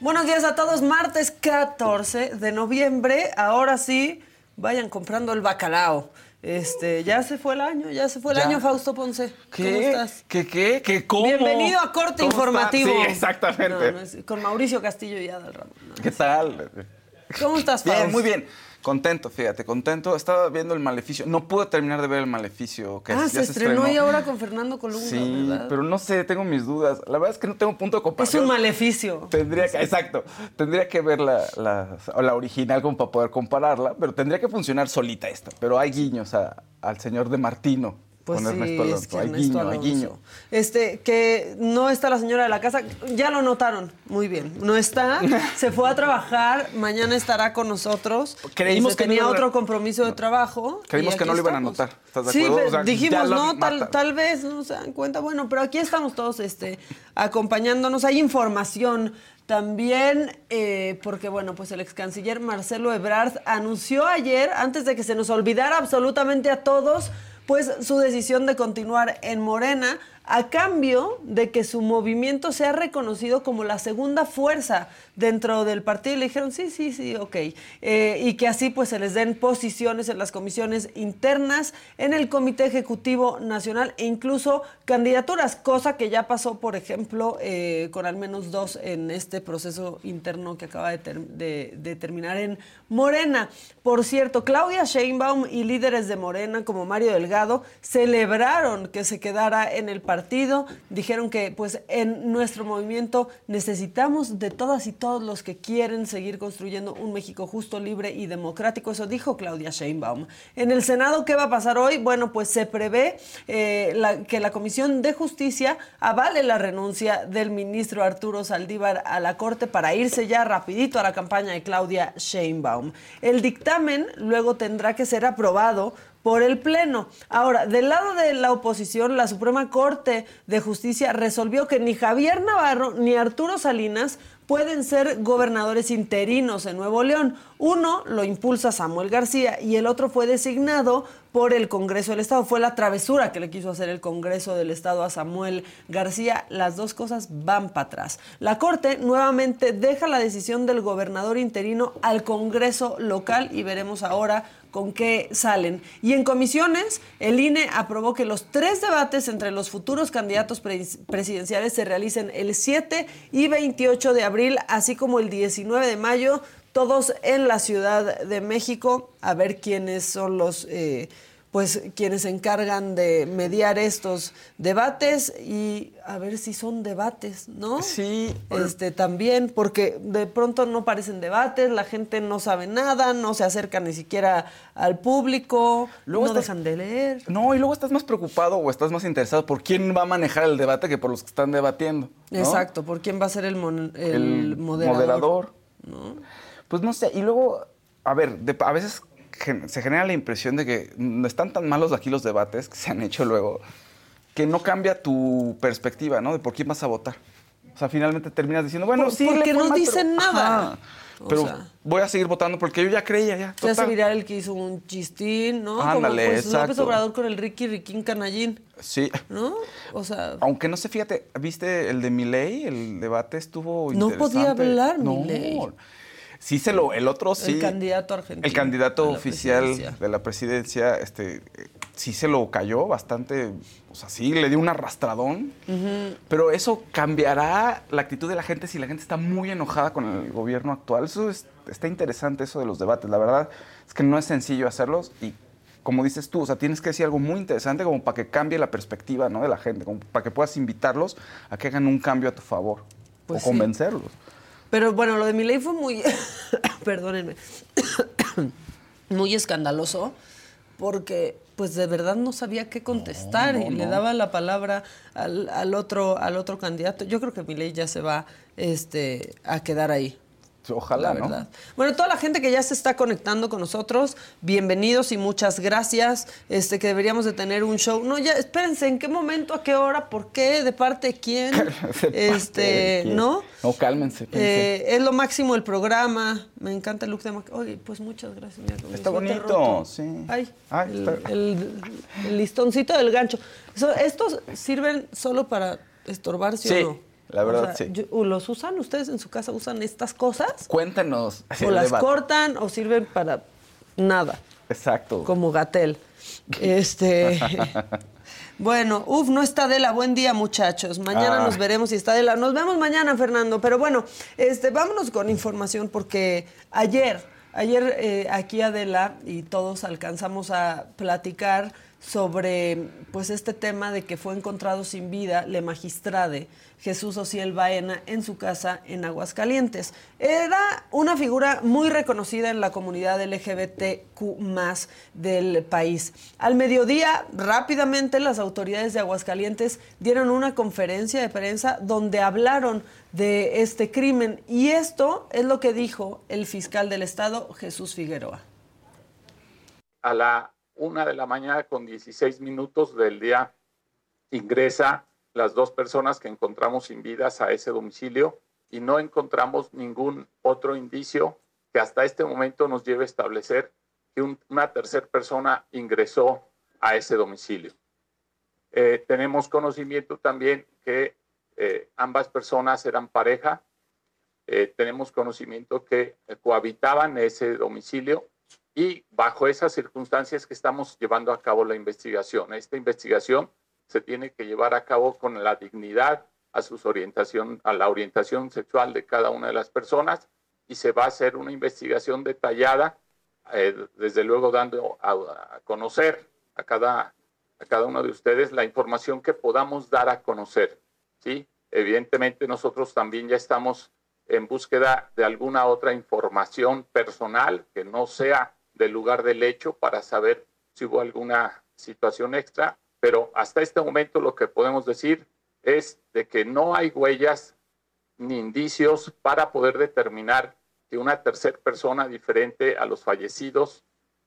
Buenos días a todos, martes 14 de noviembre. Ahora sí, vayan comprando el bacalao. Este, ya se fue el año, ya se fue el Ya. año, Fausto Ponce. ¿Qué? ¿Cómo estás? ¿Qué qué? ¿Qué cómo? Bienvenido a Corte ¿Cómo Informativo. está? Sí, exactamente. No, no es- con Mauricio Castillo y Adal Ramón. ¿no? ¿Qué tal? ¿Cómo estás, Bien, Fausto? muy bien. Contento, fíjate, contento. Estaba viendo el maleficio. No pude terminar de ver el maleficio. Que Ah, ya se estrenó y ahora con Fernando Colunga, Sí, ¿verdad? pero no sé, tengo mis dudas. La verdad es que no tengo punto de Es comparación. un maleficio. Tendría que, exacto, tendría que ver la, la, original como para poder compararla, pero tendría que funcionar solita esta. Pero hay guiños a- al señor de Martino Pues con sí, Ernesto Alonso. es que Ernesto guiño, Alonso. guiño. Este, que no está la señora de la casa, ya lo notaron, muy bien. No está, se fue a trabajar, mañana estará con nosotros. Creímos Este, que no tenía a- otro compromiso de trabajo. Creímos que no lo iban a notar, ¿estás de sí, acuerdo? pero O sea, dijimos, no, tal, tal vez no se dan cuenta. Bueno, pero aquí estamos todos este, acompañándonos. Hay información también, eh, porque bueno, pues el ex canciller Marcelo Ebrard anunció ayer, antes de que se nos olvidara absolutamente a todos, pues su decisión de continuar en Morena a cambio de que su movimiento sea reconocido como la segunda fuerza dentro del partido. Le dijeron, sí, sí, sí, ok. Eh, y que así pues se les den posiciones en las comisiones internas, en el Comité Ejecutivo Nacional e incluso candidaturas, cosa que ya pasó, por ejemplo, eh, con al menos dos en este proceso interno que acaba de- de terminar en Morena. Por cierto, Claudia Sheinbaum y líderes de Morena como Mario Delgado celebraron que se quedara en el partido. Dijeron que pues en nuestro movimiento necesitamos de todas y todos los que quieren seguir construyendo un México justo, libre y democrático. Eso dijo Claudia Sheinbaum. En el Senado, ¿qué va a pasar hoy? Bueno, pues se prevé eh, que la Comisión de Justicia avale la renuncia del ministro Arturo Saldívar a la Corte para irse ya rapidito a la campaña de Claudia Sheinbaum. El dictamen luego tendrá que ser aprobado por el Pleno. Ahora, del lado de la oposición, la Suprema Corte de Justicia resolvió que ni Javier Navarro ni Arturo Salinas pueden ser gobernadores interinos en Nuevo León. Uno lo impulsa Samuel García y el otro fue designado por el Congreso del Estado. Fue la travesura que le quiso hacer el Congreso del Estado a Samuel García. Las dos cosas van para atrás. La Corte nuevamente deja la decisión del gobernador interino al Congreso local y veremos ahora con qué salen. Y en comisiones, el INE aprobó que los tres debates entre los futuros candidatos pres- presidenciales se realicen el 7 y 28 de abril, así como el 19 de mayo, todos en la Ciudad de México, a ver quiénes son los... eh, pues quienes se encargan de mediar estos debates y a ver si son debates, ¿no? Sí. Este también, porque de pronto no parecen debates, la gente no sabe nada, no se acerca ni siquiera al público, Luego no estás- dejan de leer. No, y luego estás más preocupado o estás más interesado por quién va a manejar el debate que por los que están debatiendo. ¿no? Exacto, ¿por quién va a ser el, mon- el El moderador? moderador. Pues no sé, y luego, a ver, de- a veces se genera la impresión de que no están tan malos aquí los debates que se han hecho luego, que no cambia tu perspectiva, ¿no? De por quién vas a votar. O sea, finalmente terminas diciendo, bueno, Por- sí. porque no mal, dicen pero- nada. Ajá. Pero sea. voy a seguir votando porque yo ya creía, ya. Se hace total. viral el que hizo un chistín, ¿no? Ándale, Como pues López exacto. Obrador con el Ricky Riquín Canallín, Sí. ¿no? O sea, Aunque no sé, fíjate, ¿viste el de Milei? El debate estuvo No podía interesante. hablar no. Milei. Sí se lo, el otro sí. el candidato argentino. El candidato oficial de la presidencia, este, sí se lo cayó bastante, o sea, sí, le dio un arrastradón, pero eso cambiará la actitud de la gente si la gente está muy enojada con el gobierno actual. Eso está interesante, eso de los debates. La verdad es que no es sencillo hacerlos y como dices tú, o sea, tienes que decir algo muy interesante como para que cambie la perspectiva ¿no? de la gente, como para que puedas invitarlos a que hagan un cambio a tu favor pues o convencerlos. Pero bueno, lo de mi ley fue muy, perdónenme, muy escandaloso porque pues de verdad no sabía qué contestar y le daba la palabra al, otro al otro candidato. Yo creo que mi ley ya se va este a quedar ahí. Ojalá, ¿no? Bueno, toda la gente que ya se está conectando con nosotros, bienvenidos y muchas gracias. Este que deberíamos de tener un show. No, ya espérense, ¿en qué momento, a qué hora, por qué, de parte de quién? este, ¿no? No, cálmense. Eh, es lo máximo el programa. Me encanta el look de Oye, pues muchas gracias. está bonito, sí. Ay, el, listoncito del gancho. estos sirven solo para estorbarse sí. o no? La verdad, sí. ¿Los usan ustedes en su casa? ¿Usan estas cosas? Cuéntanos. ¿O las cortan o sirven para nada? Exacto. Como Gatel. Este. bueno, uff, no está Adela. Buen día, muchachos. Mañana nos veremos si está Adela. Nos vemos mañana, Fernando. Pero bueno, este, vámonos con información porque ayer, ayer eh, aquí Adela y todos alcanzamos a platicar sobre pues este tema de que fue encontrado sin vida Le Magistrade Jesús Ociel Baena en su casa en Aguascalientes. Era una figura muy reconocida en la comunidad LGBTQ del país. Al mediodía, rápidamente las autoridades de Aguascalientes dieron una conferencia de prensa donde hablaron de este crimen y esto es lo que dijo el fiscal del estado, Jesús Figueroa. A la una de la mañana con 16 minutos del día ingresa las dos personas que encontramos sin vidas a ese domicilio y no encontramos ningún otro indicio que hasta este momento nos lleve a establecer que una tercera persona ingresó a ese domicilio. Eh, tenemos conocimiento también que eh, ambas personas eran pareja. Eh, tenemos conocimiento que cohabitaban ese domicilio y bajo esas circunstancias que estamos llevando a cabo la investigación. Esta investigación se tiene que llevar a cabo con la dignidad a su orientación, a la orientación sexual de cada una de las personas y se va a hacer una investigación detallada, eh, desde luego dando a, conocer a cada, a cada uno de ustedes la información que podamos dar a conocer. ¿sí? Evidentemente nosotros también ya estamos en búsqueda de alguna otra información personal que no sea del lugar del hecho para saber si hubo alguna situación extra, pero hasta este momento lo que podemos decir es de que no hay huellas ni indicios para poder determinar que una tercera persona diferente a los fallecidos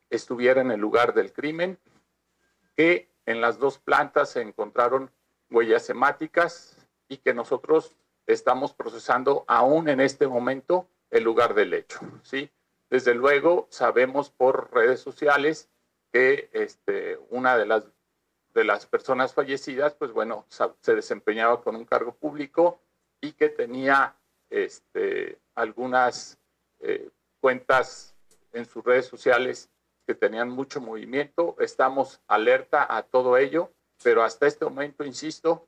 estuviera en el lugar del crimen, que en las dos plantas se encontraron huellas hemáticas y que nosotros estamos procesando aún en este momento el lugar del hecho, ¿sí? Desde luego, sabemos por redes sociales que este, una de las, de las personas fallecidas, pues bueno, se desempeñaba con un cargo público y que tenía este, algunas eh, cuentas en sus redes sociales que tenían mucho movimiento. Estamos alerta a todo ello, pero hasta este momento, insisto,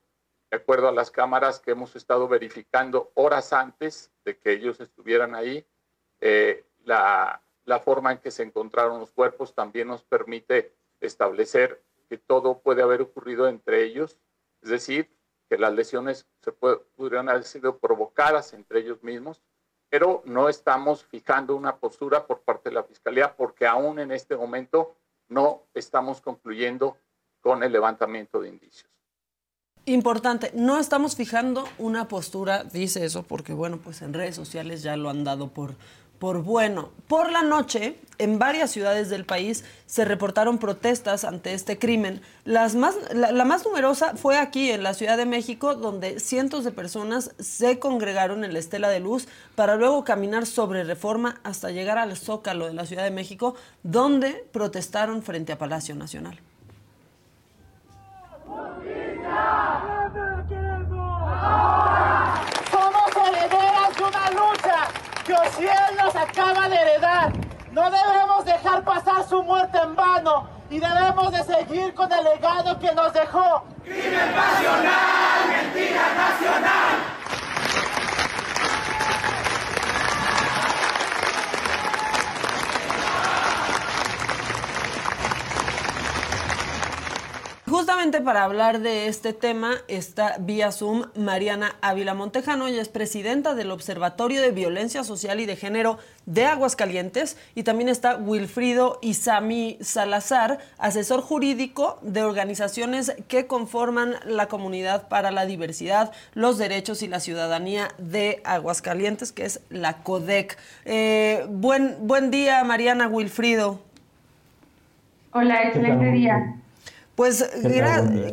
de acuerdo a las cámaras que hemos estado verificando horas antes de que ellos estuvieran ahí, eh, la, forma en que se encontraron los cuerpos también nos permite establecer que todo puede haber ocurrido entre ellos, es decir, que las lesiones se pudieran haber sido provocadas entre ellos mismos, pero no estamos fijando una postura por parte de la Fiscalía porque aún en este momento no estamos concluyendo con el levantamiento de indicios. Importante, no estamos fijando una postura, dice eso, porque bueno, pues en redes sociales ya lo han dado por, por bueno. Por la noche, en varias ciudades del país se reportaron protestas ante este crimen. La, más numerosa fue aquí, en la Ciudad de México, donde cientos de personas se congregaron en la Estela de Luz para luego caminar sobre reforma hasta llegar al Zócalo de la Ciudad de México, donde protestaron frente a Palacio Nacional. Que Ociel nos acaba de heredar. No debemos dejar pasar su muerte en vano. y debemos de seguir con el legado que nos dejó. ¡Crimen pasional! ¡Mentira nacional! Justamente para hablar de este tema está vía Zoom Mariana Ávila Montejano, ella es presidenta del Observatorio de Violencia Social y de Género de Aguascalientes y también está Wilfrido Isami Salazar, asesor jurídico de organizaciones que conforman la Comunidad para la Diversidad, los Derechos y la Ciudadanía de Aguascalientes, que es la CODEC. Eh, buen, buen día, Mariana Wilfrido. Hola, excelente día. Pues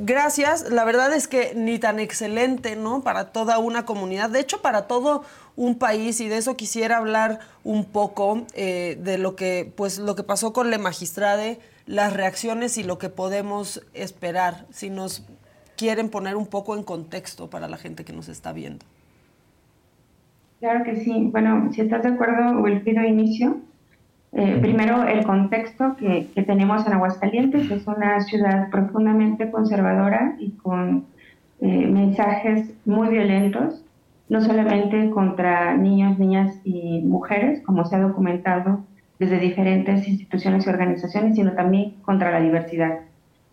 gracias. La verdad es que ni tan excelente, ¿no? Para toda una comunidad. De hecho, para todo un país y de eso quisiera hablar un poco eh, de lo que, pues, lo que pasó con la magistrade, las reacciones y lo que podemos esperar. Si nos quieren poner un poco en contexto para la gente que nos está viendo. Claro que sí. Bueno, si estás de acuerdo, Wilfrido, inicio. Eh, primero, el contexto que, tenemos en Aguascalientes. Es una ciudad profundamente conservadora y con eh, mensajes muy violentos, no solamente contra niños, niñas y mujeres, como se ha documentado desde diferentes instituciones y organizaciones, sino también contra la diversidad,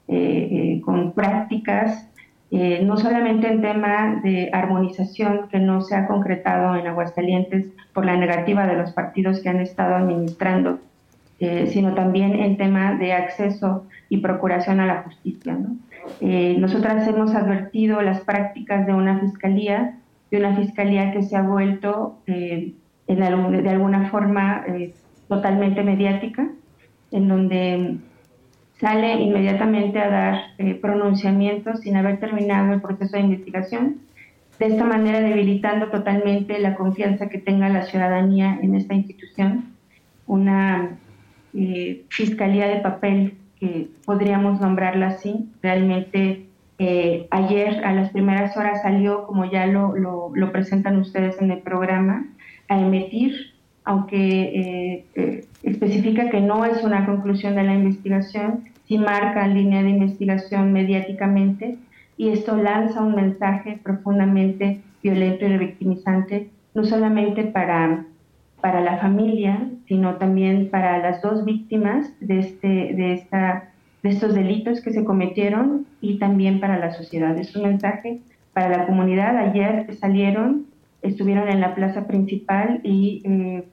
eh, con prácticas no solamente en tema de armonización que no se ha concretado en Aguascalientes por la negativa de los partidos que han estado administrando, eh, sino también en tema de acceso y procuración a la justicia. Eh, nosotras hemos advertido las prácticas de una fiscalía, de una fiscalía que se ha vuelto eh, en, de alguna forma totalmente mediática, en donde sale inmediatamente a dar pronunciamientos sin haber terminado el proceso de investigación de esta manera debilitando totalmente la confianza que tenga la ciudadanía en esta institución, una eh, fiscalía de papel que podríamos nombrarla así. Realmente eh, ayer a las primeras horas salió, como ya lo, lo, presentan ustedes en el programa, a emitir, aunque eh, especifica que no es una conclusión de la investigación, sí marca línea de investigación mediáticamente, y esto lanza un mensaje profundamente violento y revictimizante, no solamente para, para la familia, sino también para las dos víctimas de, este, de, esta, de estos delitos que se cometieron y también para la sociedad. Es un mensaje para la comunidad. Ayer salieron, estuvieron en la plaza principal y eh,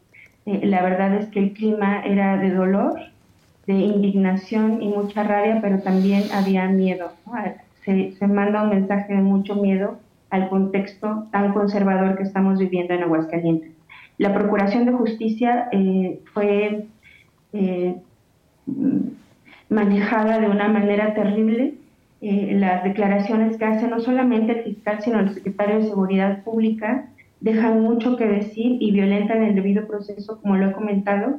eh, la verdad es que el clima era de dolor, de indignación y mucha rabia, pero también había miedo se, manda un mensaje de mucho miedo al contexto tan conservador que estamos viviendo en Aguascalientes. La Procuración de Justicia eh, fue eh, manejada de una manera terrible. Eh, las declaraciones que hace no solamente el fiscal, sino el secretario de Seguridad Pública dejan mucho que decir y violentan el debido proceso, como lo he comentado,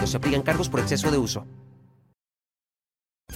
Se aplican cargos por exceso de uso.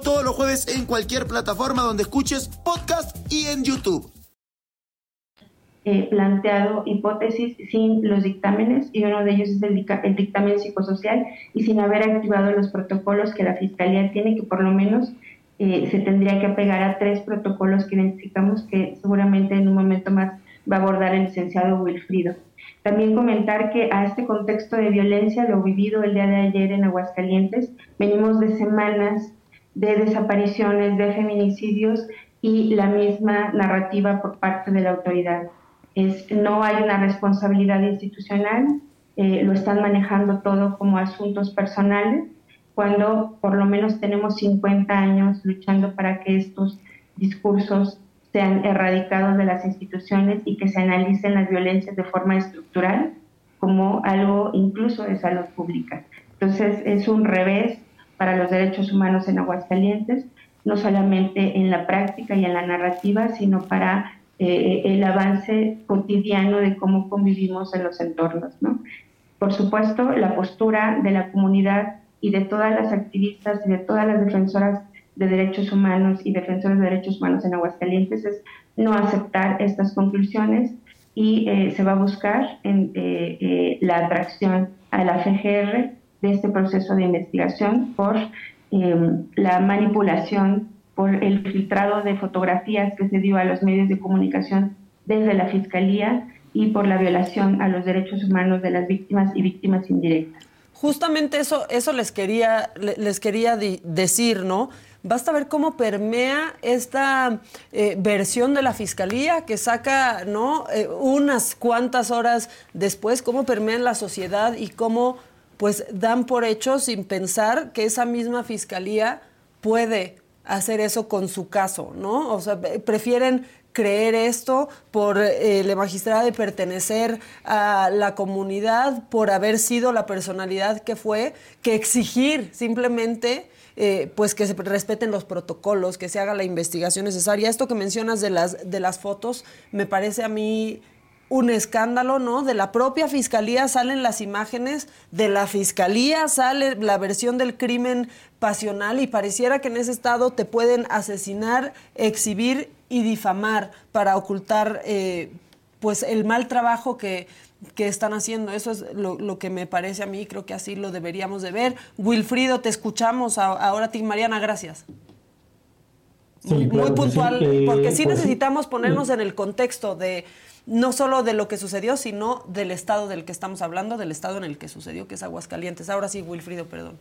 todos los jueves en cualquier plataforma donde escuches podcast y en YouTube. Eh, planteado hipótesis sin los dictámenes y uno de ellos es el, el, dictamen psicosocial y sin haber activado los protocolos que la Fiscalía tiene, que por lo menos eh, se tendría que apegar a tres protocolos que identificamos que seguramente en un momento más va a abordar el licenciado Wilfrido. También comentar que a este contexto de violencia, lo vivido el día de ayer en Aguascalientes, venimos de semanas de desapariciones, de feminicidios y la misma narrativa por parte de la autoridad. Es, no hay una responsabilidad institucional, eh, lo están manejando todo como asuntos personales, cuando por lo menos tenemos 50 años luchando para que estos discursos sean erradicados de las instituciones y que se analicen las violencias de forma estructural como algo incluso de salud pública. Entonces es un revés para los derechos humanos en Aguascalientes, no solamente en la práctica y en la narrativa, sino para eh, el avance cotidiano de cómo convivimos en los entornos. Por supuesto, la postura de la comunidad y de todas las activistas y de todas las defensoras de derechos humanos y defensores de derechos humanos en Aguascalientes es no aceptar estas conclusiones y eh, se va a buscar en, eh, eh, la atracción a la FGR de este proceso de investigación por em, la manipulación, por el filtrado de fotografías que se dio a los medios de comunicación desde la Fiscalía y por la violación a los derechos humanos de las víctimas y víctimas indirectas. Justamente eso, eso les quería, les quería decir, ¿no? Basta ver cómo permea esta eh, versión de la fiscalía que saca, ¿no? Eh, unas cuantas horas después, cómo permea en la sociedad y cómo, pues, dan por hecho sin pensar que esa misma fiscalía puede hacer eso con su caso, ¿no? O sea, prefieren creer esto por eh, la magistrada de pertenecer a la comunidad, por haber sido la personalidad que fue, que exigir simplemente eh, pues que se respeten los protocolos, que se haga la investigación necesaria. Esto que mencionas de las, de las fotos me parece a mí un escándalo, ¿no? De la propia fiscalía salen las imágenes, de la fiscalía sale la versión del crimen pasional y pareciera que en ese estado te pueden asesinar, exhibir y difamar para ocultar eh, pues el mal trabajo que que están haciendo. Eso es lo, que me parece a mí, creo que así lo deberíamos de ver. Wilfrido, te escuchamos ahora ti, Mariana, gracias. muy, puntual, porque sí pues necesitamos ponernos en el contexto de no solo de lo que sucedió, sino del estado del que estamos hablando, del estado en el que sucedió, que es Aguascalientes. Ahora sí, Wilfrido, perdón.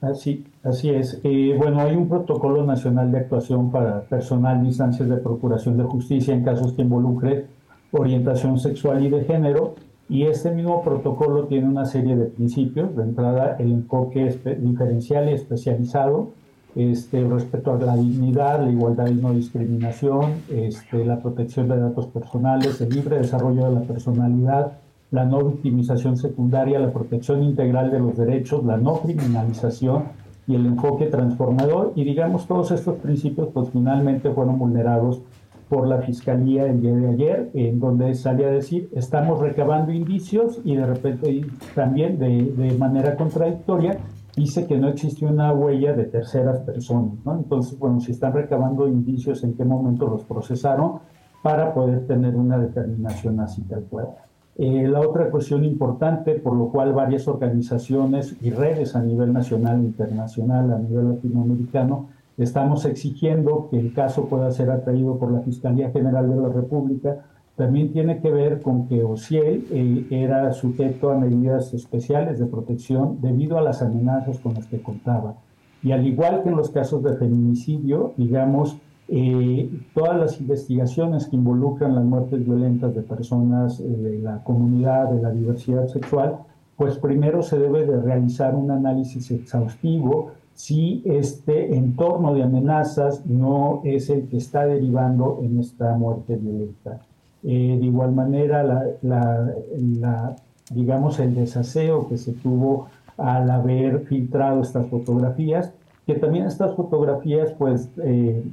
Así, así es. Eh, bueno, hay un protocolo nacional de actuación para personal de instancias de procuración de justicia en casos que involucre orientación sexual y de género y este mismo protocolo tiene una serie de principios. De entrada, el enfoque diferencial y especializado, este, respeto a la dignidad, la igualdad y no discriminación, este, la protección de datos personales, el libre desarrollo de la personalidad, la no victimización secundaria, la protección integral de los derechos, la no criminalización y el enfoque transformador. Y digamos, todos estos principios pues finalmente fueron vulnerados por la Fiscalía el día de ayer, en donde sale a decir, estamos recabando indicios y de repente también de, de manera contradictoria dice que no existe una huella de terceras personas. ¿no? Entonces, bueno, si están recabando indicios, ¿en qué momento los procesaron para poder tener una determinación así tal cual? Eh, la otra cuestión importante, por lo cual varias organizaciones y redes a nivel nacional internacional, a nivel latinoamericano, Estamos exigiendo que el caso pueda ser atraído por la Fiscalía General de la República. También tiene que ver con que Ociel eh, era sujeto a medidas especiales de protección debido a las amenazas con las que contaba. Y al igual que en los casos de feminicidio, digamos, eh, todas las investigaciones que involucran las muertes violentas de personas eh, de la comunidad, de la diversidad sexual, pues primero se debe de realizar un análisis exhaustivo si este entorno de amenazas no es el que está derivando en esta muerte violenta. Eh, de igual manera, la, digamos, el desaseo que se tuvo al haber filtrado estas fotografías, que también estas fotografías, pues, eh,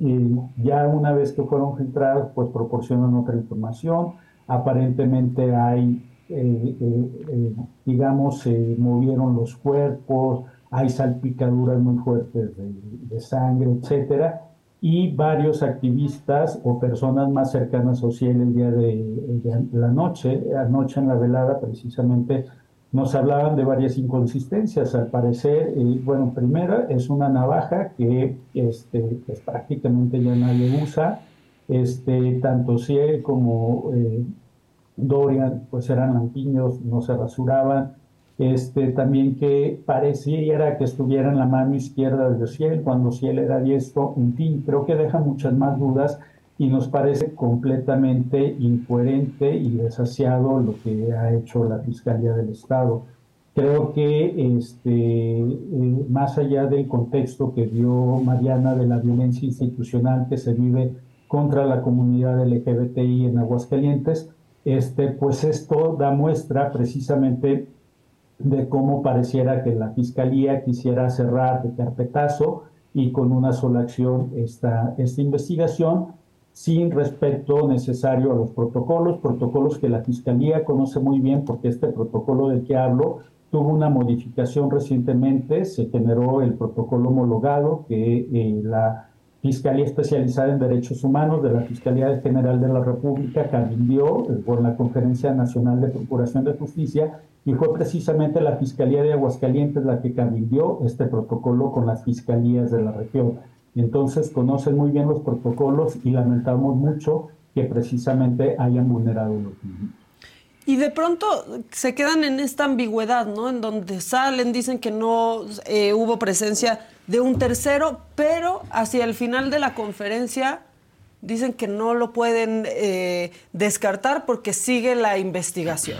eh, ya una vez que fueron filtradas, pues proporcionan otra información. Aparentemente hay, digamos, se movieron los cuerpos, hay salpicaduras muy fuertes de, sangre, etcétera, y varios activistas o personas más cercanas a Ociel el día de, la noche, anoche en la velada precisamente, nos hablaban de varias inconsistencias. Al parecer, eh, bueno, primero es una navaja que este, pues, prácticamente ya nadie usa. Este, tanto Ciel como eh, Dorian, pues eran lampiños, no se rasuraban este, también que pareciera que estuviera en la mano izquierda de Ociel cuando Ociel era diestro, en fin, creo que deja muchas más dudas y nos parece completamente incoherente y desasiado lo que ha hecho la Fiscalía del Estado. Creo que este, eh, más allá del contexto que dio Mariana de la violencia institucional que se vive contra la comunidad LGBTI en Aguascalientes, este, pues esto da muestra precisamente de cómo pareciera que la Fiscalía quisiera cerrar de carpetazo y con una sola acción esta, esta investigación sin respeto necesario a los protocolos, protocolos que la Fiscalía conoce muy bien porque este protocolo del que hablo tuvo una modificación recientemente, se generó el protocolo homologado que eh, la Fiscalía Especializada en Derechos Humanos de la Fiscalía General de la República eh, por la Conferencia Nacional de Procuración de Justicia y fue precisamente la Fiscalía de Aguascalientes la que cabildió este protocolo con las fiscalías de la región. Entonces conocen muy bien los protocolos y lamentamos mucho que precisamente hayan vulnerado los mismos. Y de pronto se quedan en esta ambigüedad, ¿no? En donde salen, dicen que no eh, hubo presencia de un tercero, pero hacia el final de la conferencia dicen que no lo pueden eh, descartar porque sigue la investigación.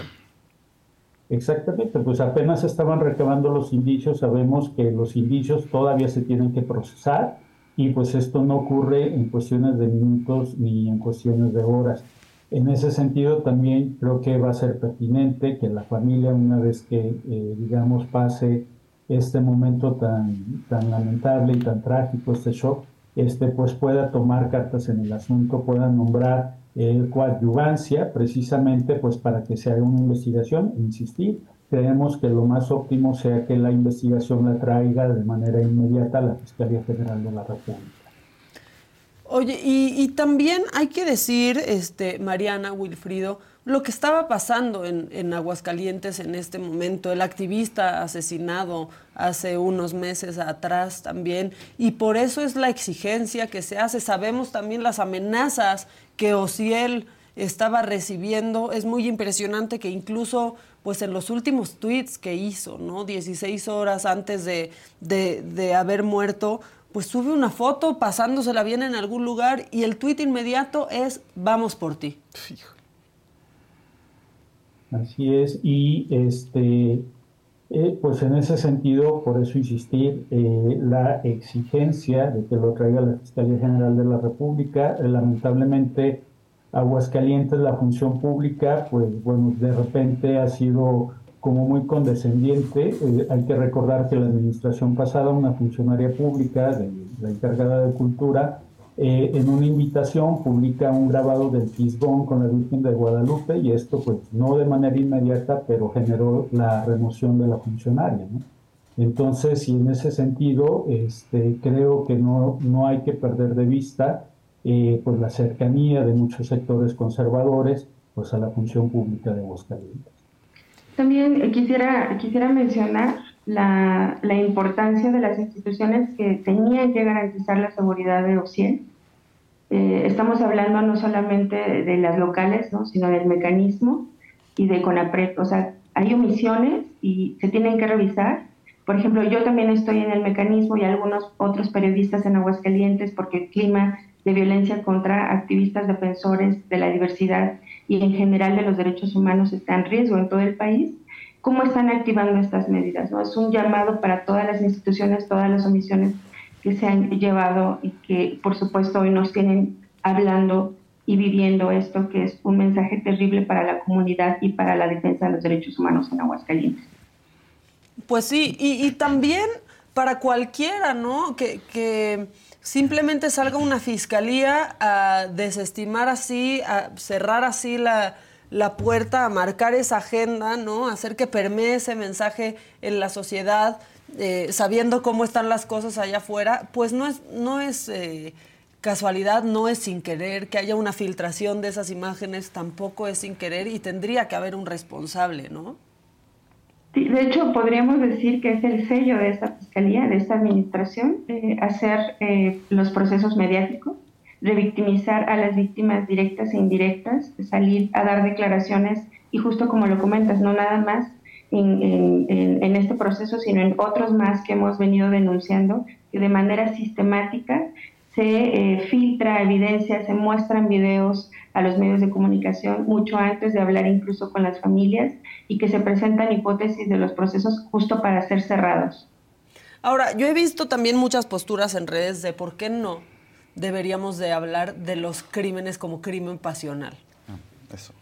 Exactamente, pues apenas estaban recabando los indicios, sabemos que los indicios todavía se tienen que procesar y pues esto no ocurre en cuestiones de minutos ni en cuestiones de horas. En ese sentido también creo que va a ser pertinente que la familia una vez que eh, digamos pase este momento tan, tan lamentable y tan trágico, este shock, este, pues pueda tomar cartas en el asunto, pueda nombrar eh, coadyuvancia precisamente pues para que se haga una investigación, insistir, creemos que lo más óptimo sea que la investigación la traiga de manera inmediata a la Fiscalía General de la República. Oye, y, también hay que decir, este, Mariana Wilfrido, lo que estaba pasando en, en, Aguascalientes en este momento, el activista asesinado hace unos meses atrás también, y por eso es la exigencia que se hace. Sabemos también las amenazas que Ociel estaba recibiendo. Es muy impresionante que incluso pues en los últimos tweets que hizo, ¿no? 16 horas antes de, de, haber muerto, pues sube una foto pasándosela bien en algún lugar y el tweet inmediato es vamos por ti. Así es, y este, eh, pues en ese sentido, por eso insistir, eh, la exigencia de que lo traiga la Fiscalía General de la República, eh, lamentablemente Aguascalientes, la función pública, pues bueno, de repente ha sido como muy condescendiente. Eh, hay que recordar que la administración pasada, una funcionaria pública, la encargada de cultura, eh, en una invitación publica un grabado del Fisbón con la Virgen de Guadalupe y esto pues no de manera inmediata, pero generó la remoción de la funcionaria. Entonces, y en ese sentido, este, creo que no, no hay que perder de vista eh, pues la cercanía de muchos sectores conservadores pues a la función pública de Aguascalientes. También quisiera, quisiera mencionar la, la, importancia de las instituciones que tenían que garantizar la seguridad de OCIEN. Eh, estamos hablando no solamente de las locales, ¿no? sino del mecanismo y de CONAPRED. O sea, hay omisiones y se tienen que revisar. Por ejemplo, yo también estoy en el mecanismo y algunos otros periodistas en Aguascalientes porque el clima de violencia contra activistas defensores de la diversidad y en general de los derechos humanos está en riesgo en todo el país. ¿Cómo están activando estas medidas? ¿no? Es un llamado para todas las instituciones, todas las omisiones que se han llevado y que por supuesto hoy nos tienen hablando y viviendo esto que es un mensaje terrible para la comunidad y para la defensa de los derechos humanos en Aguascalientes. Pues sí, y, también para cualquiera, ¿no? Que, que simplemente salga una fiscalía a desestimar así, a cerrar así la, puerta, a marcar esa agenda, ¿no? hacer que permee ese mensaje en la sociedad, eh, sabiendo cómo están las cosas allá afuera, pues no es, no es eh, casualidad, no es sin querer, que haya una filtración de esas imágenes tampoco es sin querer y tendría que haber un responsable, ¿no? de hecho, podríamos decir que es el sello de esta fiscalía, de esta administración, eh, hacer eh, los procesos mediáticos, revictimizar a las víctimas directas e indirectas, salir a dar declaraciones y justo como lo comentas, no nada más en, en, este proceso, sino en otros más que hemos venido denunciando, que de manera sistemática se eh, filtra evidencia, se muestran videos a los medios de comunicación mucho antes de hablar incluso con las familias y que se presentan hipótesis de los procesos justo para ser cerrados. Ahora, yo he visto también muchas posturas en redes de por qué no deberíamos de hablar de los crímenes como crimen pasional. Ah, eso.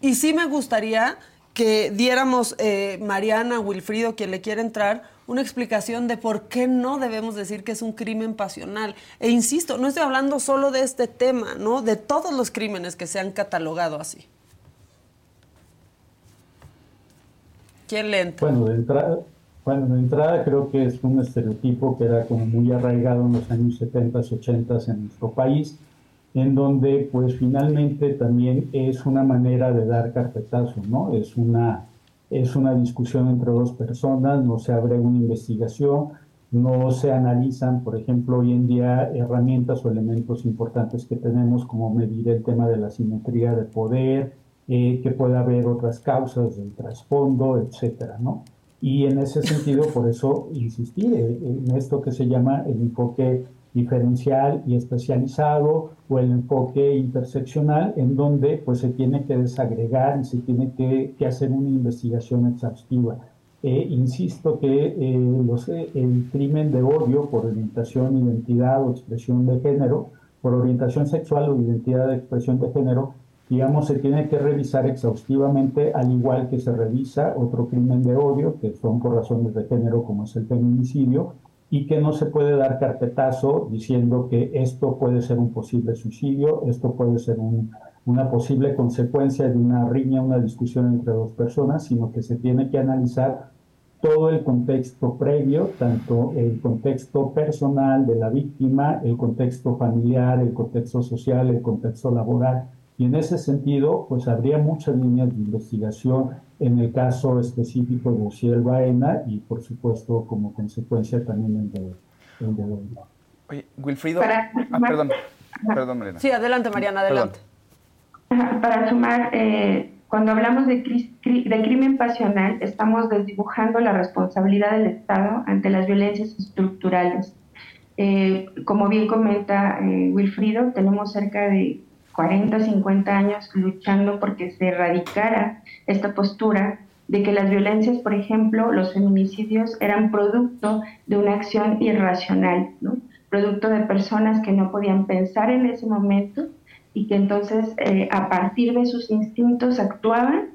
Y sí me gustaría que diéramos, eh, Mariana, Wilfrido, quien le quiera entrar, una explicación de por qué no debemos decir que es un crimen pasional. E insisto, no estoy hablando solo de este tema, ¿no? De todos los crímenes que se han catalogado así. ¿Quién le entra? Bueno, de entrada, bueno, de entrada creo que es un estereotipo que era como muy arraigado en los años 70, 80 en nuestro país en donde pues finalmente también es una manera de dar carpetazo, ¿no? Es una, es una discusión entre dos personas, no se abre una investigación, no se analizan, por ejemplo, hoy en día herramientas o elementos importantes que tenemos como medir el tema de la simetría de poder, eh, que pueda haber otras causas del trasfondo, etcétera, ¿no? Y en ese sentido, por eso insistir en esto que se llama el enfoque diferencial y especializado o el enfoque interseccional en donde pues se tiene que desagregar y se tiene que, hacer una investigación exhaustiva. Eh, insisto que eh, los, eh, el crimen de odio por orientación, identidad o expresión de género, por orientación sexual o identidad de expresión de género, digamos, se tiene que revisar exhaustivamente, al igual que se revisa otro crimen de odio, que son por razones de género, como es el feminicidio, y que no se puede dar carpetazo diciendo que esto puede ser un posible suicidio, esto puede ser una posible consecuencia de una riña, una discusión entre dos personas, sino que se tiene que analizar todo el contexto previo, tanto el contexto personal de la víctima, el contexto familiar, el contexto social, el contexto laboral. Y en ese sentido, pues habría muchas líneas de investigación en el caso específico de Ociel Baena y por supuesto como consecuencia también el de, el Oye, Wilfrido, ah, perdón, perdón Mariana. Sí, adelante Mariana, adelante. Para sumar, eh, cuando hablamos de, de crimen pasional, estamos desdibujando la responsabilidad del Estado ante las violencias estructurales. Eh, como bien comenta eh, Wilfrido, tenemos cerca de 40, 50 años luchando porque se erradicara esta postura de que las violencias, por ejemplo, los feminicidios eran producto de una acción irracional, ¿no? producto de personas que no podían pensar en ese momento y que entonces eh, a partir de sus instintos actuaban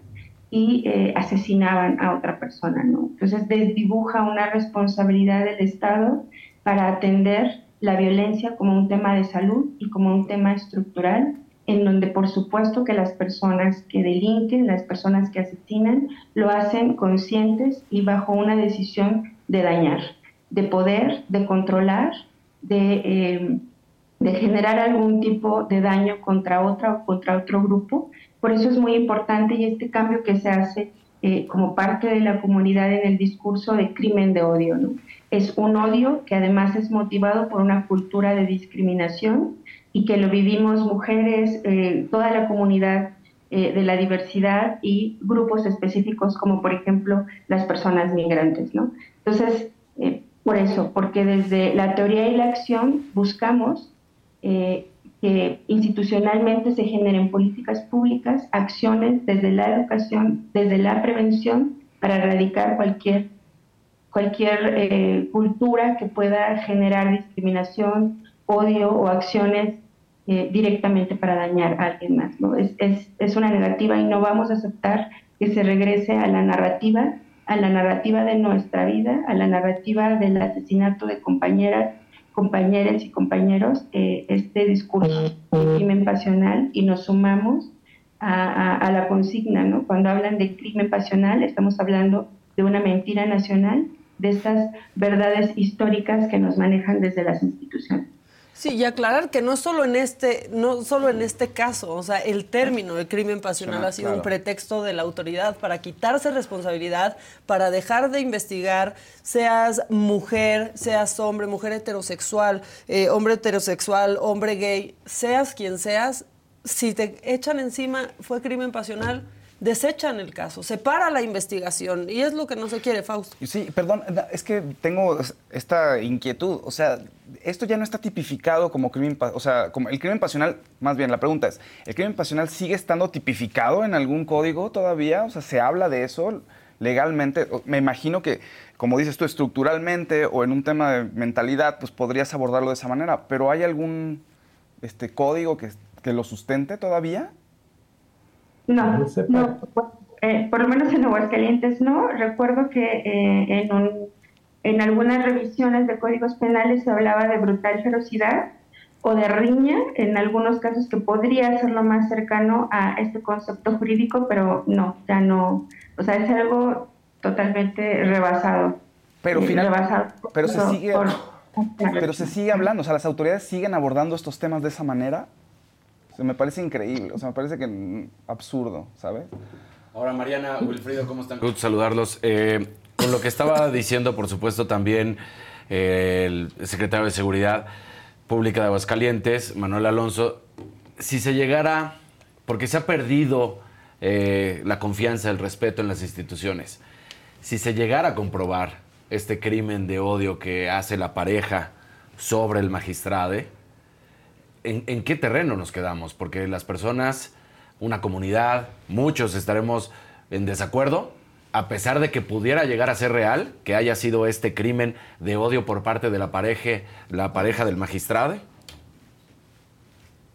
y eh, asesinaban a otra persona. ¿no? Entonces desdibuja una responsabilidad del Estado para atender la violencia como un tema de salud y como un tema estructural en donde por supuesto que las personas que delinquen, las personas que asesinan, lo hacen conscientes y bajo una decisión de dañar, de poder, de controlar, de, de generar algún tipo de daño contra otra o contra otro grupo. Por eso es muy importante y este cambio que se hace eh, como parte de la comunidad en el discurso de crimen de odio. ¿no? Es un odio que además es motivado por una cultura de discriminación y que lo vivimos mujeres, eh, toda la comunidad eh, de la diversidad y grupos específicos como por ejemplo las personas migrantes. ¿no? Entonces, eh, por eso, porque desde la teoría y la acción buscamos que institucionalmente se generen políticas públicas, acciones desde la educación, desde la prevención, para erradicar cualquier, cualquier cultura que pueda generar discriminación, odio o acciones eh, directamente para dañar a alguien más. ¿no? Es, es, es, una negativa y no vamos a aceptar que se regrese a la narrativa, a la narrativa de nuestra vida, a la narrativa del asesinato de compañeras, compañeras y compañeros, eh, este discurso de crimen pasional y nos sumamos a, a, la consigna. ¿no? Cuando hablan de crimen pasional, estamos hablando de una mentira nacional, de estas verdades históricas que nos manejan desde las instituciones. Sí, y aclarar que no solo en este, no solo en este caso, o sea, el término de crimen pasional ha sido un pretexto de la autoridad para quitarse responsabilidad, para dejar de investigar, seas mujer, seas hombre, mujer heterosexual, eh, hombre heterosexual, hombre gay, seas quien seas, si te echan encima fue crimen pasional, desechan el caso, se para la investigación y es lo que no se quiere, Fausto. Sí, perdón, es que tengo esta inquietud, o sea, esto ya no está tipificado como crimen, o sea, como el crimen pasional, más bien la pregunta es, ¿el crimen pasional sigue estando tipificado en algún código todavía? O sea, ¿se habla de eso legalmente? Me imagino que, como dices tú, estructuralmente o en un tema de mentalidad, pues podrías abordarlo de esa manera, pero ¿hay algún este, código que, que lo sustente todavía? No, no eh, por lo menos en Aguascalientes no. Recuerdo que eh, en, un, en algunas revisiones de códigos penales se hablaba de brutal ferocidad o de riña, en algunos casos que podría ser lo más cercano a este concepto jurídico, pero no, ya no, o sea, es algo totalmente rebasado. Pero eh, finalmente, pero se sigue, pero se sigue hablando, o sea, las autoridades siguen abordando estos temas de esa manera. O me parece increíble, o sea, me parece que absurdo, ¿sabes? Ahora, Mariana, Wilfrido, ¿cómo están? Gusto saludarlos. Eh, con lo que estaba diciendo, por supuesto, también eh, el secretario de Seguridad Pública de Aguascalientes, Manuel Alonso, si se llegara, porque se ha perdido eh, la confianza, el respeto en las instituciones, si se llegara a comprobar este crimen de odio que hace la pareja sobre el magistrado, ¿en, qué terreno nos quedamos? Porque las personas, una comunidad, muchos estaremos en desacuerdo, a pesar de que pudiera llegar a ser real, que haya sido este crimen de odio por parte de la pareja, la pareja del magistrado.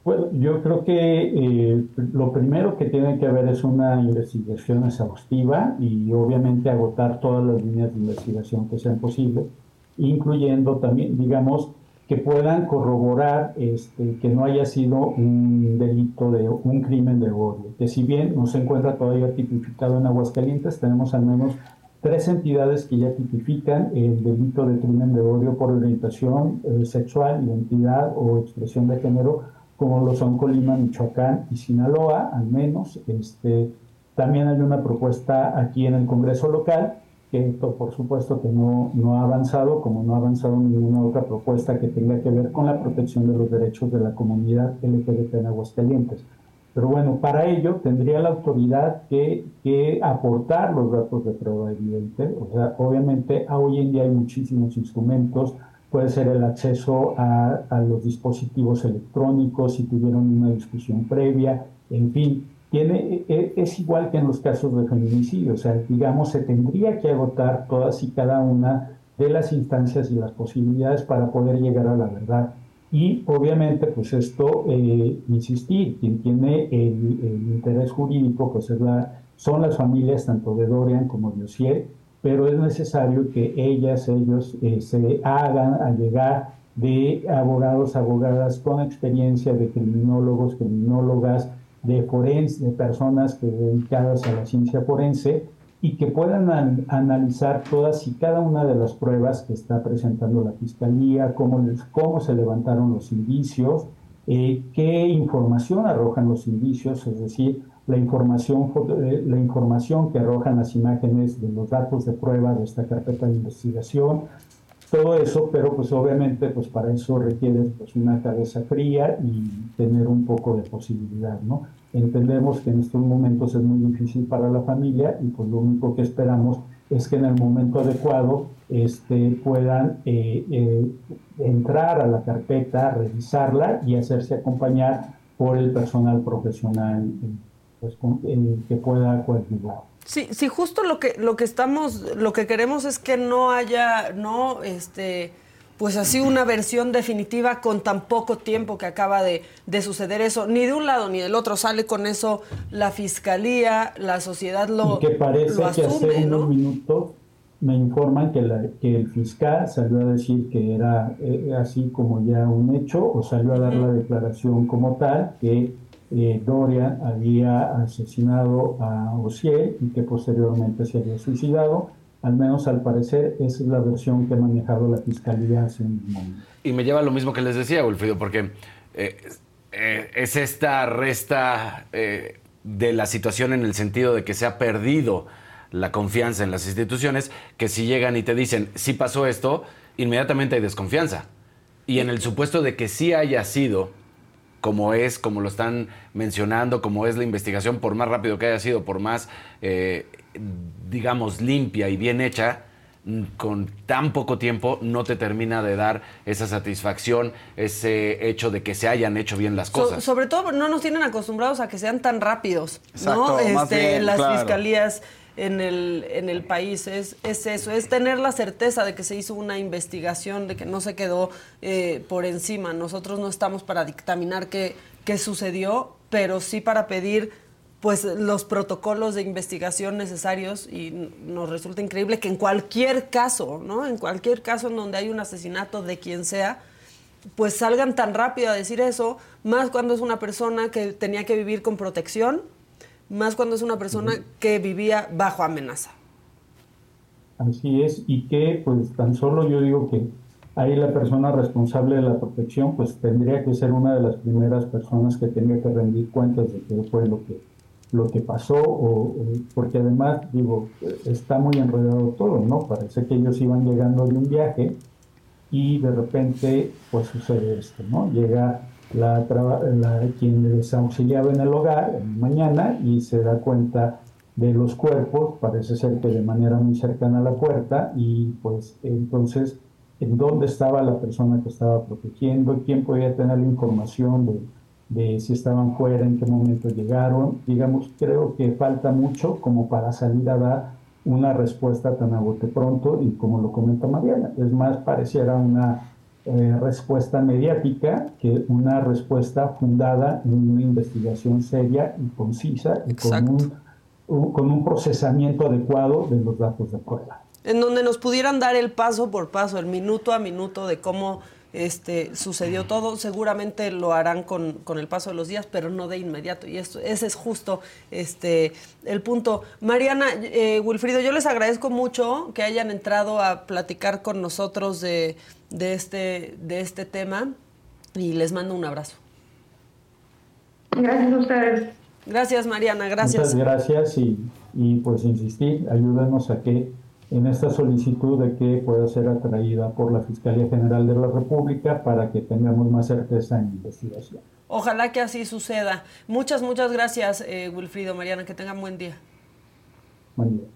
Bueno, yo creo que eh, lo primero que tiene que haber es una investigación exhaustiva y obviamente agotar todas las líneas de investigación que sean posibles, incluyendo también, digamos, que puedan corroborar este, que no haya sido un delito de un crimen de odio. Que si bien no se encuentra todavía tipificado en Aguascalientes, tenemos al menos tres entidades que ya tipifican el delito de crimen de odio por orientación eh, sexual, identidad o expresión de género, como lo son Colima, Michoacán y Sinaloa, al menos. Este, también hay una propuesta aquí en el Congreso local que por supuesto que no, no ha avanzado, como no ha avanzado ninguna otra propuesta que tenga que ver con la protección de los derechos de la comunidad LGBT en Aguascalientes. Pero bueno, para ello tendría la autoridad que, que aportar los datos de prueba evidente. O sea, obviamente hoy en día hay muchísimos instrumentos, puede ser el acceso a, a los dispositivos electrónicos, si tuvieron una discusión previa, en fin, tiene, e, es igual que en los casos de feminicidio, o sea, digamos, se tendría que agotar todas y cada una de las instancias y las posibilidades para poder llegar a la verdad. Y obviamente, pues esto, eh, insistir, quien tiene el, interés jurídico, pues son las familias tanto de Dorian como de Osiel, pero es necesario que ellas, ellos eh, se hagan a llegar de abogados, abogadas con experiencia, de criminólogos, criminólogas, de forense, de personas que dedicadas a la ciencia forense y que puedan analizar todas y cada una de las pruebas que está presentando la fiscalía, cómo, cómo se levantaron los indicios, eh, qué información arrojan los indicios, es decir, la información, eh, la información que arrojan las imágenes de los datos de prueba de esta carpeta de investigación, todo eso, pero pues obviamente pues para eso requiere pues una cabeza fría y tener un poco de posibilidad, ¿no? Entendemos que en estos momentos es muy difícil para la familia y pues lo único que esperamos es que en el momento adecuado este, puedan eh, eh, entrar a la carpeta, revisarla y hacerse acompañar por el personal profesional eh, pues, que pueda coadyuvar. Sí, sí, justo lo que, lo que estamos, lo que queremos es que no haya, no, este, pues así una versión definitiva con tan poco tiempo que acaba de, suceder eso, ni de un lado ni del otro. Sale con eso la fiscalía, la sociedad lo, y que parece que hace unos minutos me informan que, la, que el fiscal salió a decir que era eh, así como ya un hecho o salió a dar la declaración como tal que eh, Dorian había asesinado a Osiel y que posteriormente se había suicidado. Al menos al parecer, es la versión que ha manejado la fiscalía hace un momento. Y me lleva a lo mismo que les decía, Wilfrido, porque eh, eh, es esta resta de la situación en el sentido de que se ha perdido la confianza en las instituciones, que si llegan y te dicen, sí pasó esto, inmediatamente hay desconfianza. Y en el supuesto de que sí haya sido como es, como lo están mencionando, como es la investigación, por más rápido que haya sido, por más, eh, digamos, limpia y bien hecha, mm, con tan poco tiempo no te termina de dar esa satisfacción, ese hecho de que se hayan hecho bien las cosas. sobre todo no nos tienen acostumbrados a que sean tan rápidos, ¿no? Más Este, bien, las claro. fiscalías en el, en el país es, es eso, es tener la certeza de que se hizo una investigación, de que no se quedó eh, por encima. Nosotros no estamos para dictaminar qué, qué sucedió, pero sí para pedir pues los protocolos de investigación necesarios y nos resulta increíble que en cualquier caso, ¿no? En cualquier caso en donde hay un asesinato de quien sea, pues salgan tan rápido a decir eso, más cuando es una persona que tenía que vivir con protección, más cuando es una persona que vivía bajo amenaza. Así es, y que pues tan solo yo digo que ahí la persona responsable de la protección pues tendría que ser una de las primeras personas que tenga que rendir cuentas de qué fue lo que lo que pasó, o, o- porque además digo, está muy enredado todo, ¿no? Parece que ellos iban llegando de un viaje y de repente pues sucede esto, ¿no? Llega la, la- quien les auxiliaba en el hogar en mañana y se da cuenta de los cuerpos, parece ser que de manera muy cercana a la puerta y pues entonces en dónde estaba la persona que estaba protegiendo, quién podía tener la información de, de si estaban fuera, en qué momento llegaron, digamos, creo que falta mucho como para salir a dar una respuesta tan a bote pronto y como lo comenta Mariana, es más, pareciera una eh, respuesta mediática que una respuesta fundada en una investigación seria y concisa y con un, un- con un procesamiento adecuado de los datos de prueba. En donde nos pudieran dar el paso por paso, el minuto a minuto de cómo este, sucedió todo. Seguramente lo harán con, con el paso de los días, pero no de inmediato. Y esto, ese es justo este, el punto. Mariana, eh, Wilfrido, yo les agradezco mucho que hayan entrado a platicar con nosotros de, de, este, de este tema y les mando un abrazo. Gracias a ustedes. Gracias, Mariana, gracias. Muchas gracias y, y, pues insistir, ayúdanos a que en esta solicitud de que pueda ser atraída por la Fiscalía General de la República para que tengamos más certeza en la investigación. Ojalá que así suceda. Muchas, muchas gracias, eh, Wilfrido, Mariana, que tengan buen día. Buen día.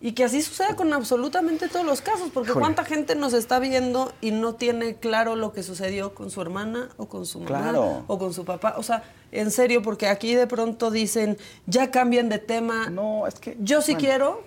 Y que así suceda con absolutamente todos los casos, porque cuánta gente nos está viendo y no tiene claro lo que sucedió con su hermana o con su mamá Claro. o con su papá. O sea, en serio, porque aquí de pronto dicen, ya cambien de tema. No, es que... Yo sí bueno. quiero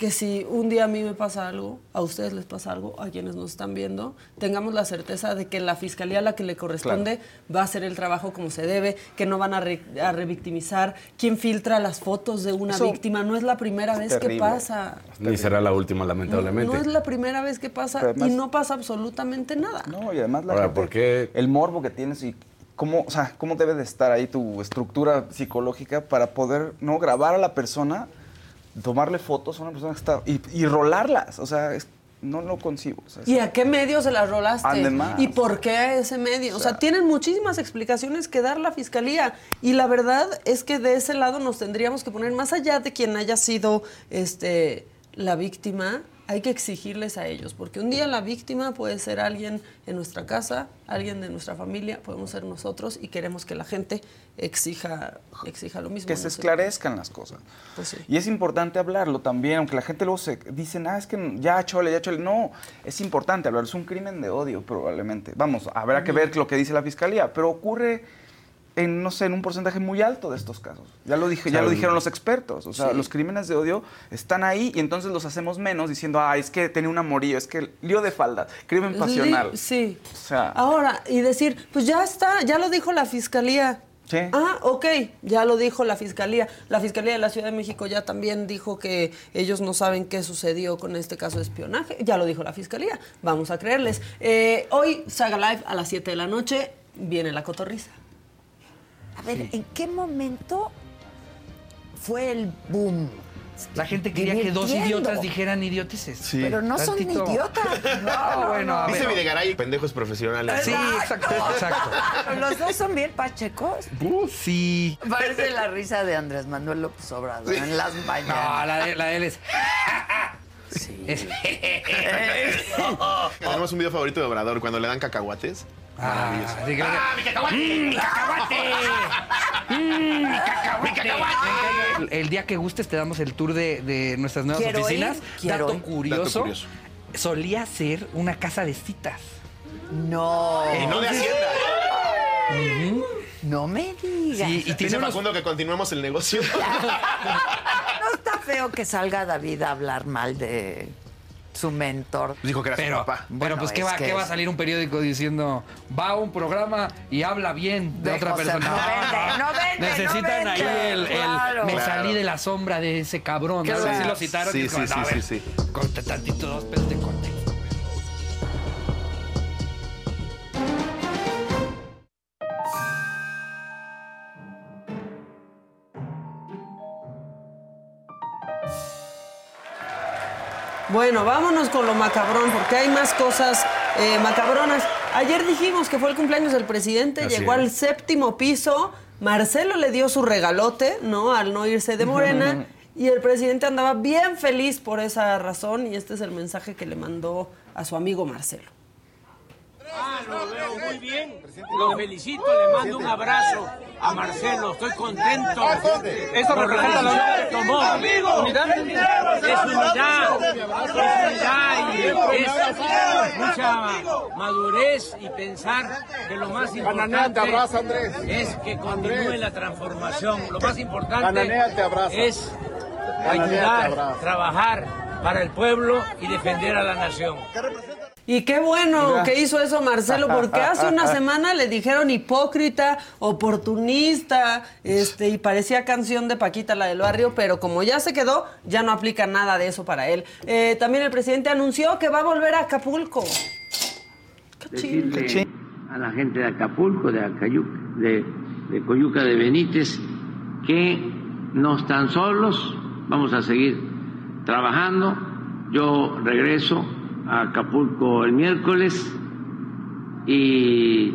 que si un día a mí me pasa algo, a ustedes les pasa algo, a quienes nos están viendo, tengamos la certeza de que la fiscalía a la que le corresponde va a hacer el trabajo como se debe, que no van a, re- a revictimizar. ¿Quién filtra las fotos de una Eso víctima? No es la primera es vez que pasa. Ni será la última, lamentablemente. No es la primera vez que pasa además- y no pasa absolutamente nada. No, y además la Ahora, gente- ¿por qué? el morbo que tienes y cómo, o sea, cómo debe de estar ahí tu estructura psicológica para poder no grabar a la persona, tomarle fotos a una persona que está y, y rolarlas, o sea, es- no lo concibo. o sea, ¿Y a qué medio se las rolaste? Además. ¿Y por qué a ese medio? O sea, sea- tienen muchísimas explicaciones que dar la fiscalía. Y la verdad es que de ese lado nos tendríamos que poner, más allá de quien haya sido este, la víctima, hay que exigirles a ellos. Porque un día la víctima puede ser alguien en nuestra casa, alguien de nuestra familia, podemos ser nosotros y queremos que la gente exija, exija lo mismo. que se esclarezcan las cosas. Pues sí. Y es importante hablarlo también, aunque la gente luego se dicen, ah, es que ya chole, ya chole. No, es importante hablarlo, es un crimen de odio probablemente. Vamos, habrá que ver lo que dice la fiscalía, pero ocurre en, no sé, en un porcentaje muy alto de estos casos. Ya lo, dije, ya lo dijeron los expertos. O sea, Sí. los crímenes de odio están ahí y entonces los hacemos menos diciendo, ah, es que tenía un amorío, es que lío de falda, crimen pasional. Li- Sí. O sea, Ahora, y decir, pues ya está, ya lo dijo la fiscalía. Sí. Ah, ok, ya lo dijo la fiscalía. La fiscalía de la Ciudad de México ya también dijo que ellos no saben qué sucedió con este caso de espionaje. Ya lo dijo la fiscalía. Vamos a creerles. Eh, hoy, Saga Live a las 7 de la noche, viene la cotorriza. A ver, ¿en qué momento fue el boom? La gente quería que dos entiendo. idiotas dijeran idioteces. Sí. Pero no son Tantito. idiotas. No, bueno, a Dice. Videgaray, pendejos profesionales. Sí, exacto, exacto. Los dos son bien pachecos. Uh, sí. Parece la risa de Andrés Manuel López Obrador en las No, mañanas. la de, la de él es. Sí. es- Tenemos un video favorito de Obrador cuando le dan cacahuates. Maravilloso. así que- ¡Ah, mi cacahuate! ¡Mm, cacahuate! ¡Mm, cacahuate! cacahuate! El, el día que gustes te damos el tour de, de nuestras nuevas Quiero oficinas. ir, quiero Dato ir. curioso, Dato curioso. solía ser una casa de citas. No. Y no de Hacienda. No me digas. Sí, y Dice tiene unos- Facundo que continuemos el negocio. No está feo que salga David a hablar mal de su mentor. Dijo que era Pero, su papá. pero Bueno, pues, ¿qué va, que qué va a salir un periódico diciendo va a un programa y habla bien de, De otra José- persona? no vende, no vende, Necesitan no ahí vende, el, el claro. me salí de la sombra de ese cabrón. ¿no? Claro. Así lo citaron. Sí, sí, no, a sí, ver, sí, Corte tantito dos pesos Bueno, vámonos con lo macabrón, porque hay más cosas eh, macabronas. Ayer dijimos que fue el cumpleaños del presidente, Así llegó es. al séptimo piso, Marcelo le dio su regalote, ¿no? Al no irse de Morena, y el presidente andaba bien feliz por esa razón, y este es el mensaje que le mandó a su amigo Marcelo. Ah, lo veo muy bien. Lo felicito, le mando un abrazo a Marcelo. Estoy contento. Eso por representa la unidad. que tomó. Unidad. Es unidad. Es unidad y es mucha madurez y pensar que lo más importante es que continúe la transformación. Lo más importante es ayudar, trabajar para el pueblo y defender a la nación. Y qué bueno que hizo eso Marcelo, porque hace una semana le dijeron hipócrita, oportunista, este, y parecía canción de Paquita, la del barrio, pero como ya se quedó, ya no aplica nada de eso para él. Eh, también el presidente anunció que va a volver a Acapulco. decirle a la gente de Acapulco, de, Acayuc- de, de Coyuca de Benítez, que no están solos, vamos a seguir trabajando. Yo regreso a Acapulco el miércoles y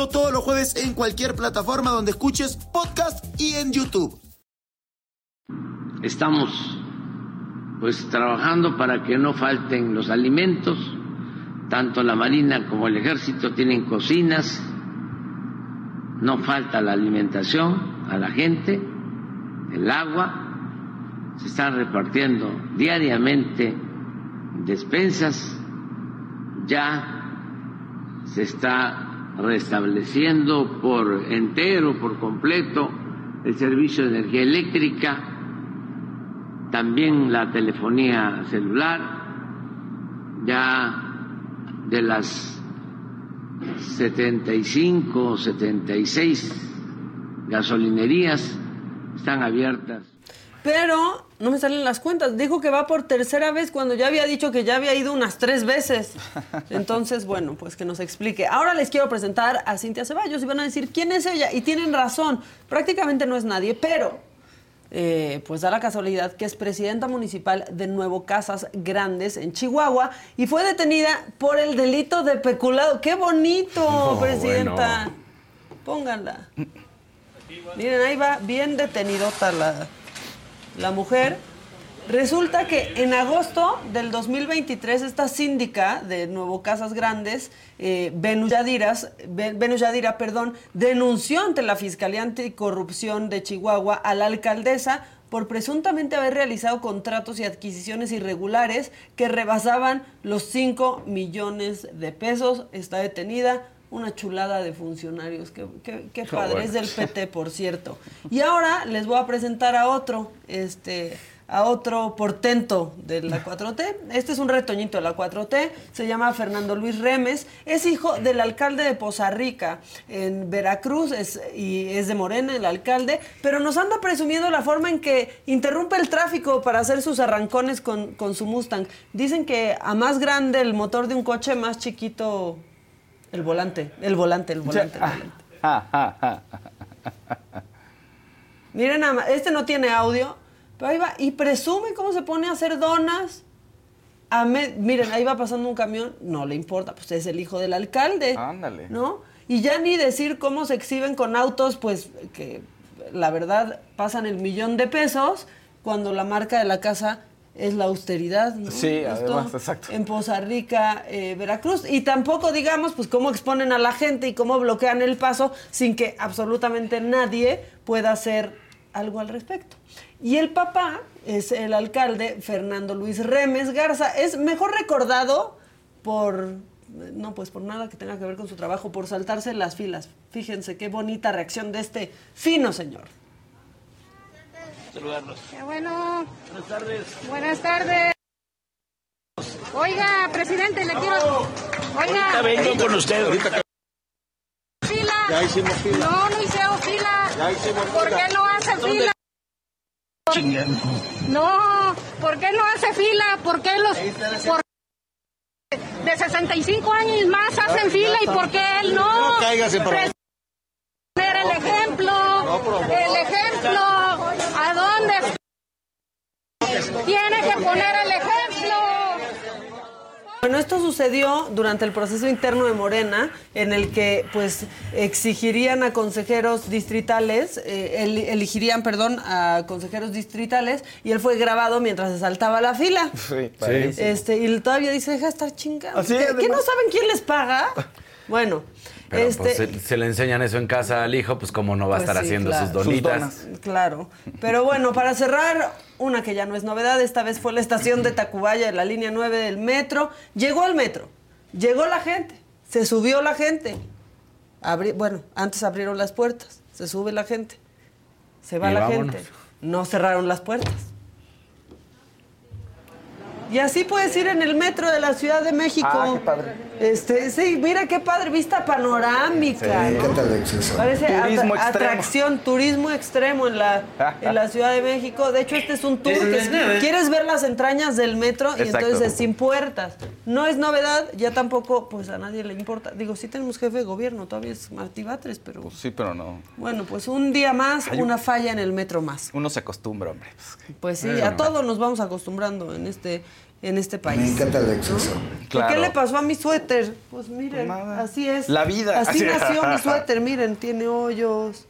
todos los jueves en cualquier plataforma donde escuches podcast y en YouTube. estamos pues trabajando para que no falten los alimentos. Tanto la Marina como el Ejército tienen cocinas. No falta la alimentación a la gente, el agua. Se están repartiendo diariamente despensas. Ya se está restableciendo por entero, por completo, el servicio de energía eléctrica también la telefonía celular, ya de las 75, 76 gasolinerías están abiertas. Pero no me salen las cuentas. Dijo que va por tercera vez cuando ya había dicho que ya había ido unas tres veces. Entonces, bueno, pues que nos explique. Ahora les quiero presentar a Cintia Ceballos y van a decir quién es ella. Y tienen razón, prácticamente no es nadie, pero eh, pues da la casualidad que es presidenta municipal de Nuevo Casas Grandes en Chihuahua y fue detenida por el delito de peculado. ¡Qué bonito, No, presidenta! Pónganla. Miren, ahí va bien detenidota la, la mujer. Resulta que en agosto del 2023 esta síndica de Nuevo Casas Grandes, eh, Venus, Venus perdón, denunció ante la Fiscalía Anticorrupción de Chihuahua a la alcaldesa por presuntamente haber realizado contratos y adquisiciones irregulares que rebasaban los 5 millones de pesos. Está detenida una chulada de funcionarios. Qué, qué- qué Qué padre, es del PT, por cierto. Y ahora les voy a presentar a otro, este, a otro portento de la 4T. Este es un retoñito de la 4T, se llama Fernando Luis Remes, es hijo del alcalde de Poza Rica, en Veracruz, es, y es de Morena el alcalde, pero nos anda presumiendo la forma en que interrumpe el tráfico para hacer sus arrancones con, con su Mustang. Dicen que a más grande el motor de un coche, más chiquito el volante, el volante, el volante. el volante. Miren, nada más, este no tiene audio, pero ahí va y presume cómo se pone a hacer donas. A miren, ahí va pasando un camión, no le importa, pues es el hijo del alcalde. Ándale. ¿No? Y ya ni decir cómo se exhiben con autos, pues que la verdad pasan el millón de pesos cuando la marca de la casa es la austeridad. ¿no? Sí, Esto además, exacto. En Poza Rica, eh, Veracruz. Y tampoco digamos, pues cómo exponen a la gente y cómo bloquean el paso sin que absolutamente nadie pueda hacer algo al respecto. Y el papá es el alcalde Fernando Luis Remes Garza. Es mejor recordado por, no pues por nada que tenga que ver con su trabajo, por saltarse las filas. Fíjense qué bonita reacción de este fino señor. Saludarlos. Bueno, Buenas tardes. buenas tardes. Oiga, presidente, le quiero. Oiga. Ahorita vengo con usted. Ahorita Fila. Ya hicimos fila. No, no hicieron fila. Ya hicimos ¿Por fila. qué no hace ¿Dónde? fila? chingando. No, ¿por qué no hace fila? ¿Por qué los por- de 65 años y más hacen fila y por qué él no? No, cáigase, por favor. El ejemplo, el ejemplo. Tiene que poner el ejemplo. Bueno, esto sucedió durante el proceso interno de Morena, en el que pues exigirían a consejeros distritales, eh, el- elegirían, perdón, a consejeros distritales, y él fue grabado mientras se saltaba la fila. Sí, padrísimo. Este, y todavía dice, deja de estar chingando. Así ¿Qué, es, qué no saben quién les paga? Bueno, Pero este, pues se, se le enseñan eso en casa al hijo, pues cómo no va a Pues estar sí, haciendo claro. sus Sus donitas. donas. Claro. Pero bueno, para cerrar, una que ya no es novedad, esta vez fue la estación de Tacubaya de la línea 9 del metro. Llegó al metro, llegó la gente, se subió la gente. Abri- bueno, antes abrieron las puertas, se sube la gente, se va Y la vámonos. gente. No cerraron las puertas. Y así puedes ir en el metro de la Ciudad de México. Ah, qué padre. Este, sí, mira qué padre, vista panorámica. Sí, ¿no? Parece Turismo extremo. atracción, turismo extremo en la, en la Ciudad de México. De hecho, este es un tour que es- quieres ver las entrañas del metro y entonces es sin puertas. No es novedad, ya tampoco, pues a nadie le importa. Digo, sí tenemos jefe de gobierno, todavía es Martí Batres, pero Sí, pero no. bueno, pues un día más, Hay un- una falla en el metro más. Uno se acostumbra, hombre. Pues sí, a todos nos vamos acostumbrando en este, en este país. Me encanta el exceso. ¿no? ¿Y Claro. ¿Qué le pasó a mi suéter? Pues miren, así es. La vida. Así Así- nació mi suéter, miren, tiene hoyos.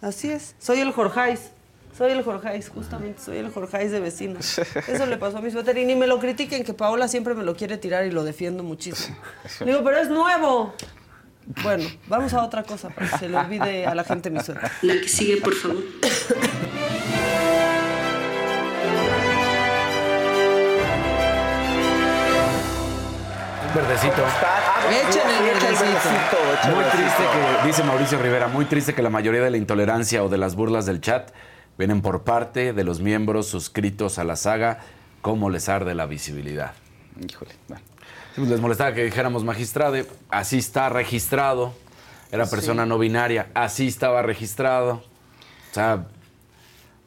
Así es. Soy el Jorjais. Soy el Jorjais, justamente, soy el Jorjais de vecinos. Eso le pasó a mi suéter. Y ni me lo critiquen, que Paola siempre me lo quiere tirar y lo defiendo muchísimo. Digo, pero es nuevo. Bueno, vamos a otra cosa para que se le olvide a la gente mi suéter. La que sigue, por favor. Verdecito. Echen el verdecito. Muy triste que, dice Mauricio Rivera, muy triste que la mayoría de la intolerancia o de las burlas del chat vienen por parte de los miembros suscritos a la saga. ¿Cómo les arde la visibilidad? Híjole. bueno. Sí, pues les molestaba que dijéramos magistrado, así está registrado. Era persona no binaria, así estaba registrado. O sea,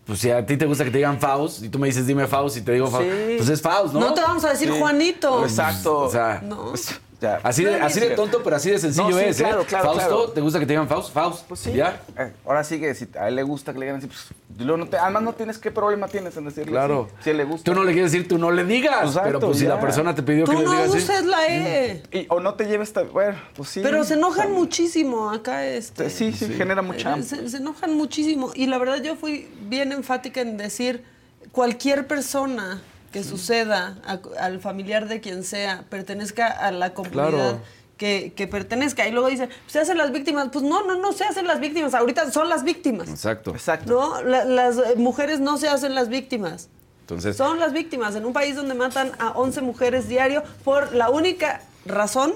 pues si a ti te gusta que te digan Faust y tú me dices dime Faust y te digo Faust, Sí. pues es Faust, ¿no? No te vamos a decir Sí. Juanito. Exacto. O sea, No. Ya. así de, así de tonto, pero así de sencillo No, sí, es, ¿eh? claro, claro, Fausto, claro. ¿te gusta que te digan Faust? Faust. Pues sí. ¿Ya? Eh, ahora sí que si a él le gusta que le digan así, pues y luego no te, además no tienes qué problema tienes en decirle Claro. así. Si a él le gusta. Tú no le quieres decir, tú no le digas. Exacto, pero pues si la persona te pidió Tú que le no digas así. uses la E. Y, o no te lleves bueno, pues sí. Pero se enojan muchísimo acá. Este, Sí, sí, genera mucha. Eh, Se, se enojan muchísimo. Y la verdad yo fui bien enfática en decir, cualquier persona que suceda a- al familiar de quien sea, pertenezca a la comunidad Claro. que, que pertenezca. Y luego dicen, se hacen las víctimas. Pues no, no, no se hacen las víctimas. Ahorita son las víctimas. Exacto. Exacto. No, La- las eh, mujeres no se hacen las víctimas. Entonces, Son las víctimas en un país donde matan a 11 mujeres diario por la única razón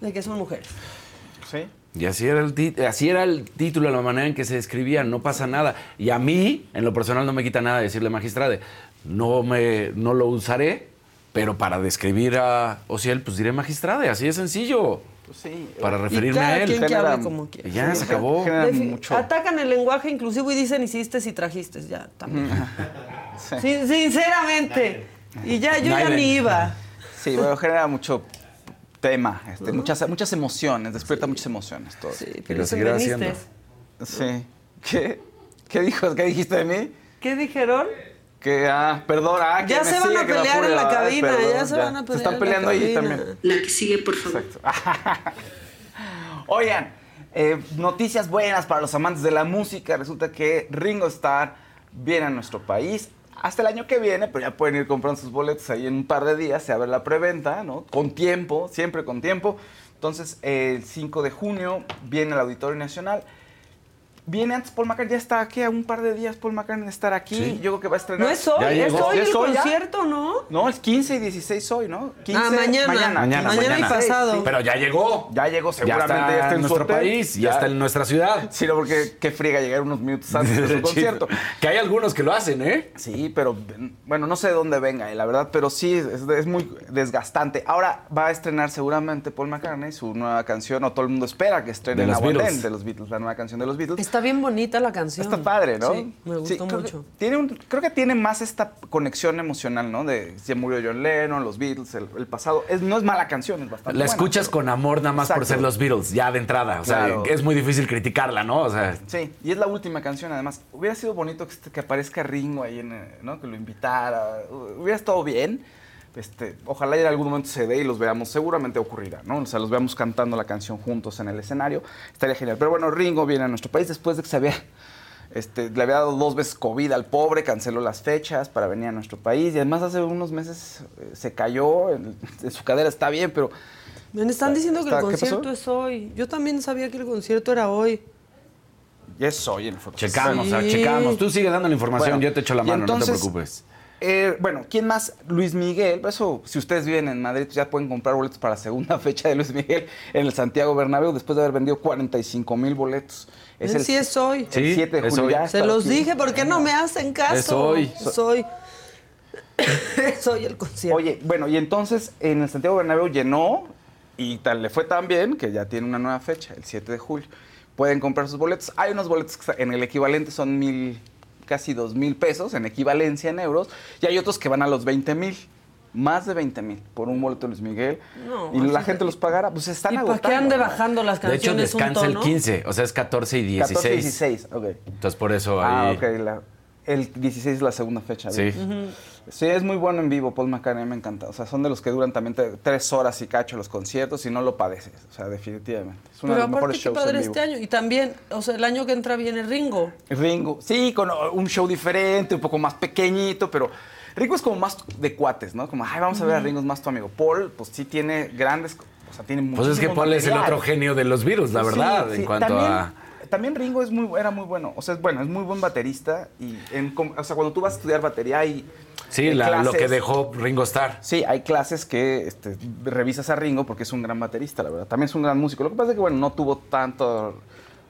de que son mujeres. Sí. y así era, el así era el título, la manera en que se escribía, no pasa nada. Y a mí, en lo personal, no me quita nada decirle magistrade. No, me, no lo usaré, pero para describir a Ociel, pues diré magistrade, así de sencillo. Pues sí. Para Y referirme cada a él. quien que hable como quiera. Y ya, Sí, se acabó. mucho. Atacan el lenguaje inclusivo y dicen hiciste y trajiste. Ya, también. Sí. Sinceramente. Y ya, yo ya ni iba. Sí, bueno, genera mucho tema, este, muchas, muchas emociones, despierta muchas emociones todo. Sí, Y pero lo se seguirá haciendo. Sí. ¿Qué? ¿Qué dijo? ¿Qué dijiste de mí? ¿Qué dijeron? Que, ah, perdón, ah, Ya se van sigue, a pelear en la cabina, perdón, ya se van a pelear Se están en la peleando ahí también. La que sigue, por favor. Oigan, eh, noticias buenas para los amantes de la música. Resulta que Ringo Starr viene a nuestro país hasta el año que viene, pero ya pueden ir comprando sus boletos ahí en un par de días. Se abre la preventa, ¿no? Con tiempo, siempre con tiempo. Entonces, el 5 de junio viene al Auditorio Nacional. Viene antes Paul McCartney, ya está aquí a un par de días Paul McCartney de estar aquí. Sí. Yo creo que va a estrenar. No es hoy, Ya es hoy ¿Ya el ya? concierto, ¿no? No, es 15 y 16 hoy, ¿no? 15, Ah, mañana. Mañana, Mañana, 15, mañana y 16, pasado. sí. Pero ya llegó. Ya llegó, Ya seguramente está ya está en nuestro hotel. país, ya está en nuestra ciudad. Sí, no, porque qué friega llegar unos minutos antes de su concierto. Que hay algunos que lo hacen, ¿eh? Sí, pero bueno, no sé de dónde venga, eh, la verdad, pero sí, es, es muy desgastante. Ahora va a estrenar seguramente Paul McCartney su nueva canción, o todo el mundo espera que estrene De los Beatles. De los Beatles, la nueva canción de los Beatles. Está bien bonita la canción. Está padre, ¿no? Sí, me gustó creo mucho. Que tiene un, creo que tiene más esta conexión emocional, ¿no? De si murió John Lennon, los Beatles, el, el pasado. Es, no es mala canción, es bastante La buena, escuchas pero- con amor nada más por ser los Beatles, ya de entrada. O sea, Claro. es muy difícil criticarla, ¿no? O sea, Sí, y es la última canción además. Hubiera sido bonito que, que aparezca Ringo ahí, en, eh, ¿no? Que lo invitara. Hubiera estado bien. Este, ojalá y en algún momento se dé y los veamos. Seguramente ocurrirá, ¿no? O sea, los veamos cantando la canción juntos en el escenario. Estaría genial. Pero bueno, Ringo viene a nuestro país después de que se había... Este, le había dado dos veces COVID al pobre, canceló las fechas para venir a nuestro país y además hace unos meses eh, se cayó, en, en su cadera está bien, pero Me están diciendo que el concierto es hoy. Yo también sabía que el concierto era hoy. ya es hoy en el checamos, Sí. o sea, checamos. Tú sigue dando la información, Bueno, yo te echo la mano, no te preocupes. Eh, bueno, ¿quién más? Luis Miguel. Eso, si ustedes viven en Madrid, ya pueden comprar boletos para la segunda fecha de Luis Miguel en el Santiago Bernabéu después de haber vendido 45 mil boletos. Es sí es hoy. el Sí, 7 de julio. ya Se los aquí. dije, ¿por qué no me hacen caso? Es hoy. Es hoy el concierto. Oye, bueno, y entonces en el Santiago Bernabéu llenó y tal le fue tan bien que ya tiene una nueva fecha, el 7 de julio. Pueden comprar sus boletos. Hay unos boletos que en el equivalente son mil, casi dos mil pesos en equivalencia en euros. Y hay otros que van a los 20 mil. Más de 20 mil por un boleto de Luis Miguel. No, y la gente que- los pagará. Pues están ¿Y agotando. qué ande ¿no? bajando las De hecho, canciones un descansa el tono? 15, o sea, es 14 y 16. 14 y 16, ok. Entonces, por eso Ah, ahí... ok. la- el 16 es la segunda fecha. Sí. Sí, es muy bueno en vivo, Paul McCartney, me encanta. O sea, son de los que duran también tres horas y cacho los conciertos y no lo padeces. O sea, definitivamente. Es uno Pero de los aparte, mejores qué shows en padre vivo. este año. Y también, o sea, el año que entra viene Ringo. Ringo, sí, con oh, un show diferente, un poco más pequeñito, pero Ringo es como más de cuates, ¿no? Como, ay, vamos a ver a Ringo, es más tu amigo. Paul, pues sí tiene grandes, o sea, tiene Pues es que Paul es el otro genio de los virus, la Sí, verdad, sí, en cuanto también, a... También Ringo es muy, era muy bueno. O sea, es bueno, es muy buen baterista. Y en, o sea, cuando tú vas a estudiar batería hay. Sí, hay la- lo que dejó Ringo Starr. Sí, hay clases que este, revisas a Ringo porque es un gran baterista, la verdad. También es un gran músico. Lo que pasa es que, bueno, no tuvo tanto.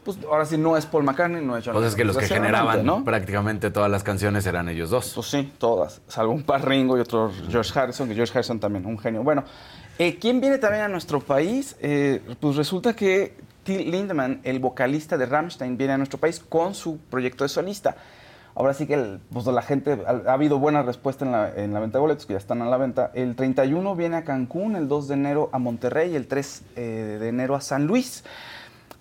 Pues ahora sí no es Paul McCartney, no es John Pues es que los que generaban ¿no? prácticamente todas las canciones eran ellos dos. Pues sí, todas. Salvo un par Ringo y otro George Harrison, que George Harrison también, un genio. Bueno, eh, ¿quién viene también a nuestro país? Eh, pues resulta que Till Lindemann, el vocalista de Rammstein, viene a nuestro país con su proyecto de solista. Ahora sí que el- pues la gente, ha, ha habido buena respuesta en la, en la venta de boletos, que ya están a la venta. El 31 viene a Cancún, el 2 de enero a Monterrey y el 3 eh, de enero a San Luis.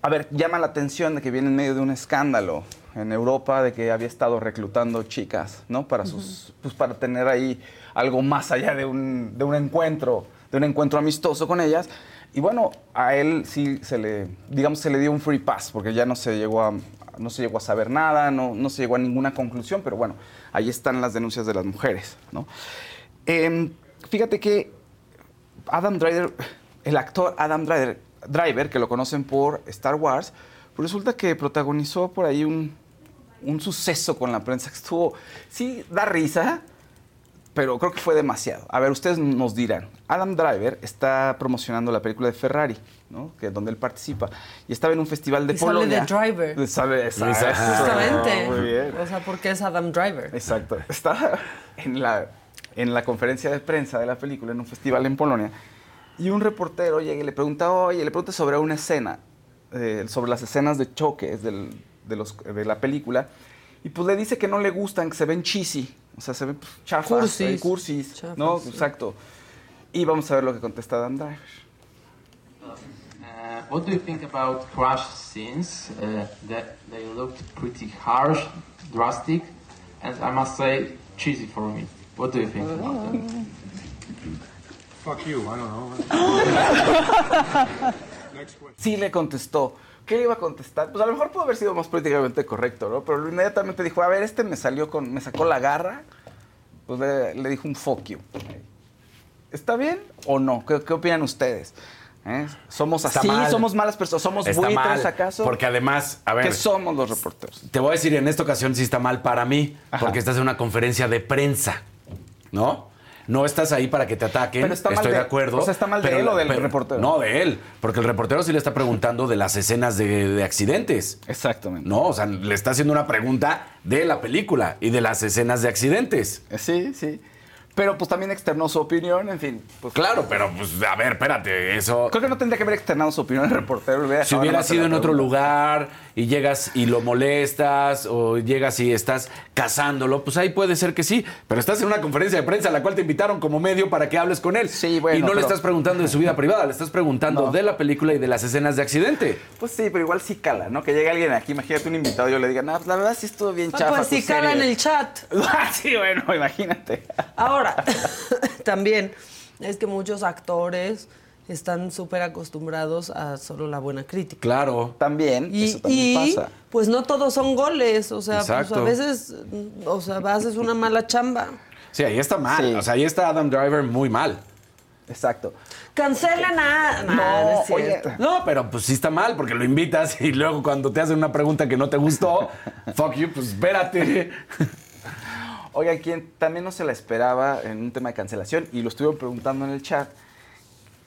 A ver, llama la atención de que viene en medio de un escándalo en Europa de que había estado reclutando chicas, ¿no? Para sus, pues para tener ahí algo más allá de un, de un encuentro, de un encuentro amistoso con ellas. Y bueno, a él sí se le, digamos, se le dio un free pass, porque ya no se llegó a, no se llegó a saber nada, no, no se llegó a ninguna conclusión, pero bueno, ahí están las denuncias de las mujeres, ¿no? Em, fíjate que Adam Driver, el actor Adam Driver, Driver, que lo conocen por Star Wars, pues resulta que protagonizó por ahí un, un suceso con la prensa que estuvo, sí, da risa, pero creo que fue demasiado. A ver, ustedes nos dirán. Adam Driver está promocionando la película de Ferrari, ¿no? Que es donde él participa. Y estaba en un festival de Y sale Polonia. de Driver. Sale, exacto. Justamente. Muy bien. O sea, porque es Adam Driver. Exacto. Estaba en la, en la conferencia de prensa de la película, en un festival en Polonia, y un reportero llega y le pregunta, oye, le pregunta sobre una escena, eh, sobre las escenas de choques del- de, los, de la película, y pues le dice que no le gustan, que se ven cheesy, o sea, se ven pues, chafas, Cursis. eh, cursis, Chafas, ¿no? sí. Exacto. Y vamos a ver lo que contesta Adam Driver. Uh, what do you think about crash scenes? Uh, that they looked pretty harsh, drastic, and I must say cheesy for me. What do you think about that? Fuck you, I don't know. Sí le contestó. ¿Qué iba a contestar? Pues a lo mejor pudo haber sido más políticamente correcto, ¿no? Pero inmediatamente dijo, a ver, este me salió con, me sacó la garra. Pues le, le dijo un fuck you. ¿Está bien o no? ¿Qué, qué opinan ustedes? ¿Eh? ¿Somos así? ¿Somos malas personas? ¿Somos Está buitres mal, acaso? Porque además, a ver. ¿Qué somos los reporteros? Te voy a decir, en esta ocasión sí está mal para mí, porque estás en una conferencia de prensa, ¿no? No estás ahí para que te ataquen. Pero está mal Estoy de, de- acuerdo. o sea, ¿está mal de él o del reportero? No, de él. Porque el reportero sí le está preguntando de las escenas de, de accidentes. Exactamente. No, o sea, le está haciendo una pregunta de la película y de las escenas de accidentes. Sí, sí. Pero pues también externó su opinión, en fin. Pues, Claro, pero pues, a ver, espérate, eso. Creo que no tendría que haber externado su opinión el reportero. Si hubiera sido en otro lugar y llegas y lo molestas o llegas y estás cazándolo, pues ahí puede ser que sí. Pero estás en una conferencia de prensa a la cual te invitaron como medio para que hables con él. Sí, bueno, Y no le estás preguntando de su vida privada, le estás preguntando No. de la película y de las escenas de accidente. Pues sí, pero igual sí cala, ¿no? Que llegue alguien aquí, imagínate un invitado y yo le diga, no, pues la verdad sí estuvo bien Ah, chafa pues si cala en serie". el chat. Ah, sí, bueno, imagínate. Ahora, también es que muchos actores están súper acostumbrados a solo la buena crítica. Claro. También, Y, eso también y, pasa. pues no todos son goles, o sea, pues a veces, o sea, haces una mala chamba. Sí, ahí está mal. Sí. O sea, ahí está Adam Driver muy mal. Exacto. Cancelan a... No, No, es oye, cierto. No, pero pues sí está mal porque lo invitas y luego cuando te hacen una pregunta que no te gustó, fuck you, pues espérate. Oiga, quien también no se la esperaba en un tema de cancelación, y lo estuvieron preguntando en el chat,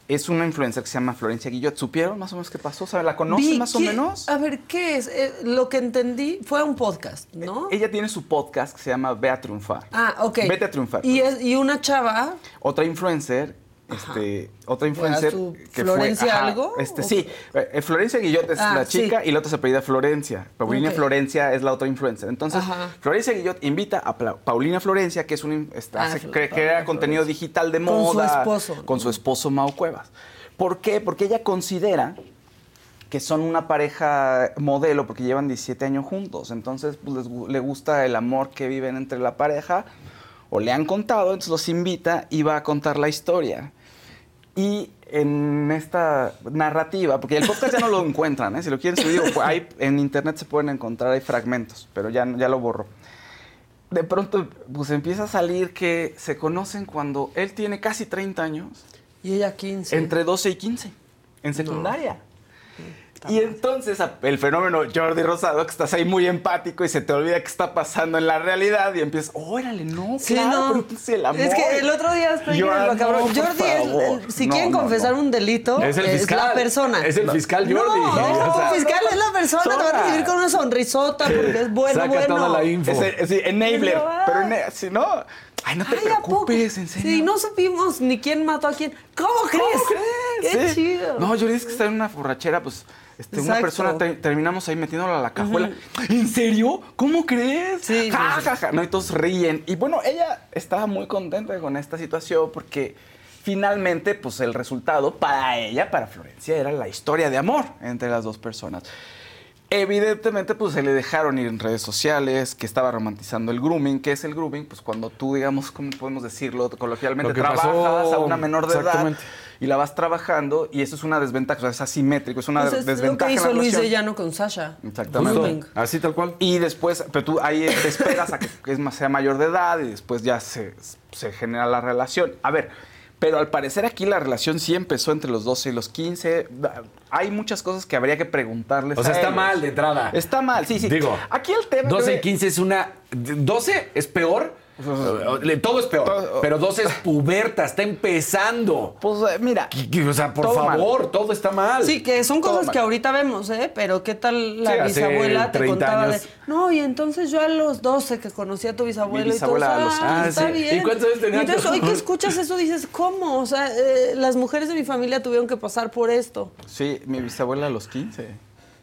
es una influencer que se llama Florencia Guillot. ¿Supieron más o menos qué pasó? ¿Sabe? ¿La conocen más o menos? A ver, ¿qué es? Eh, lo que entendí fue un podcast, ¿no? Ella tiene su podcast que se llama Ve a Triunfar. Ah, ok. Vete a triunfar. Y, es, y una chava, Otra influencer, este, otra influencer que Florencia fue, ajá, algo? Este, ¿O sí, eh, Florencia Guillot es Ah, la sí. chica y la otra se apellida Florencia. Paulina. Florencia es la otra influencer. Entonces, Ajá. Florencia Guillot invita a Paulina Florencia, que es un está, Ah, Paulina crea contenido digital de Con su moda esposo, con su esposo Mau Cuevas. ¿Por qué? Porque ella considera que son una pareja modelo porque llevan 17 años juntos. Entonces, pues, les le gusta el amor que viven entre la pareja o le han contado, entonces los invita y va a contar la historia. Y en esta narrativa, porque el podcast ya no lo encuentran, ¿eh? si lo quieren subir, pues, hay- en internet se pueden encontrar, hay fragmentos, pero ya, ya lo borro. De pronto, pues empieza a salir que se conocen cuando él tiene casi 30 años, y ella 15. entre 12 y 15, en secundaria. Y entonces el fenómeno Jordi Rosado, que estás ahí muy empático y se te olvida qué está pasando en la realidad y empiezas, órale, no, Sí, claro, no. pero el amor. Es que el otro día estoy Yo, en el ah, cabrón. no, Jordi es, favor. si No, quieren no, confesar no. un delito, Es el fiscal. la persona. Es el fiscal Jordi. No, no, O sea, fiscal es la persona, te va a recibir con una sonrisota porque es bueno, Saca bueno. toda la info. Ese- ese enabler, Pero, si no, ay, no te Ay, preocupes, en serio. Sí, no supimos ni quién mató a quién. ¿Cómo crees? Qué Sí. chido. No, yo es que está en una borrachera, pues este, una persona te- terminamos ahí metiéndola a la cajuela. ¿En serio? ¿Cómo crees? Sí, Ja, sí. ja, ja. No, y todos ríen. Y bueno, ella estaba muy contenta con esta situación porque finalmente, pues el resultado para ella, para Florencia, era la historia de amor entre las dos personas. Evidentemente, pues se le dejaron ir en redes sociales, que estaba romantizando el grooming. ¿Qué es el grooming? Pues cuando tú, digamos, ¿cómo podemos decirlo coloquialmente? Lo que trabajas pasó, a una menor de edad y la vas trabajando y eso es una desventaja, o sea, es asimétrico, es una Pues es lo desventaja. que hizo Luis de Llano con Sasha. Exactamente. Grooming. Así tal cual. Y después, pero tú ahí te esperas a que, que es más, sea mayor de edad y después ya se, se genera la relación. A ver, Pero al parecer aquí la relación sí empezó entre los 12 y los 15. Hay muchas cosas que habría que preguntarles. O sea, a está ellos. mal de entrada. Está mal, sí, sí. Digo, aquí el tema. 12 creo y que- 15 es una. 12 es peor. Eh, Todo es peor. Pero 12 es puberta, está empezando. Pues mira. O sea, por todo favor, mal. todo está mal. Sí, que son Todo cosas mal. que ahorita vemos, ¿eh? Pero ¿qué tal la Sí, bisabuela te 30 contaba años. de, no, y entonces yo a los 12 que conocí a tu bisabuelo Mi bisabuela y los- ah, Ah, está sí. bien. ¿Y cuántos años tenía entonces tú? hoy que escuchas eso dices, ¿cómo? O sea, eh, las mujeres de mi familia tuvieron que pasar por esto. Sí, mi bisabuela a los 15.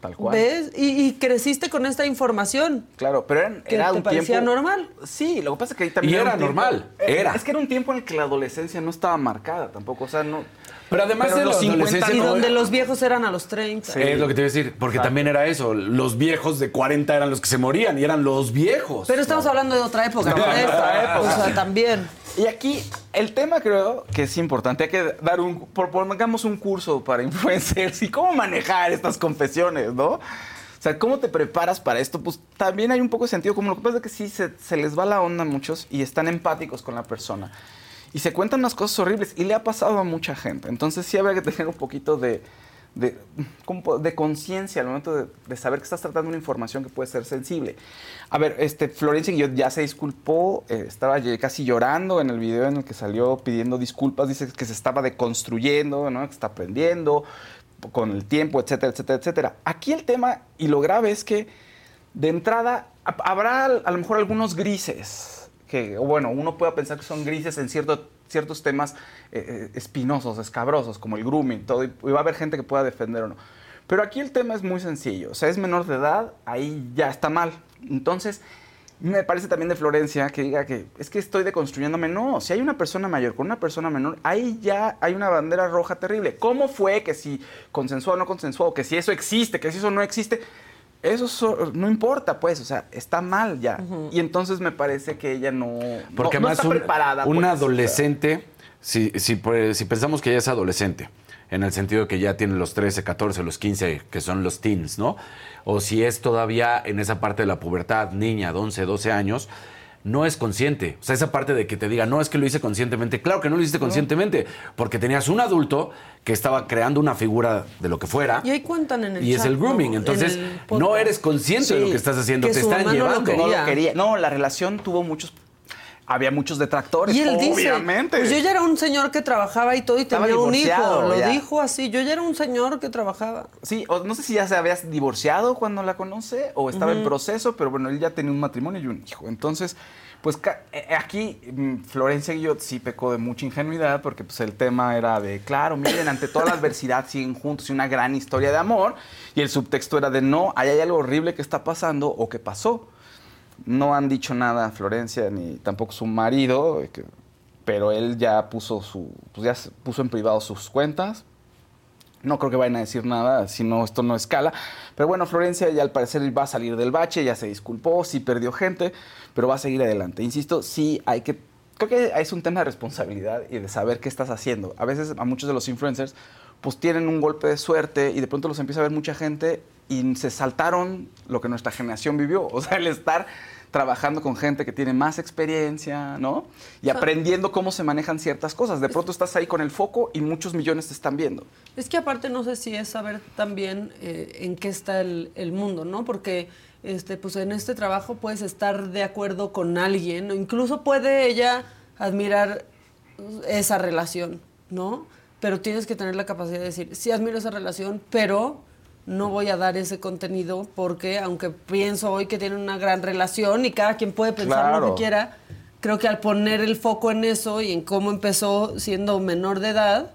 Tal cual. ¿Ves? Y, y creciste con esta información. Claro, pero eran- Que era te un parecía tiempo... normal. Sí, lo que pasa es que ahí también Y era normal, Eh, era. Es que era un tiempo en el que la adolescencia no estaba marcada tampoco, o sea, no... Pero además de los la 50 adolescencia, Y no- donde los viejos eran a los 30. Es lo que te iba a decir, porque también era eso. Los viejos de 40 eran los que se morían y eran los viejos. Pero estamos hablando de otra época. ¿no? de otra época. O sea, también. Y aquí el tema creo que es importante. Hay que dar un, por- pongamos un curso para influencers y cómo manejar estas confesiones, ¿no? O sea, ¿cómo te preparas para esto? Pues también hay un poco de sentido común. Lo que pasa es que sí se, se les va la onda a muchos y están empáticos con la persona. Y se cuentan unas cosas horribles y le ha pasado a mucha gente. Entonces sí habría que tener un poquito de, de, conciencia al momento de, saber que estás tratando una información que puede ser sensible. A ver, este, Florencia Guillot ya se disculpó, eh, estaba casi llorando en el video en el que salió pidiendo disculpas, dice que se estaba deconstruyendo, ¿no? que está aprendiendo con el tiempo, etcétera, etcétera, etcétera. Aquí el tema y lo grave es que de entrada ha- habrá a lo mejor algunos grises, que, bueno, uno puede pensar que son grises en cierto, ciertos temas eh, eh, espinosos, escabrosos, como el grooming, todo, y, va a haber gente que pueda defender o no. Pero aquí el tema es muy sencillo, o sea, es menor de edad, ahí ya está mal. Entonces, me parece también de Florencia que diga que es que estoy deconstruyéndome. No, si hay una persona mayor con una persona menor, ahí ya hay una bandera roja terrible. ¿Cómo fue que si consensuó o no consensuó, que si eso existe, que si eso no existe? Eso so- no importa, pues, o sea, está mal ya. Y entonces me parece que ella no, Porque no, no más está un, preparada. un pues. adolescente, si, si, pues, si pensamos que ella es adolescente, en el sentido de que ya tiene los 13, 14, los 15, que son los teens, ¿no? O si es todavía en esa parte de la pubertad, niña, de 11, 12 años, no es consciente. O sea, esa parte de que te diga, no es que lo hice conscientemente. Claro que no lo hiciste conscientemente, porque tenías un adulto que estaba creando una figura de lo que fuera. Y ahí cuentan en el Y es el grooming. ¿no? Entonces, En el no eres consciente de lo que estás haciendo. que Te su están mamá no lo llevando. No quería. lo quería. No, la relación tuvo muchos. Había muchos detractores. Y él dice, obviamente. pues yo ya era un señor que trabajaba y todo y Estaba tenía un hijo. Lo ya. dijo así, yo ya era un señor que trabajaba. Sí, o no sé si ya se había divorciado cuando la conoce o estaba en proceso, pero bueno, él ya tenía un matrimonio y un hijo. Entonces, pues ca- eh, aquí mm, Florencia Guillot sí pecó de mucha ingenuidad porque pues el tema era de, claro, miren, ante toda la adversidad siguen juntos y una gran historia de amor. Y el subtexto era de, no, ahí hay algo horrible que está pasando o que pasó. No han dicho nada Florencia ni tampoco su marido, eh, pero él ya puso su, pues ya puso en privado sus cuentas. No creo que vayan a decir nada, si no, esto no escala. Pero bueno, Florencia ya al parecer va a salir del bache, ya se disculpó, sí perdió gente, pero va a seguir adelante. Insisto, sí hay que... Creo que es un tema de responsabilidad y de saber qué estás haciendo. A veces a muchos de los influencers pues tienen un golpe de suerte y de pronto los empieza a ver mucha gente y se saltaron lo que nuestra generación vivió. O sea, el estar trabajando con gente que tiene más experiencia, ¿no? Y aprendiendo cómo se manejan ciertas cosas. De pronto estás ahí con el foco y muchos millones te están viendo. Es que aparte no sé si es saber también eh, en qué está el, el mundo, ¿no? Porque este, pues en este trabajo puedes estar de acuerdo con alguien, o incluso puede ella admirar esa relación, ¿no? Pero tienes que tener la capacidad de decir, sí admiro esa relación, pero no voy a dar ese contenido porque aunque pienso hoy que tienen una gran relación y cada quien puede pensar lo Claro. que quiera, creo que al poner el foco en eso y en cómo empezó siendo menor de edad,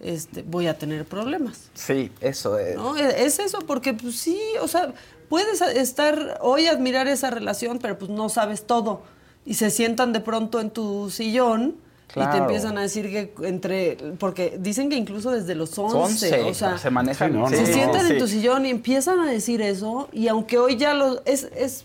este, voy a tener problemas. Sí, eso es. ¿no? Es es eso, porque pues sí, o sea, puedes estar hoy admirar esa relación, pero pues no sabes todo. Y se sientan de pronto en tu sillón y te empiezan a decir que entre, porque dicen que incluso desde los 11, 11, o sea, se manejan. Sí, no, se no, sientan en tu sillón y empiezan a decir eso, y aunque hoy ya lo, es, es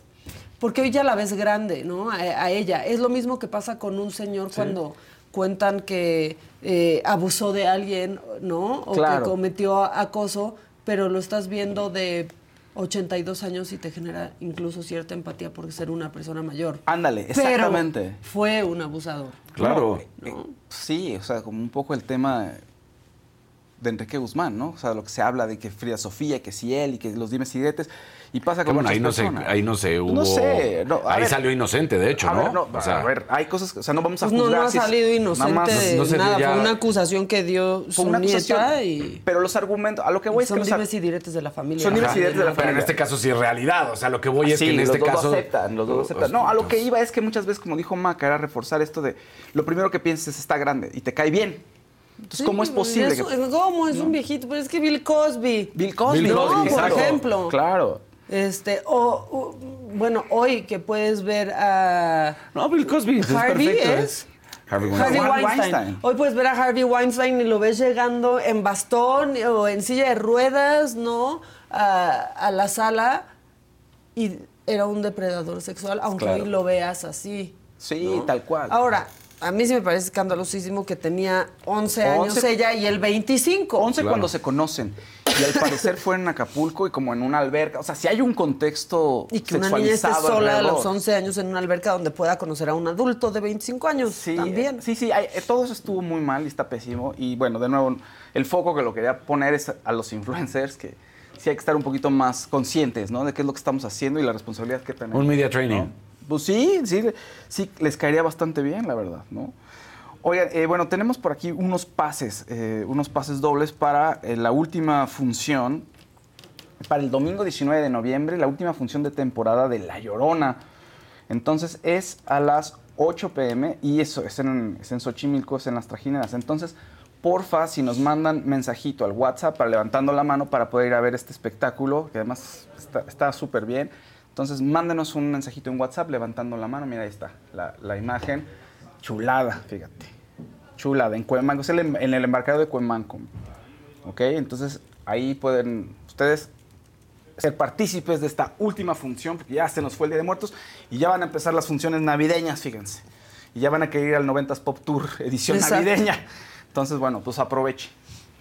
porque hoy ya la ves grande, ¿no? A, a ella. Es lo mismo que pasa con un señor cuando cuentan que eh, abusó de alguien, ¿no? O Claro. que cometió acoso, pero lo estás viendo de 82 años y te genera incluso cierta empatía por ser una persona mayor. Ándale, Pero exactamente. fue un abusador. Claro. Sí, o sea, como un poco el tema de Enrique Guzmán, ¿no? O sea, lo que se habla de que Frida Sofía, que si él y que los dimes y diretes. Y pasa Que con bueno, muchas ahí no, se, ahí no se hubo. No sé, no, ahí ver. salió inocente, de hecho, a ¿no? Ver, no, O sea, a ver, hay cosas, que- o sea, no vamos a Pues no, juzgar. no ha si es- salido nada inocente más- de no nada. ya- Fue una acusación que dio Fue su una acusación, nieta y Pero los argumentos, a lo que voy es son que dimes y diretes de la familia. Son dimes Ajá. y diretes de la Pero en familia. este caso sí es realidad. O sea, lo que voy es Sí, que en los este caso. aceptan, los dos aceptan. No, a lo que iba es que muchas veces, como dijo Maca, era reforzar esto de lo primero que piensas es está grande y te cae bien. Entonces, Sí, ¿cómo es posible? es- que- ¿Cómo? Es un viejito. Pero es que Bill Cosby. Bill Cosby, Bill ¿no? Cosby, por Exacto. ejemplo. Claro. Este, o, o, bueno, hoy que puedes ver a. No, Bill Cosby. es Harvey perfecto, es. ¿eh? Harvey Harvey Weinstein. Weinstein. Hoy puedes ver a Harvey Weinstein y lo ves llegando en bastón o en silla de ruedas, ¿no? A, a la sala y era un depredador sexual, aunque Claro. hoy lo veas así. Sí, tal cual. Ahora, a mí sí me parece escandalosísimo que tenía 11 años 11 ella y él 25. 11 cuando se conocen. Y al parecer fue en Acapulco y como en una alberca. O sea, si hay un contexto Y que una niña esté sexualizado sola a los 11 años en una alberca donde pueda conocer a un adulto de 25 años Sí, también. eh, Sí, sí, hay- todo eso estuvo muy mal y está pésimo. Y bueno, de nuevo, el foco que lo quería poner es a los influencers, que sí hay que estar un poquito más conscientes, ¿no? De qué es lo que estamos haciendo y la responsabilidad que tenemos. Un media training. ¿no? Pues sí, sí, sí, les caería bastante bien, la verdad, ¿no? Oigan, eh, bueno, tenemos por aquí unos pases, eh, unos pases dobles para eh, la última función, para el domingo 19 de noviembre, la última función de temporada de La Llorona. Entonces es a las 8 pm y eso es en, es en Xochimilco, es en las trajineras. Entonces, porfa, si nos mandan mensajito al WhatsApp para levantando la mano para poder ir a ver este espectáculo, que además está- súper bien. Entonces, mándenos un mensajito en WhatsApp levantando la mano. Mira, ahí está la, la imagen. Chulada, fíjate. Chulada, en Cuemanco, es el em- en el embarcadero de Cuemanco. ¿Ok? Entonces, ahí pueden ustedes ser partícipes de esta última función, porque ya se nos fue el Día de Muertos y ya van a empezar las funciones navideñas, fíjense. Y ya van a querer ir al 90s Pop Tour edición Exacto. navideña. Entonces, bueno, pues aproveche.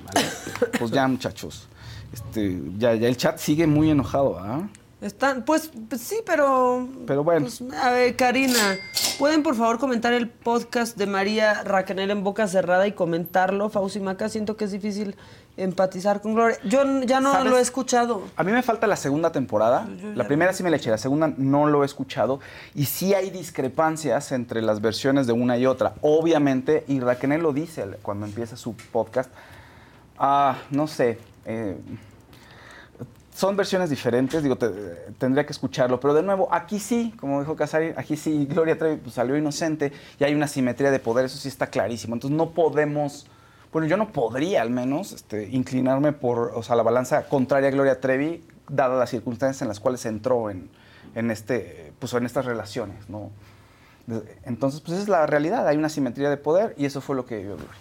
¿vale? pues ya, muchachos. Este, ya, ya el chat sigue muy enojado, ¿ah? Están, pues, pues sí, pero. Pero bueno. pues, a ver, Karina, ¿pueden por favor comentar el podcast de María Raquel en boca cerrada y comentarlo? Fauci Maca, siento que es difícil empatizar con Gloria. Yo ya no ¿Sabes? lo he escuchado. A mí me falta la segunda temporada. La primera sí me la eché, la segunda no lo he escuchado. Y sí hay discrepancias entre las versiones de una y otra. Obviamente, y Raquel lo dice cuando empieza su podcast. Ah, no sé. eh, son versiones diferentes, digo, te- tendría que escucharlo. Pero de nuevo, aquí sí, como dijo Casarín, aquí sí Gloria Trevi pues, salió inocente y hay una simetría de poder, eso sí está clarísimo. Entonces no podemos, bueno, yo no podría al menos este, inclinarme por, o sea, la balanza contraria a Gloria Trevi, dadas las circunstancias en las cuales entró en, en, este, pues, en estas relaciones, ¿no? Entonces, pues es la realidad, hay una simetría de poder y eso fue lo que vio Gloria.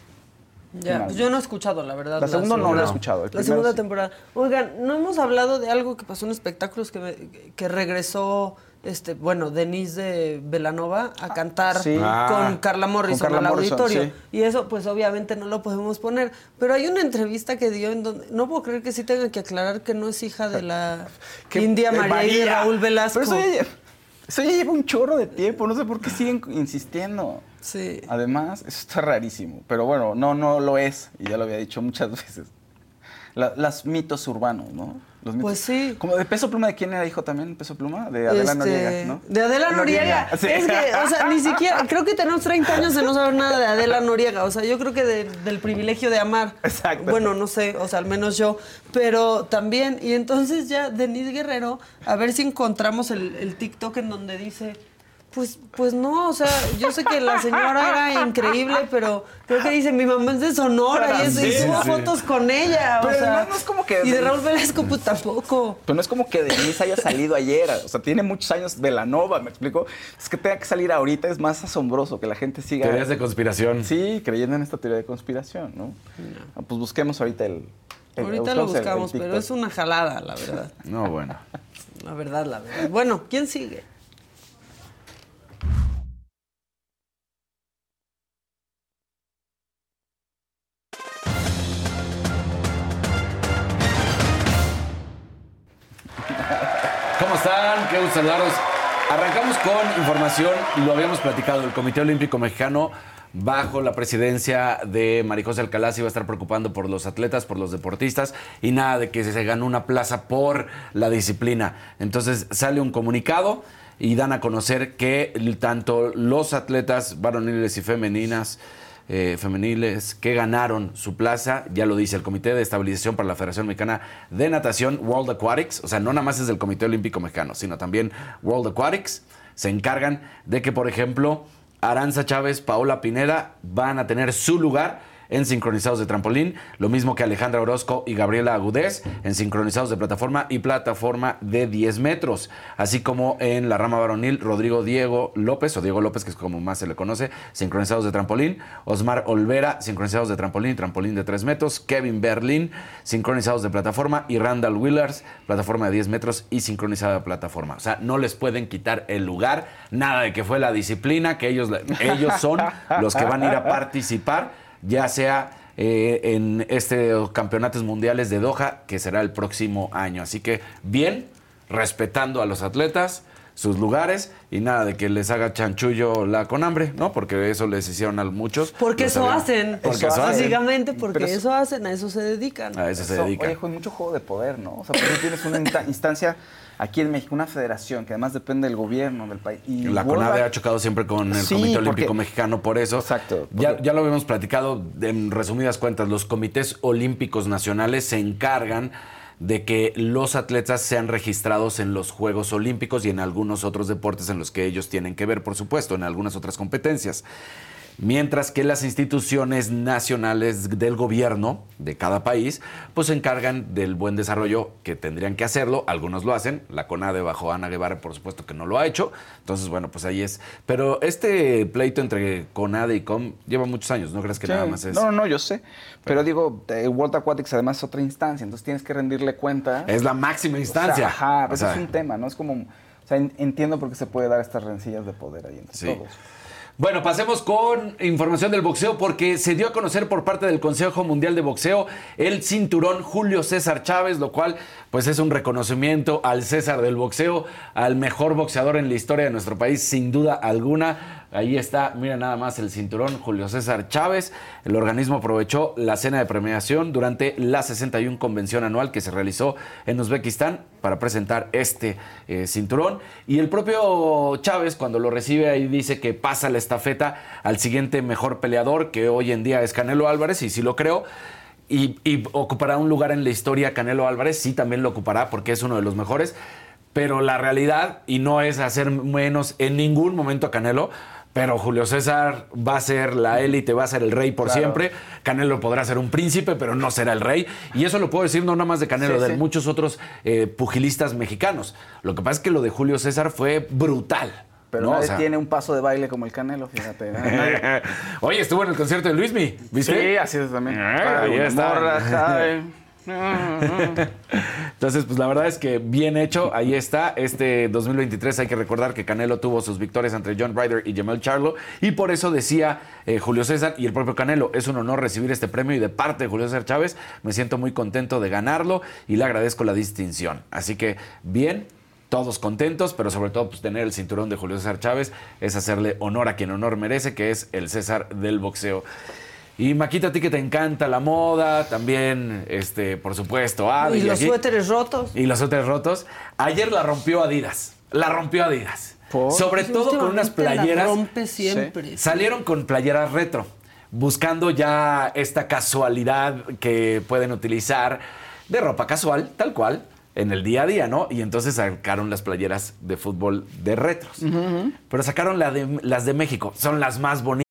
Ya, pues yo no he escuchado, la verdad. La segunda no la he escuchado, el La segunda sí. temporada. Oigan, no hemos hablado de algo que pasó en espectáculos que, me- que regresó, este, bueno, Denise de Velanova a cantar sí. con Ah, Carla Morrison con Carla al Morrison, auditorio. sí. Y eso, pues obviamente no lo podemos poner. Pero hay una entrevista que dio en donde. No puedo creer que sí tenga que aclarar que no es hija de la Que- India de María y de. Raúl Velasco. Pero eso ya, eso ya lleva un chorro de tiempo, no sé por qué siguen insistiendo. Sí. Además, eso está rarísimo. Pero bueno, no, no lo es, y ya lo había dicho muchas veces. La- las mitos urbanos, ¿no? Los mitos- Pues sí. Como de Peso Pluma, ¿de quién era hijo también? Peso Pluma, de Adela Este, Noriega, ¿no? De Adela Noriega. Sí. Es que, o sea, ni siquiera, creo que tenemos 30 años de no saber nada de Adela Noriega. O sea, yo creo que de- del privilegio de amar. Exacto. Bueno, no sé, o sea, al menos yo. Pero también, y entonces ya Denise Guerrero, a ver si encontramos el, el TikTok en donde dice. Pues, pues no, o sea, yo sé que la señora era increíble, pero creo que dice, mi mamá es de Sonora y, es, y Sí, subo sí. fotos con ella. o Pero sea, además no es como que- Y de Raúl Velasco, pues tampoco. Pero no es como que Denise haya salido ayer, o sea, tiene muchos años de la nova, ¿me explico? Es que tenga que salir ahorita, es más asombroso que la gente siga... Teorías de conspiración. Sí, creyendo en esta teoría de conspiración, ¿no? Pues busquemos ahorita el... el- Ahorita lo buscamos el- el buscamos, pero es una jalada, la verdad. No, bueno. La verdad, la verdad. Bueno, ¿quién sigue? Están? Qué gusto saludarlos. Arrancamos con información, lo habíamos platicado, el Comité Olímpico Mexicano bajo la presidencia de Maricosa Alcalá se iba a estar preocupando por los atletas, por los deportistas y nada de que se ganó una plaza por la disciplina. Entonces sale un comunicado y dan a conocer que tanto los atletas varoniles y femeninas eh, femeniles que ganaron su plaza, ya lo dice el Comité de Estabilización para la Federación Mexicana de Natación, World Aquatics, o sea, no nada más es del Comité Olímpico Mexicano, sino también World Aquatics, se encargan de que, por ejemplo, Aranza Chávez, Paola Pineda van a tener su lugar en sincronizados de trampolín, lo mismo que Alejandra Orozco y Gabriela Agudez en sincronizados de plataforma y plataforma de 10 metros, así como en la rama varonil Rodrigo Diego López, o Diego López, que es como más se le conoce, sincronizados de trampolín, Osmar Olvera, sincronizados de trampolín, trampolín de 3 metros, Kevin Berlin, sincronizados de plataforma, y Randall Willers, plataforma de 10 metros y sincronizada de plataforma. O sea, no les pueden quitar el lugar, nada de que fue la disciplina, que ellos, ellos son los que van a ir a participar ya sea eh, en este campeonatos mundiales de Doha, que será el próximo año. Así que bien, respetando a los atletas, sus lugares y nada de que les haga chanchullo la con hambre, ¿no? Porque eso les hicieron a muchos. Porque eso sabían. hacen. Porque eso hacen. Básicamente porque Pero eso- eso hacen, a eso se dedican. A eso se dedican. Oye, con mucho juego de poder, ¿no? O sea, porque tienes una insta- instancia aquí en México, una federación que además depende del gobierno del país. Y La World CONADE ha chocado siempre con el Sí, Comité porque- Olímpico Mexicano por eso. Exacto. Ya, ya lo habíamos platicado en resumidas cuentas. Los comités olímpicos nacionales se encargan de que los atletas sean registrados en los Juegos Olímpicos y en algunos otros deportes en los que ellos tienen que ver, por supuesto, en algunas otras competencias. Mientras que las instituciones nacionales del gobierno de cada país, pues se encargan del buen desarrollo que tendrían que hacerlo. Algunos lo hacen. La CONADE bajo Ana Guevara, por supuesto que no lo ha hecho. Entonces, bueno, pues ahí es. Pero este pleito entre CONADE y COM lleva muchos años. ¿No crees que Sí. nada más es? No, no, no, yo sé. Pero digo, eh, World Aquatics además es otra instancia, entonces tienes que rendirle cuenta. Es la máxima instancia. O sea, ajá, O sea, eso es un tema, ¿no? Es como. O sea, en- entiendo por qué se puede dar estas rencillas de poder ahí entre Sí. todos. Bueno, pasemos con información del boxeo porque se dio a conocer por parte del Consejo Mundial de Boxeo el cinturón Julio César Chávez, lo cual pues es un reconocimiento al César del boxeo, al mejor boxeador en la historia de nuestro país, sin duda alguna. Ahí está, mira nada más el cinturón Julio César Chávez. El organismo aprovechó la cena de premiación durante la 61 convención anual que se realizó en Uzbekistán para presentar este eh, cinturón. Y el propio Chávez, cuando lo recibe ahí, dice que pasa la estafeta al siguiente mejor peleador, que hoy en día es Canelo Álvarez, y sí lo creo. Y, y ocupará un lugar en la historia Canelo Álvarez, sí también lo ocupará porque es uno de los mejores. Pero la realidad, y no es hacer menos en ningún momento a Canelo, pero Julio César va a ser la élite, va a ser el rey por Claro. siempre. Canelo podrá ser un príncipe, pero no será el rey. Y eso lo puedo decir no nada más de Canelo, Sí, de sí. muchos otros eh, pugilistas mexicanos. Lo que pasa es que lo de Julio César fue brutal. Pero ¿no? O nadie sea, tiene un paso de baile como el Canelo, fíjate. Nadie- Oye, estuvo en el concierto de Luismi, ¿viste? Sí, así es también. Ah, ahí Una está. Entonces, pues la verdad es que bien hecho, ahí está. Este 2023 hay que recordar que Canelo tuvo sus victorias entre John Ryder y Jamel Charlo y por eso decía eh, Julio César y el propio Canelo, es un honor recibir este premio y de parte de Julio César Chávez me siento muy contento de ganarlo y le agradezco la distinción. Así que bien. Todos contentos, pero sobre todo pues, tener el cinturón de Julio César Chávez es hacerle honor a quien honor merece, que es el César del boxeo. Y Maquita, a ti que te encanta la moda, también, este, por supuesto, Adi, y los aquí- suéteres rotos. y los suéteres rotos. Ayer la rompió Adidas. La rompió Adidas. Sobre Sí, todo con unas últimamente la playeras. rompe siempre. Salieron con playeras retro, buscando ya esta casualidad que pueden utilizar de ropa casual, tal cual, en el día a día, ¿no? Y entonces sacaron las playeras de fútbol de retros. Pero sacaron la de- las de México, son las más bonitas.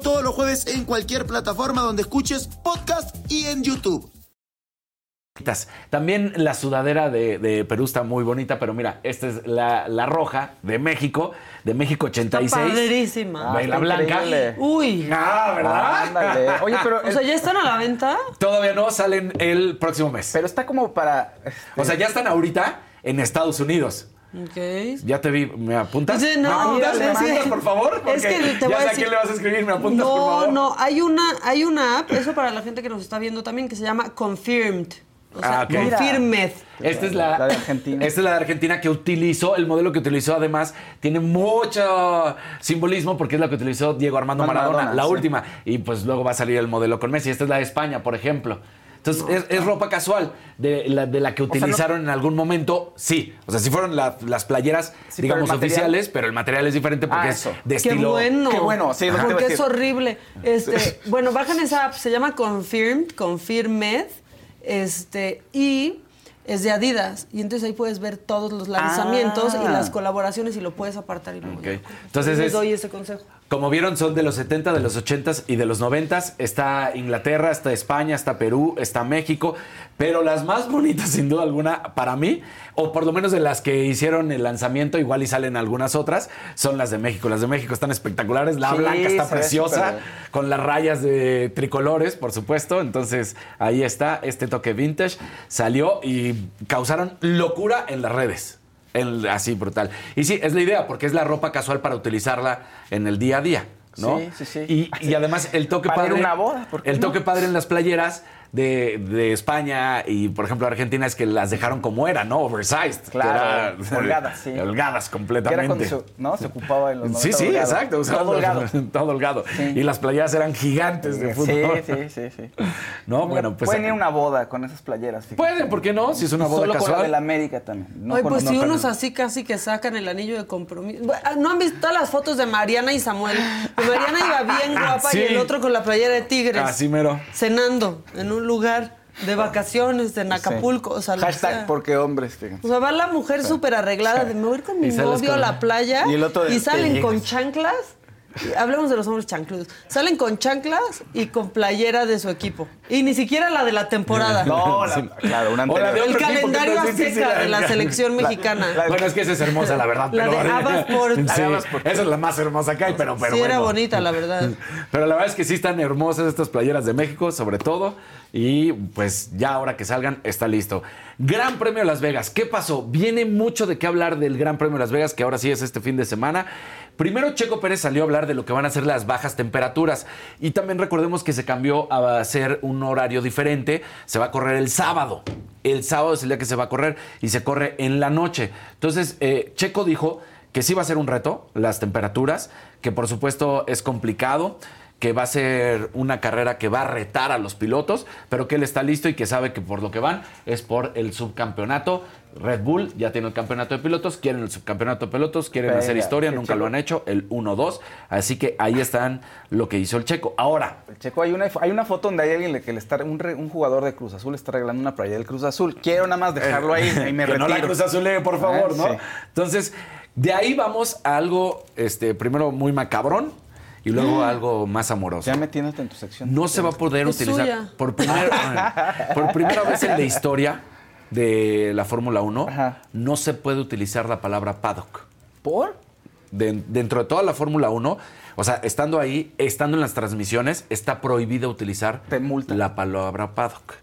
todos los jueves en cualquier plataforma donde escuches podcast y en YouTube. También la sudadera de, de Perú está muy bonita, pero mira, esta es la, la roja de México, de México 86. Está padrísima. Ve la blanca. Uy. Ah, ¿verdad? Ándale. Oye, pero O sea, ¿ya están a la venta? Todavía no, salen el próximo mes. Pero está como para. O sea, ya están ahorita en Estados Unidos. Ok. Ya te vi, ¿me apuntas? Sí, no, ¿Me apuntas, es ¿Me apuntas, por favor? es que Porque te voy ya a sé a decir- quién le vas a escribir, ¿me apuntas, no, por favor? no, hay una, hay una app, eso para la gente que nos está viendo también, que se llama Confirmed. O sea, Ah, ok. Confirmed. Esta es la, La de Argentina. Esta es la de Argentina que utilizó, el modelo que utilizó además tiene mucho simbolismo porque es la que utilizó Diego Armando Maradona, Maradona, la sí. última. Y pues luego va a salir el modelo con Messi. Esta es la de España, por ejemplo. Entonces, es, es ropa casual de la, de la que sea, no- utilizaron en algún momento, sí. O sea, sí fueron la- las playeras, Sí, digamos, pero el material- oficiales, pero el material es diferente porque Ah, es eso. de Qué estilo... bueno. Qué bueno, sí, Porque es horrible. Este, bueno, bajan esa app, se llama Confirmed, Confirmed, este, y es de Adidas. Y entonces ahí puedes ver todos los lanzamientos Ah. y las colaboraciones y lo puedes apartar y luego Ok. ya. Entonces les es- doy ese consejo. Como vieron, son de los 70, de los 80 y de los 90. Está Inglaterra, está España, está Perú, está México. Pero las más bonitas, sin duda alguna, para mí, o por lo menos de las que hicieron el lanzamiento, igual y salen algunas otras, son las de México. Las de México están espectaculares. La Sí, blanca está preciosa, con las rayas de tricolores, por supuesto. Entonces, ahí está este toque vintage. Salió y causaron locura en las redes. El- así brutal. Y sí, es la idea, porque es la ropa casual para utilizarla en el día a día, ¿no? Sí, sí, sí. Y, y además el toque Para ir padre. a una boda, ¿por qué el no? toque padre en las playeras de, de España y, por ejemplo, Argentina es que las dejaron como eran, ¿no? Oversized. Claro, era- holgadas, sí. Holgadas Que era completamente. cuando se, ¿no? se ocupaba en los 90 Sí, sí, holgado. exacto. Todo holgado. todo holgado. Sí. Y las playeras eran gigantes de Sí, fútbol. sí, sí, sí. No, bueno, pues. Pueden ir a una boda con esas playeras. fíjate. Pueden, ¿por qué no? Si es una boda Solo con la casual. de la América también. No Oye, con- pues si con- unos así casi que sacan el anillo de compromiso. Bueno, ¿No han visto todas las fotos de Mariana y Samuel? Pues Mariana iba bien guapa Sí. y el otro con la playera de tigres. Así mero. Cenando en un lugar de vacaciones en Acapulco. O sea, Hashtag sea. porque hombres, fíjense. O sea, va la mujer súper arreglada de me voy con mi novio a la playa Y y salen con chanclas. Hablemos de los hombres chancludos. Salen con chanclas y con playera de su equipo. Y ni siquiera la de la temporada. No, la- claro, una la de anterior. El calendario. Sí, sí, sí, azteca la- de la selección la- mexicana. Bueno, es que esa es hermosa, la verdad. La pero- de. Sí, de Avasport. esa es la más hermosa que hay, pero, pero sí, era bonita, la verdad. Pero la verdad es que sí están hermosas estas playeras de México, sobre todo. Y pues ya ahora que salgan, está listo. Gran Premio Las Vegas. ¿Qué pasó? Viene mucho de qué hablar del Gran Premio Las Vegas, que ahora sí es este fin de semana. Primero Checo Pérez salió a hablar de lo que van a ser las bajas temperaturas. Y también recordemos que se cambió a hacer un horario diferente. Se va a correr el sábado. El sábado es el día que se va a correr y se corre en la noche. Entonces, eh, Checo dijo que sí va a ser un reto, las temperaturas, que por supuesto es complicado, que va a ser una carrera que va a retar a los pilotos, pero que él está listo y que sabe que por lo que van es por el subcampeonato. Red Bull ya tiene el campeonato de pilotos, quieren el subcampeonato de pilotos, quieren Venga, hacer historia, nunca lo han hecho, el 1-2, así que ahí están lo que hizo el checo. Ahora, El Checo, hay una, hay una foto donde hay alguien que le está, un, re- un jugador de Cruz Azul está regalando una playa del Cruz Azul. Quiero nada más dejarlo ahí y me que retiro. no la Cruz Azul, por favor, Eh, ¿no? sí. Entonces, de ahí vamos a algo, este, primero muy macabrón y luego algo más amoroso. Ya metiéndote en tu sección. No se va a poder Es utilizar suya. por primera, por primera vez en la historia de la Fórmula 1, Ajá. no se puede utilizar la palabra paddock. ¿Por? De- dentro de toda la Fórmula 1, o sea, estando ahí, estando en las transmisiones, está prohibido utilizar la palabra paddock.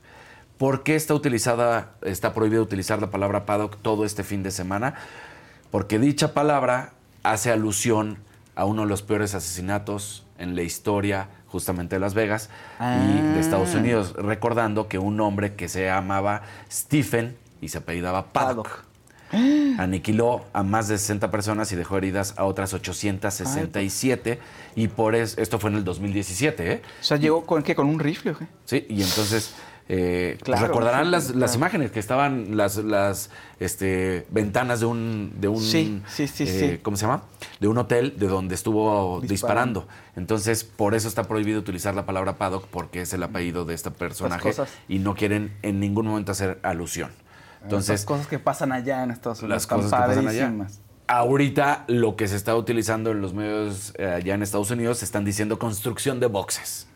¿Por qué está utilizada, está prohibido utilizar la palabra paddock todo este fin de semana? Porque dicha palabra hace alusión a uno de los peores asesinatos en la historia justamente de Las Vegas y de Estados Unidos, recordando que un hombre que se llamaba Stephen y se apellidaba Paddock. aniquiló a más de 60 personas y dejó heridas a otras 867. Y por eso, esto fue en el 2017, ¿eh? O sea, llegó con, ¿qué, con un rifle? Sí, y entonces eh, pues recordarán las, las imágenes que estaban las, las este, ventanas de un, de un Sí, sí, sí, eh. ¿cómo se llama? De un hotel de donde estuvo Disparando. disparando. Entonces, por eso está prohibido utilizar la palabra paddock porque es el apellido de este personaje y no quieren en ningún momento hacer alusión. Las Entonces, cosas que pasan allá en Estados Unidos. las cosas que pasan allá. Ahorita lo que se está utilizando en los medios eh, allá en Estados Unidos están diciendo construcción de boxes.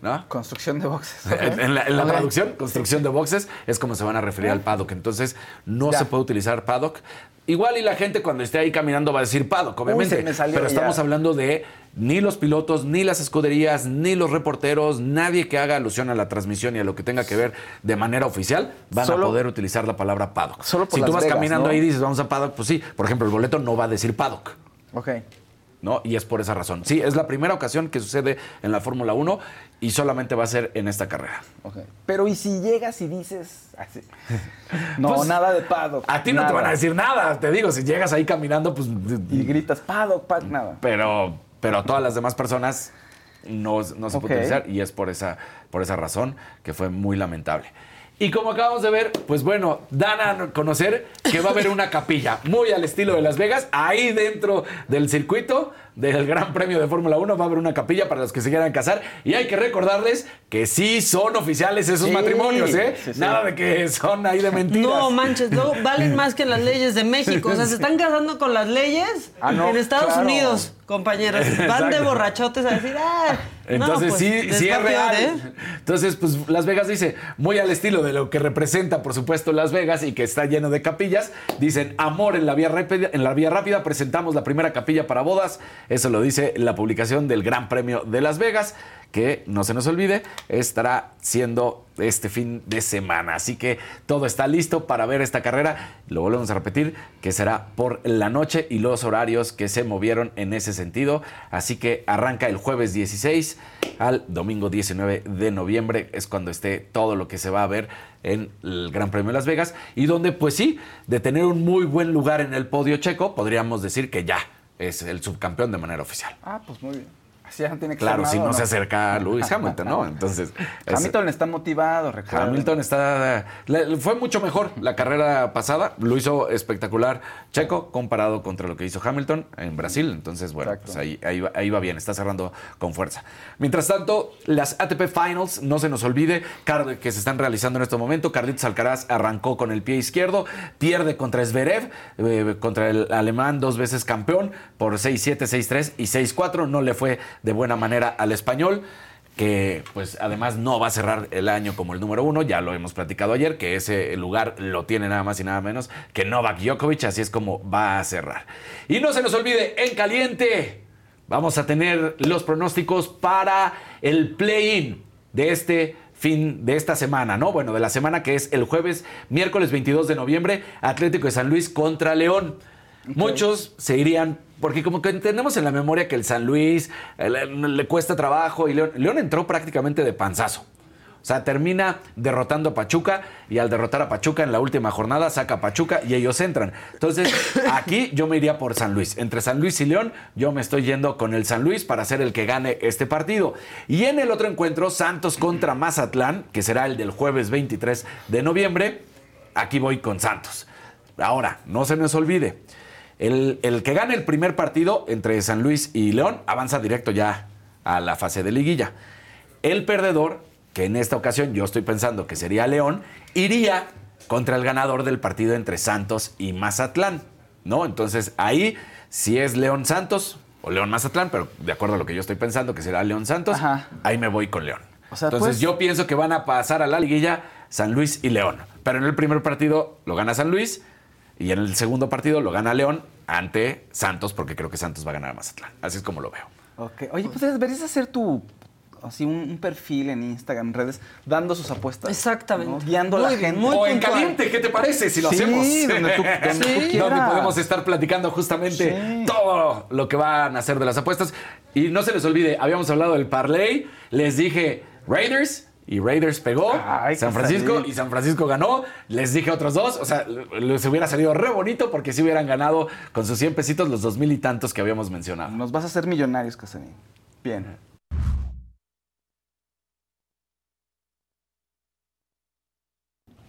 ¿No? Construcción de boxes. En, en la, en la traducción, construcción de boxes, es como se van a referir al paddock. Entonces, no Ya. se puede utilizar paddock. Igual y la gente cuando esté ahí caminando va a decir paddock, obviamente. pero ya. estamos hablando de ni los pilotos, ni las escuderías, ni los reporteros, nadie que haga alusión a la transmisión y a lo que tenga que ver de manera oficial, van Solo- a poder utilizar la palabra paddock. Solo por si tú vas Vegas, caminando ¿no? ahí y dices vamos a paddock, pues sí. Por ejemplo, el boleto no va a decir paddock. Ok. ¿No? Y es por esa razón. Sí, es la primera ocasión que sucede en la Fórmula 1 y solamente va a ser en esta carrera. Pero ¿y si llegas y dices... así? No, Pues, nada de paddock. A ti no te van a decir nada, te digo, si llegas ahí caminando, pues... Y gritas paddock, paddock, nada. Pero, pero a todas las demás personas no, no se puede utilizar y es por esa, por esa razón que fue muy lamentable. Y como acabamos de ver, pues bueno, dan a conocer que va a haber una capilla muy al estilo de Las Vegas. Ahí dentro del circuito del Gran Premio de Fórmula 1 va a haber una capilla para los que se quieran casar. Y hay que recordarles que sí son oficiales esos Sí, matrimonios, ¿eh? sí, sí. Nada de que son ahí de mentiras. No manches, luego valen más que las leyes de México. O sea, se están casando con las leyes Ah, no, en Estados claro. Unidos, compañeros. Van de borrachotes a decir, ah, Entonces no, pues, sí, sí es real. ¿eh? Entonces, pues Las Vegas dice, muy al estilo de lo que representa, por supuesto, Las Vegas y que está lleno de capillas. Dicen, amor en la vía rápida, en la vía rápida presentamos la primera capilla para bodas. Eso lo dice la publicación del Gran Premio de Las Vegas, que no se nos olvide, estará siendo este fin de semana. Así que todo está listo para ver esta carrera. Lo volvemos a repetir, que será por la noche y los horarios que se movieron en ese sentido. Así que arranca el jueves 16 al domingo 19 de noviembre. Es cuando esté todo lo que se va a ver en el Gran Premio de Las Vegas. Y donde, pues sí, de tener un muy buen lugar en el podio checo, podríamos decir que ya es el subcampeón de manera oficial. Ah, pues muy bien. Así ya no tiene que Claro, ser si no ¿o se acerca a Lewis Hamilton, ¿no? Entonces. es- Hamilton está motivado, recuerda. Hamilton está. le- fue mucho mejor la carrera pasada. Lo hizo espectacular Checo comparado contra lo que hizo Hamilton en Brasil. Entonces, bueno, pues ahí, ahí, va, ahí va bien. Está cerrando con fuerza. Mientras tanto, las ATP Finals, no se nos olvide, que se están realizando en este momento. Carlitos Alcaraz arrancó con el pie izquierdo, pierde contra Zverev, eh, contra el alemán, dos veces campeón, por 6-7, 6-3 y 6-4. No le fue de buena manera al español que pues además no va a cerrar el año como el número uno, ya lo hemos platicado ayer, que ese lugar lo tiene nada más y nada menos que Novak Djokovic, así es como va a cerrar. Y no se nos olvide, en caliente, vamos a tener los pronósticos para el play-in de este fin de esta semana, ¿no? Bueno, de la semana que es el jueves, miércoles 22 de noviembre, Atlético de San Luis contra León. Muchos se irían, porque como que tenemos en la memoria que el San Luis le, le cuesta trabajo y León, León entró prácticamente de panzazo. O sea, termina derrotando a Pachuca y al derrotar a Pachuca en la última jornada saca a Pachuca y ellos entran. Entonces, aquí yo me iría por San Luis. Entre San Luis y León, yo me estoy yendo con el San Luis para ser el que gane este partido. Y en el otro encuentro, Santos contra Mazatlán, que será el del jueves 23 de noviembre, aquí voy con Santos. Ahora, no se nos olvide, el, el que gane el primer partido entre San Luis y León avanza directo ya a la fase de liguilla. El perdedor, que en esta ocasión yo estoy pensando que sería León, iría contra el ganador del partido entre Santos y Mazatlán, ¿no? Entonces ahí, si es León Santos o León Mazatlán, pero de acuerdo a lo que yo estoy pensando que será León Santos, ahí me voy con León. sea, Entonces pues- yo pienso que van a pasar a la liguilla San Luis y León. Pero en el primer partido lo gana San Luis y en el segundo partido lo gana León ante Santos, porque creo que Santos va a ganar a Mazatlán. Así es como lo veo. Ok. Oye, pues deberías hacer tu así un, un perfil en Instagram, en redes, dando sus apuestas. Exactamente. Guiando a la gente. muy o en puntual. caliente, ¿qué te parece si lo Sí, hacemos? donde tú- donde tú Donde podemos estar platicando justamente Sí. todo lo que van a hacer de las apuestas. Y no se les olvide, habíamos hablado del parlay, les dije Raiders y Raiders pegó, Ay, San Francisco salir. y San Francisco ganó. Les dije otros dos, o sea, les hubiera salido re bonito porque si hubieran ganado con sus 100 pesitos los dos mil y tantos que habíamos mencionado. Nos vas a hacer millonarios, Casarín. Bien.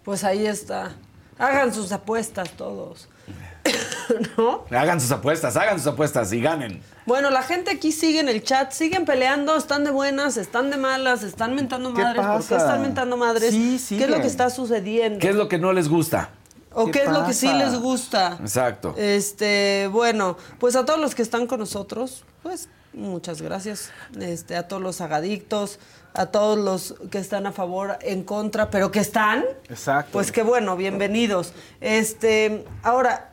Pues ahí está. Hagan sus apuestas todos. ¿No? Hagan sus apuestas, hagan sus apuestas y ganen. Bueno, la gente aquí sigue en el chat, siguen peleando, están de buenas, están de malas, están mentando ¿Qué madres. ¿Por qué pasa? están mentando madres? Sí, ¿Qué es lo que está sucediendo? ¿Qué es lo que no les gusta? ¿O ¿Qué qué, es lo que sí pasa? les gusta? Exacto. Este, bueno, pues a todos los que están con nosotros, pues muchas gracias. Este, a todos los agadictos, a todos los que están a favor, en contra, pero que están, Exacto. pues qué bueno, bienvenidos. Este, ahora,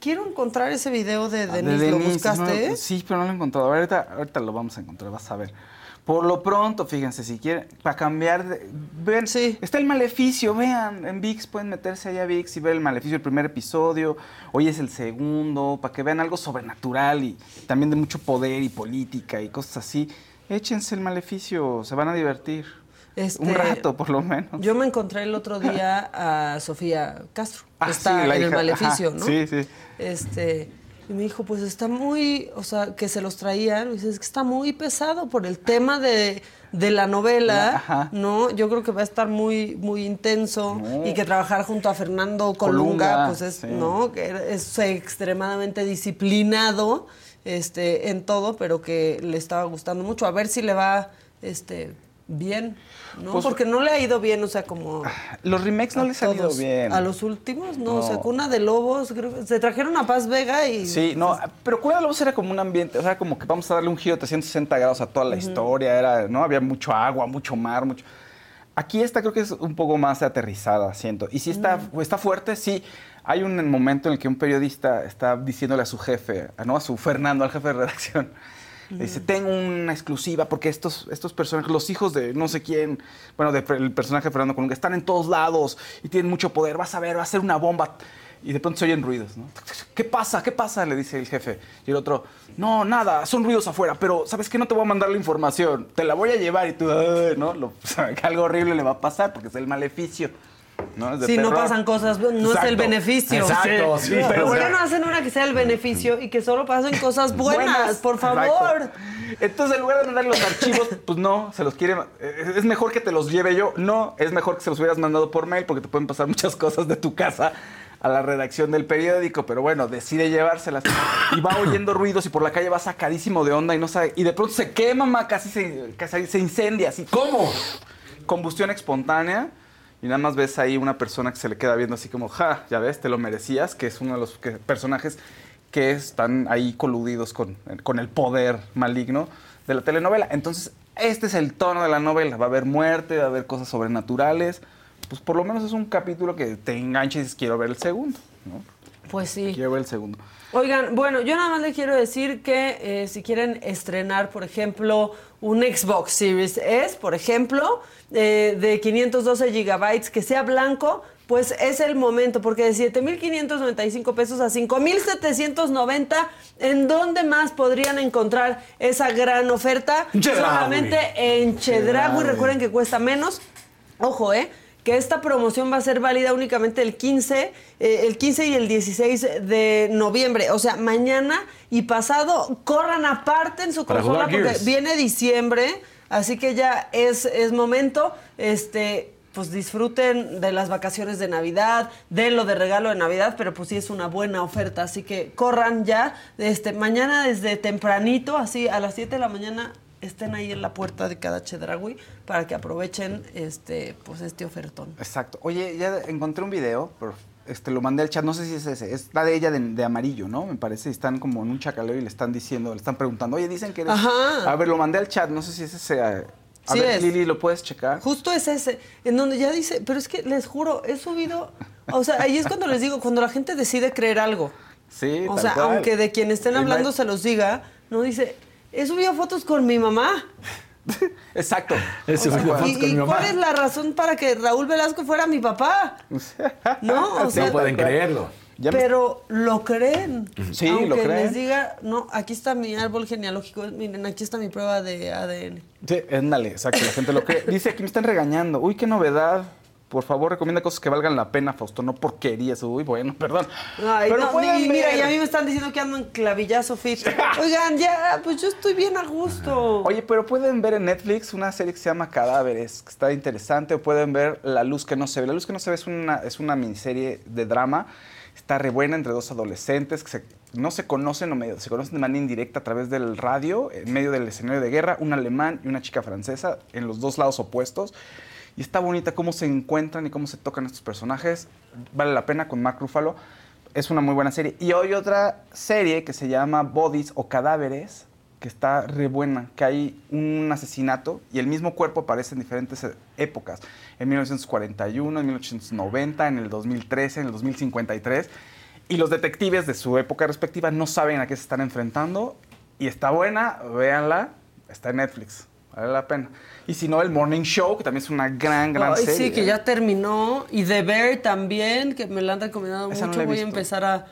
quiero encontrar ese video de Ah, de Denise, ¿lo Denise, buscaste? no, sí, pero no lo he encontrado. Ahorita, ahorita lo vamos a encontrar, vas a ver. Por lo pronto, fíjense, si quieren, para cambiar, de, ven, está el maleficio, vean, en VIX pueden meterse allá a VIX y ver el maleficio, el primer episodio, hoy es el segundo, para que vean algo sobrenatural y también de mucho poder y política y cosas así. Échense el maleficio, se van a divertir. Este, Un rato, por lo menos. Yo me encontré el otro día a Sofía Castro, que Ah, está sí, la en el maleficio, ajá, ¿no? Sí, sí. Este, y me dijo, pues está muy, o sea, que se los traían, y dice, es que está muy pesado por el tema de, de la novela, Ajá. ¿no? Yo creo que va a estar muy, muy intenso No. y que trabajar junto a Fernando Colunga, Colunga, pues es, sí. ¿no? Que es extremadamente disciplinado este, en todo, pero que le estaba gustando mucho. A ver si le va este, bien, ¿no? Pues- Porque no le ha ido bien, o sea, como... Los remakes no les han ido bien. A los últimos, no, No. o sea, Cuna de Lobos, creo que se trajeron a Paz Vega y... Sí, no, pero Cuna de Lobos era como un ambiente, o sea, como que vamos a darle un giro de 360 grados a toda la historia, era, ¿no? Había mucho agua, mucho mar, mucho... Aquí esta creo que es un poco más aterrizada, siento. Y si está, está fuerte, sí. Hay un momento en el que un periodista está diciéndole a su jefe, ¿no? A su Fernando, al jefe de redacción, le dice, tengo una exclusiva porque estos, estos personajes, los hijos de no sé quién, bueno, del personaje de Fernando Colunga, están en todos lados y tienen mucho poder, vas a ver, va a ser una bomba. Y de pronto se oyen ruidos, ¿no? ¿Qué pasa? ¿Qué pasa? Le dice el jefe. Y el otro, no, nada, son ruidos afuera, pero ¿sabes qué? No te voy a mandar la información, te la voy a llevar y tú, ¿no? Lo- algo horrible le va a pasar porque es el maleficio. ¿No? Es de Si no pasan cosas, no es el beneficio. Exacto, sí, pero pero ¿por qué no hacen una que sea el beneficio y que solo pasen cosas buenas? Buenas, por favor. exacto. Entonces, en lugar de mandar los archivos, pues no, se los quiere. eh, Es mejor que te los lleve yo. No, es mejor que se los hubieras mandado por mail porque te pueden pasar muchas cosas de tu casa a la redacción del periódico. Pero bueno, decide llevárselas. Y va oyendo ruidos y por la calle va sacadísimo de onda y no sabe. Y de pronto se quema, ma, casi se, casi se incendia. Así. ¿Cómo? Combustión espontánea. Y nada más ves ahí una persona que se le queda viendo así como, ja, ya ves, te lo merecías, que es uno de los que- personajes que están ahí coludidos con, con el poder maligno de la telenovela. Entonces, este es el tono de la novela. Va a haber muerte, va a haber cosas sobrenaturales. Pues por lo menos es un capítulo que te engancha y dices, quiero ver el segundo. ¿no? Pues sí. Quiero ver el segundo. Oigan, bueno, yo nada más le quiero decir que eh, si quieren estrenar, por ejemplo, un Xbox Series S, por ejemplo, eh, de 512 gigabytes, que sea blanco, pues es el momento, porque de 7.595 pesos a 5.790, ¿en dónde más podrían encontrar esa gran oferta? Chedraui. Solamente en Chedraui. recuerden que cuesta menos. Ojo, ¿eh? Que esta promoción va a ser válida únicamente el 15, eh, el 15 y el 16 de noviembre. O sea, mañana y pasado, corran aparte en su Para consola porque viene diciembre. Así que ya es, es momento. Este. Pues disfruten de las vacaciones de Navidad, de lo de regalo de Navidad, pero pues sí es una buena oferta, así que corran ya. Este, mañana desde tempranito, así a las 7 de la mañana, estén ahí en la puerta de cada Chedraui para que aprovechen este, pues este ofertón. Exacto. Oye, ya encontré un video, pero este, lo mandé al chat, no sé si es ese, es la de ella de, de amarillo, ¿no? Me parece, están como en un chacaleo y le están diciendo, le están preguntando, oye, dicen que eres... Ajá. A ver, lo mandé al chat, no sé si es ese... A, a Sí ver, es. Lili, ¿lo puedes checar? Justo es ese, en donde ya dice, pero es que les juro, he subido, o sea, ahí es cuando les digo, cuando la gente decide creer algo. Sí, O tal sea, cual. aunque de quien estén hablando se los diga, no dice, he subido fotos con mi mamá. Exacto. He subido ¿Y, fotos con y mi mamá. cuál es la razón para que Raúl Velasco fuera mi papá? No, o No sea, pueden creerlo. Ya me- Pero lo creen. Sí, Aunque lo creen. les diga, no, aquí está mi árbol genealógico, miren, aquí está mi prueba de ADN. Sí, ándale, exacto, la gente lo cree. Dice aquí me están regañando. Uy, qué novedad. Por favor, recomienda cosas que valgan la pena, Fausto, no porquerías. Uy, bueno, perdón. Ay, Pero no, pueden mira, ver. y a mí me están diciendo que ando en clavillazo fit. Oigan, ya, pues yo estoy bien a gusto. Oye, pero pueden ver en Netflix una serie que se llama Cadáveres, que está interesante, o pueden ver La Luz que no se ve. La Luz que no se ve es una, es una miniserie de drama, está re buena entre dos adolescentes que se- no se conocen o medio, se conocen de manera indirecta a través del radio, en medio del escenario de guerra, un alemán y una chica francesa, en los dos lados opuestos. Y está bonita cómo se encuentran y cómo se tocan estos personajes. Vale la pena con Mark Ruffalo. Es una muy buena serie. Y hoy otra serie que se llama Bodies o Cadáveres, que está re buena, que hay un asesinato y el mismo cuerpo aparece en diferentes épocas. En 1941, en 1890, en el 2013, en el 2053. Y los detectives de su época respectiva no saben a qué se están enfrentando. Y está buena, véanla, está en Netflix, vale la pena. Y si no, el Morning Show, que también es una gran, gran Ay, serie. sí, que ya terminó. Y The Bear también, que me la han recomendado Esa mucho. Voy a empezar a,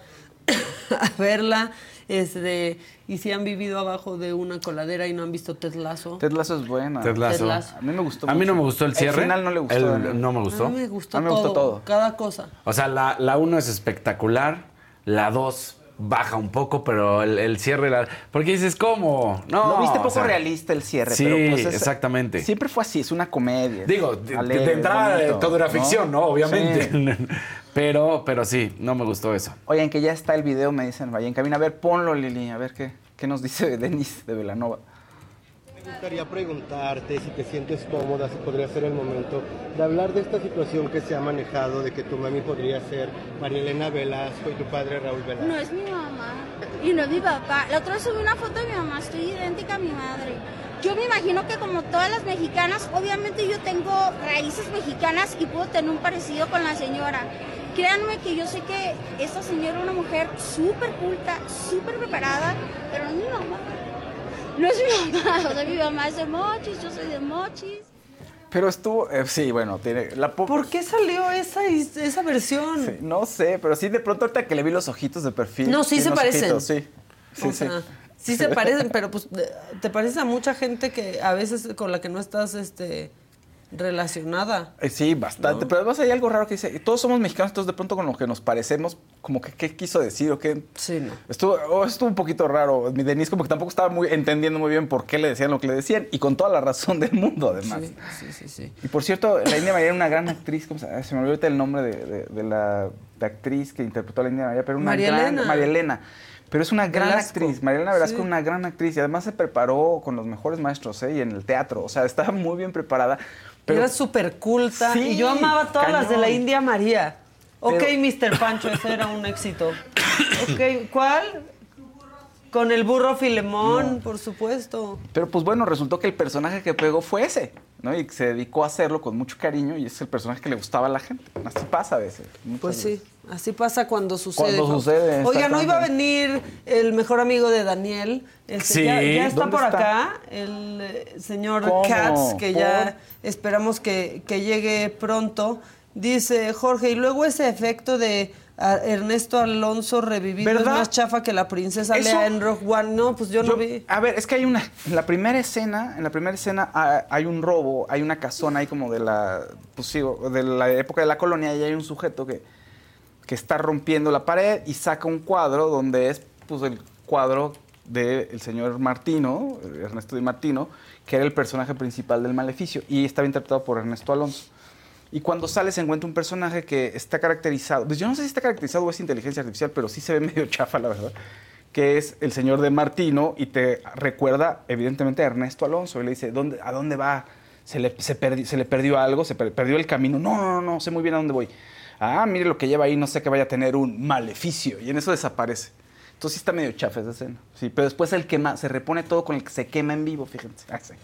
a verla. Este, y si han vivido abajo de una coladera y no han visto Ted Lasso. Ted Lasso es buena. Ted Lasso. Ted Lasso. A mí me gustó A mí no me gustó el cierre. El final no le gustó. El- mí. no me gustó. A mí me gustó, A mí me gustó todo, todo. Cada cosa. O sea, la, la uno es espectacular, la dos baja un poco, pero el, el cierre... La, porque dices, ¿cómo? No, Lo viste o poco sea, realista el cierre, Sí, pero pues es- exactamente. Siempre fue así, es una comedia. Digo, de, alegre, de entrada bonito, todo era ficción, ¿no? Obviamente. Sí. pero, pero sí, no me gustó eso. Oigan, que ya está el video, me dicen, vaya en cabina. A ver, ponlo, Lili, a ver qué, qué nos dice Denis de Velanova. Me gustaría preguntarte si te sientes cómoda, si podría ser el momento de hablar de esta situación que se ha manejado, de que tu mami podría ser María Elena Velasco y tu padre Raúl Velasco. No es mi mamá y no es mi papá. La otra vez subí una foto de mi mamá, estoy idéntica a mi madre. Yo me imagino que como todas las mexicanas, obviamente yo tengo raíces mexicanas y puedo tener un parecido con la señora. Créanme que yo sé que esta señora es una mujer súper culta, súper preparada, pero no es mi mamá. No es mi mamá, o sea, mi mamá es de Mochis, yo soy de Mochis. Pero estuvo, eh, sí, bueno, tiene la ¿Por qué salió esa, esa versión? Sí, no sé, pero sí de pronto ahorita que le vi los ojitos de perfil. No, sí se parecen. ojitos, sí. Sí, o sí. sea, sí se parecen, pero pues te pareces a mucha gente que a veces con la que no estás este relacionada. Eh, Sí, bastante. Pero además hay algo raro que dice, todos somos mexicanos, entonces de pronto con lo que nos parecemos, como que qué quiso decir o qué. Sí, no. Estuvo, oh, estuvo un poquito raro. Mi Denise como que tampoco estaba muy entendiendo muy bien por qué le decían lo que le decían y con toda la razón del mundo además. Sí, sí, sí, sí. Y por cierto, la India María era una gran actriz, ¿cómo se, se me olvidó el nombre de, de- de la de actriz que interpretó a la India María, pero una María gran Elena. María Elena. Pero es una gran Velasco. actriz. María Elena Velasco Sí. es una gran actriz y además se preparó con los mejores maestros ¿eh? y en el teatro. O sea, estaba muy bien preparada. Pero Era súper culta Sí, y yo amaba todas las de la. India María. Ok, Mr. Pancho, ese era un éxito. Ok, ¿cuál? Con el burro Filemón, por supuesto. Pero pues bueno, resultó que el personaje que pegó fue ese, ¿no? Y se dedicó a hacerlo con mucho cariño y es el personaje que le gustaba a la gente. Así pasa a veces. Pues veces. sí, así pasa cuando sucede. Cuando sucede, Oigan, no iba a venir el mejor amigo de Daniel. Este, Sí, ya, ya está ¿dónde por está? acá el eh, señor ¿Cómo? Katz, que ya esperamos que, que llegue pronto. Dice Jorge, y luego ese efecto de a Ernesto Alonso revivido ¿Verdad? es más chafa que la princesa Eso- Lea en Rogue One. No, pues yo, no vi. A ver, es que hay una. En la primera escena, en la primera escena ah, hay un robo, hay una casona ahí como de la. Pues sí, de la época de la colonia y hay un sujeto que, que está rompiendo la pared y saca un cuadro donde es pues el cuadro del señor Martino, Ernesto Di Martino, que era el personaje principal del maleficio y estaba interpretado por Ernesto Alonso. Y cuando sale se encuentra un personaje que está caracterizado, pues yo no sé si está caracterizado o es inteligencia artificial, pero sí se ve medio chafa, la verdad, que es el señor de Martino y te recuerda evidentemente a Ernesto Alonso. Y le dice, ¿dónde, ¿a dónde va? ¿Se le, se, perdi- se le perdió algo? ¿Se per- perdió el camino? No, no, no, sé muy bien a dónde voy. Ah, mire lo que lleva ahí, no sé que vaya a tener un maleficio. Y en eso desaparece. Entonces sí está medio chafa esa escena. Sí, pero después el quema, se repone todo con el que se quema en vivo, fíjense. Ah, sí.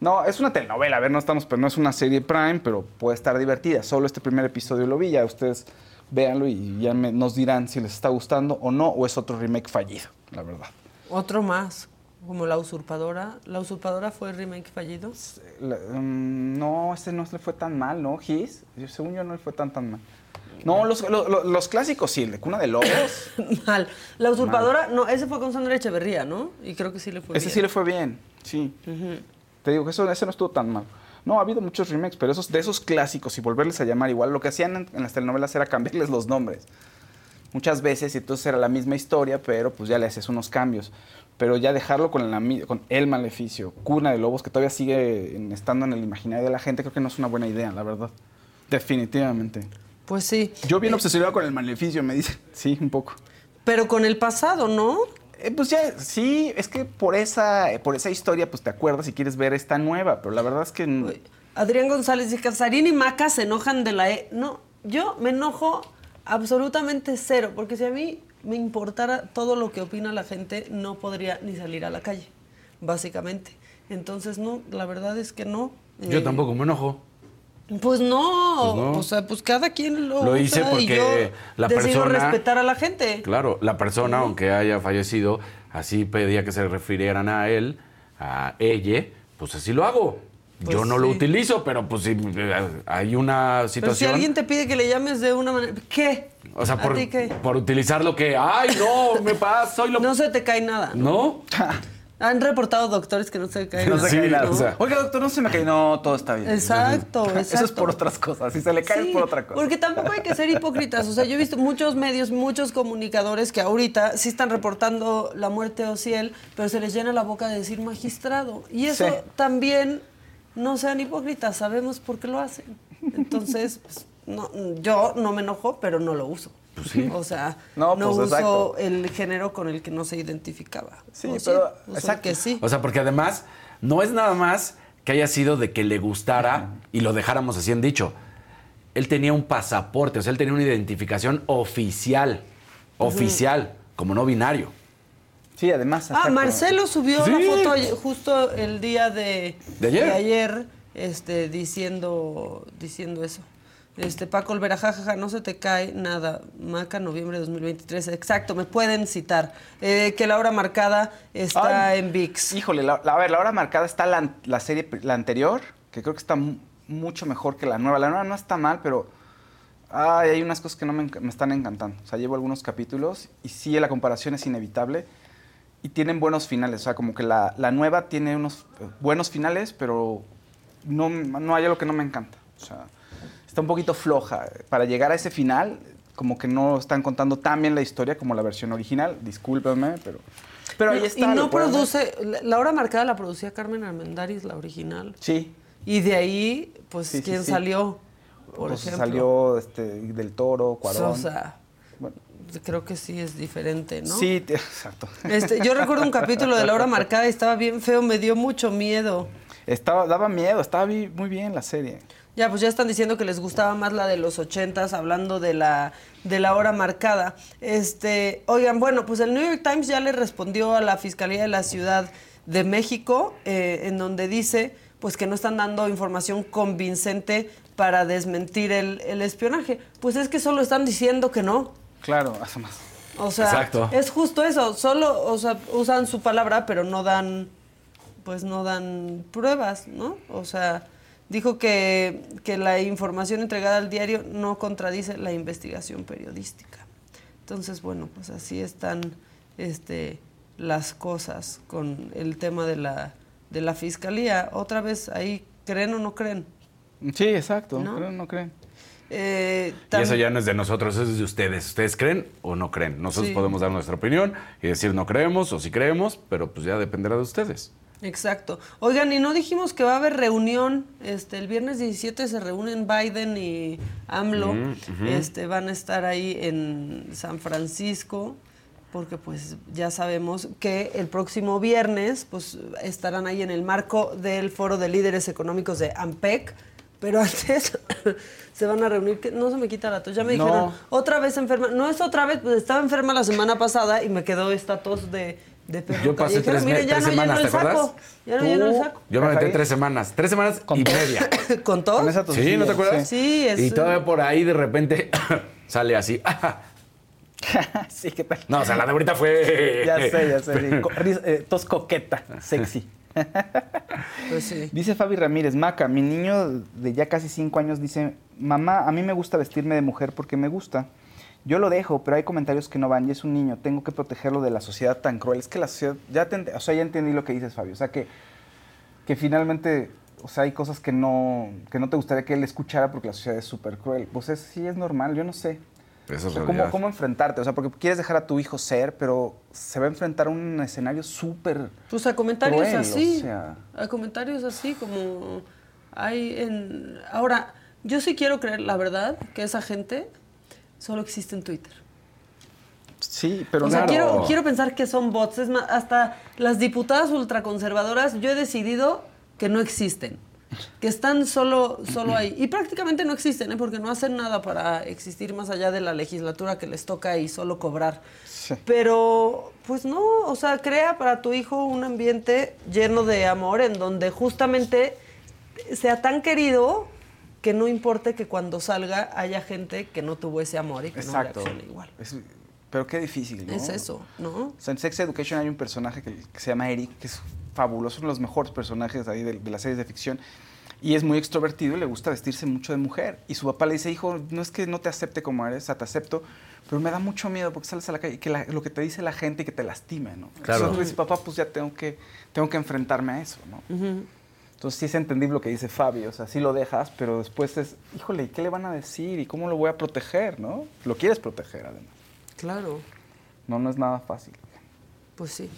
No, es una telenovela, a ver, no estamos, pero no es una serie Prime, pero puede estar divertida. Solo este primer episodio lo vi, ya ustedes véanlo y ya me- nos dirán si les está gustando o no, o es otro remake fallido, la verdad. Otro más, como La Usurpadora. ¿La Usurpadora fue remake fallido? La- mm, no, este no le fue tan mal, ¿no? His, yo, según yo no le fue tan tan mal. No, los, lo- lo- los clásicos sí, el de Cuna de Lobos. Mal. La usurpadora, no, ese fue con Sandra Echeverría, ¿no? Y creo que sí le fue Ese bien. sí le fue bien, sí. Te digo eso, ese no estuvo tan mal. No, ha habido muchos remakes, pero esos, de esos clásicos y volverles a llamar igual, lo que hacían en, en las telenovelas era cambiarles los nombres. Muchas veces, y entonces era la misma historia, pero pues ya le haces unos cambios. Pero ya dejarlo con, mi- con El Maleficio, Cuna de Lobos, que todavía sigue en- estando en el imaginario de la gente, creo que no es una buena idea, la verdad. Definitivamente. Pues sí. Yo bien obsesionado con El Maleficio, me dicen. Sí, un poco. Pero con el pasado, ¿no? Eh, pues ya, sí, es que por esa, por esa historia, pues te acuerdas si quieres ver esta nueva, pero la verdad es que... Adrián González dice, Casarín y Maca se enojan de la E. No, yo me enojo absolutamente cero, porque si a mí me importara todo lo que opina la gente, no podría ni salir a la calle, básicamente. Entonces, no, la verdad es que no. Yo Eh, tampoco me enojo. Pues no, Pues no. o sea, pues cada quien lo Lo hice usa y porque yo la decido persona- respetar a la gente. Claro, la persona, aunque haya fallecido, así pedía que se refirieran a él, a ella, pues así lo hago. Pues Yo no lo utilizo, pero pues si hay una Pero si situación... alguien te pide que le llames de una manera, ¿qué? O sea, por utilizar lo que... ¡Ay, no! Me pasa, soy lo... No se te cae nada. ¿No? Han reportado doctores que no se cae No se cae nada. ¿no? O sea, Oiga, doctor, no se me cae. No, todo está bien. Exacto, Eso es por otras cosas. Si se le cae es por otra cosa. Porque tampoco hay que ser hipócritas. O sea, yo he visto muchos medios, muchos comunicadores que ahorita sí están reportando la muerte de Ociel, pero se les llena la boca de decir magistrado. Y eso Sí. también no sean hipócritas, sabemos por qué lo hacen. Entonces, pues, no, yo no me enojo, pero no lo uso. O sea, no, No, pues, uso exacto. el género con el que no se identificaba. Sí, O pero- exacto. que sí. O sea, porque además no es nada más que haya sido de que le gustara y lo dejáramos así en dicho. Él tenía un pasaporte, o sea, él tenía una identificación oficial, oficial, como no binario. Sí, además. Ah. Marcelo subió Sí. la foto justo el día de, ¿De ayer? ayer, este, diciendo, diciendo eso. Este, Paco Olvera, jajaja, no se te cae nada. Maca, noviembre de 2023. Exacto, me pueden citar. Eh, que la hora marcada está Ay, en VIX. Híjole, la- la- a ver, la hora marcada está la, la serie, la anterior, que creo que está mu- mucho mejor que la nueva. La nueva no está mal, pero ay, hay unas cosas que no me, me están encantando. O sea, llevo algunos capítulos y sí, la comparación es inevitable. Y tienen buenos finales. O sea, como que la, la nueva tiene unos eh, buenos finales, pero no, no hay algo que no me encanta. O sea, está un poquito floja. Para llegar a ese final, como que no están contando tan bien la historia como la versión original. Discúlpeme, pero... Pero ahí está. Y no ver. produce, la- hora marcada la producía Carmen Armendáriz, la original. Sí. Y de ahí, pues, Sí, ¿quién sí. salió? Por Pues ejemplo. salió este, del Toro, Cuarón. O sea, Bueno. creo que sí es diferente, ¿no? Sí, exacto. Este, yo recuerdo un capítulo de la hora marcada y estaba bien feo, me dio mucho miedo. Estaba, daba miedo, estaba muy bien la serie. Ya, pues ya están diciendo que les gustaba más la de los ochentas, hablando de la, de la hora marcada. Este, oigan, bueno, pues el New York Times ya le respondió a la Fiscalía de la Ciudad de México, eh, en donde dice pues que no están dando información convincente para desmentir el, el espionaje. Pues es que solo están diciendo que no. Claro, hace más. O sea, Exacto. es justo eso, solo o sea, usan su palabra, pero no dan, pues no dan pruebas, ¿no? O sea, dijo que, que la información entregada al diario no contradice la investigación periodística. Entonces, bueno, pues así están este, las cosas con el tema de la, de la fiscalía. Otra vez, ahí, ¿creen o no creen? Sí, exacto. ¿No? ¿Creen o no creen? Eh, Y eso ya no es de nosotros, eso es de ustedes. ¿Ustedes creen o no creen? Nosotros Sí. podemos dar nuestra opinión y decir no creemos o sí creemos, pero pues ya dependerá de ustedes. Exacto. Oigan, y no dijimos que va a haber reunión. Este, el viernes 17 se reúnen Biden y AMLO. Mm. Este, van a estar ahí en San Francisco, porque pues ya sabemos que el próximo viernes pues estarán ahí en el marco del Foro de Líderes Económicos de AMPEC. Pero antes se van a reunir, que no se me quita la tos, ya me No. dijeron, otra vez enferma, no es otra vez, pues estaba enferma la semana pasada y me quedó esta tos de, de perro Yo pasé tres, ya tres no semanas, lleno ¿te el saco. acuerdas? Ya no lleno el saco. Yo me Rafael. tres semanas, tres semanas y media. ¿Con tos? Sí, ¿no te acuerdas? Sí, es... Y todavía por ahí de repente sale así. sí, ¿qué tal? No, o sea, la de ahorita fue... Ya sé, ya sé. sí. Eh, tos coqueta, sexy. Pues sí. Dice Fabi Ramírez, Maca, mi niño de ya casi cinco años dice, mamá, a mí me gusta vestirme de mujer porque me gusta. Yo lo dejo, pero hay comentarios que no van y es un niño, tengo que protegerlo de la sociedad tan cruel. Es que la sociedad, ya, te o sea, ya entendí lo que dices, Fabio. O sea, que, que finalmente, o sea, hay cosas que no, que no te gustaría que él escuchara porque la sociedad es súper cruel. Pues es, sí, es normal, yo no sé. Eso O es sea, ¿cómo. ¿Cómo enfrentarte? O sea, porque quieres dejar a tu hijo ser, pero se va a enfrentar a un escenario súper Pues a comentarios cruel, así. o sea. A comentarios así como hay en... Ahora, yo sí quiero creer, la verdad, que esa gente solo existe en Twitter. Sí, pero o sea, quiero, quiero pensar que son bots. Es más, hasta las diputadas ultraconservadoras, yo he decidido que no existen. Que están solo, solo ahí. Y prácticamente no existen, ¿eh? porque no hacen nada para existir más allá de la legislatura que les toca y solo cobrar. Pero, pues no, o sea, crea para tu hijo un ambiente lleno de amor en donde justamente sea tan querido que no importe que cuando salga haya gente que no tuvo ese amor y que Exacto. no reaccione igual. Es- pero qué difícil, ¿no? Es eso, ¿no? O sea, en Sex Education hay un personaje que, que se llama Eric, que es fabuloso, uno de los mejores personajes ahí de, de las series de ficción. Y es muy extrovertido y le gusta vestirse mucho de mujer. Y su papá le dice, hijo, no es que no te acepte como eres, o sea, te acepto, pero me da mucho miedo porque sales a la calle y que la- lo que te dice la gente y que te lastime, ¿no? Claro. Entonces tú dices, papá, pues ya tengo que, tengo que enfrentarme a eso, ¿no? Entonces sí es entendible lo que dice Fabio, o sea, sí lo dejas, pero después es, híjole, ¿y qué le van a decir? ¿Y cómo lo voy a proteger, no? Lo quieres proteger, además. Claro, No, no es nada fácil. pues sí.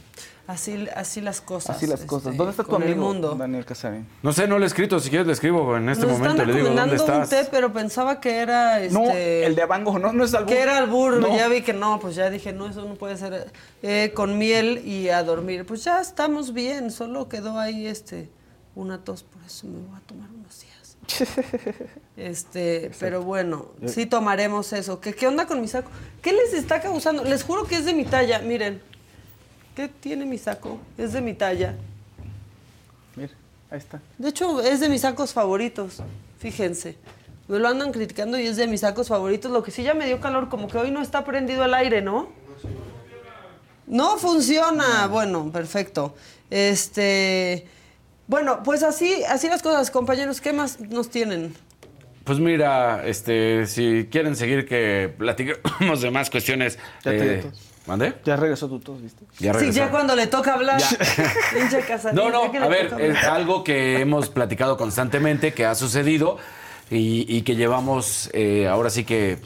Así, así las cosas. Así las este, cosas. ¿Dónde está tu el amigo, mundo. Daniel Casarín? No sé, no le he escrito. Si quieres, le escribo en este Nos momento. están Le digo, ¿dónde estás? un té, pero pensaba que era este. No, el de Abango, no, no es albur. Que era albur. No. Ya vi que no, pues ya dije, no, eso no puede ser. eh, con miel y a dormir. Pues ya estamos bien, solo quedó ahí este una tos, por eso me voy a tomar unos días. Este, pero bueno, sí tomaremos eso. ¿Qué, ¿Qué onda con mi saco? ¿Qué les está causando? Les juro que es de mi talla, miren. ¿Qué tiene mi saco? Es de mi talla. Mira, ahí está. De hecho, es de mis sacos favoritos. Fíjense. Me lo andan criticando y es de mis sacos favoritos. Lo que sí ya me dio calor, como que hoy no está prendido el aire, ¿no? No funciona. Bueno, perfecto. Este. Bueno, pues así, así las cosas, compañeros. ¿Qué más nos tienen? Pues mira, este, si quieren seguir que platiquemos de más cuestiones. Ya te eh. Ya regresó tu tos, ¿viste? Ya Sí, regresó. ya cuando le toca hablar. No, no, a ver, es algo que hemos platicado constantemente, que ha sucedido y, y que llevamos eh, ahora sí que,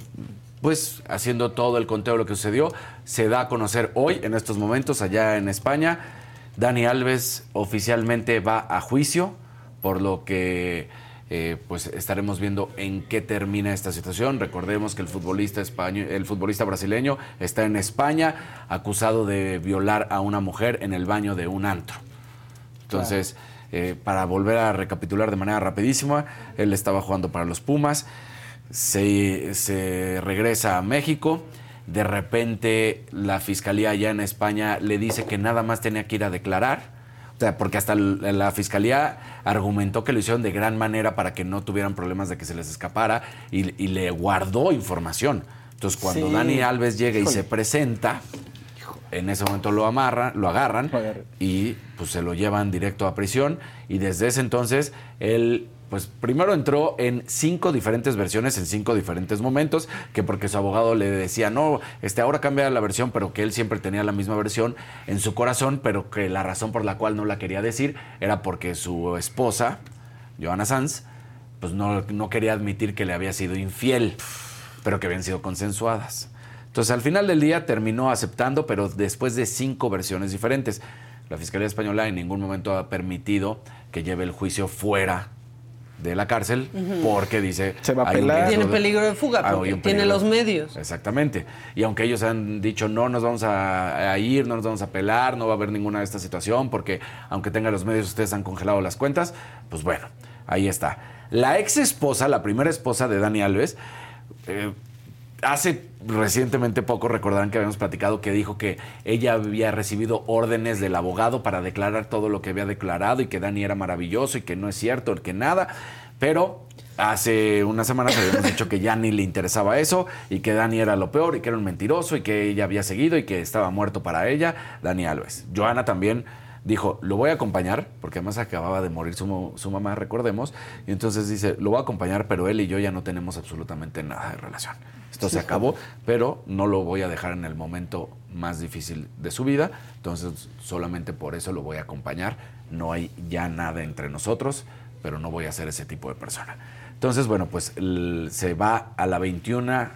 pues, haciendo todo el conteo de lo que sucedió. Se da a conocer hoy, en estos momentos, allá en España. Dani Alves oficialmente va a juicio, por lo que eh, pues estaremos viendo en qué termina esta situación. Recordemos que el futbolista español, el futbolista brasileño está en España acusado de violar a una mujer en el baño de un antro. Entonces, eh, para volver a recapitular de manera rapidísima, él estaba jugando para los Pumas, se, se regresa a México, de repente la fiscalía allá en España le dice que nada más tenía que ir a declarar, o sea, porque hasta la fiscalía argumentó que lo hicieron de gran manera para que no tuvieran problemas de que se les escapara y, y le guardó información. Entonces, cuando Sí. Dani Alves llega y se presenta, en ese momento lo amarran, lo agarran y pues se lo llevan directo a prisión y desde ese entonces él pues primero entró en cinco diferentes versiones en cinco diferentes momentos, que porque su abogado le decía, no, este ahora cambia la versión, pero que él siempre tenía la misma versión en su corazón, pero que la razón por la cual no la quería decir era porque su esposa, Johanna Sanz, pues no, no quería admitir que le había sido infiel, pero que habían sido consensuadas. Entonces al final del día terminó aceptando, pero después de cinco versiones diferentes. La Fiscalía Española en ningún momento ha permitido que lleve el juicio fuera de la cárcel porque dice Se va a "Hay un apelar". riesgo Tiene peligro de fuga Ah, porque tiene los medios. Exactamente. Y aunque ellos han dicho no nos vamos a, a ir, no nos vamos a pelar, no va a haber ninguna de esta situación, porque aunque tengan los medios, ustedes han congelado las cuentas, pues bueno, ahí está. La ex esposa, la primera esposa de Dani Alves, eh, hace recientemente poco recordarán que habíamos platicado que dijo que ella había recibido órdenes del abogado para declarar todo lo que había declarado y que Dani era maravilloso y que no es cierto, que nada, pero hace unas semanas habíamos dicho que ya ni le interesaba eso y que Dani era lo peor y que era un mentiroso y que ella había seguido y que estaba muerto para ella, Dani Alves. Joana también dijo, lo voy a acompañar, porque además acababa de morir su, su mamá, recordemos, y entonces dice, lo voy a acompañar, pero él y yo ya no tenemos absolutamente nada de relación. Esto se acabó, pero no lo voy a dejar en el momento más difícil de su vida, entonces solamente por eso lo voy a acompañar, no hay ya nada entre nosotros, pero no voy a ser ese tipo de persona. Entonces, bueno, pues el- se va a la 21, a,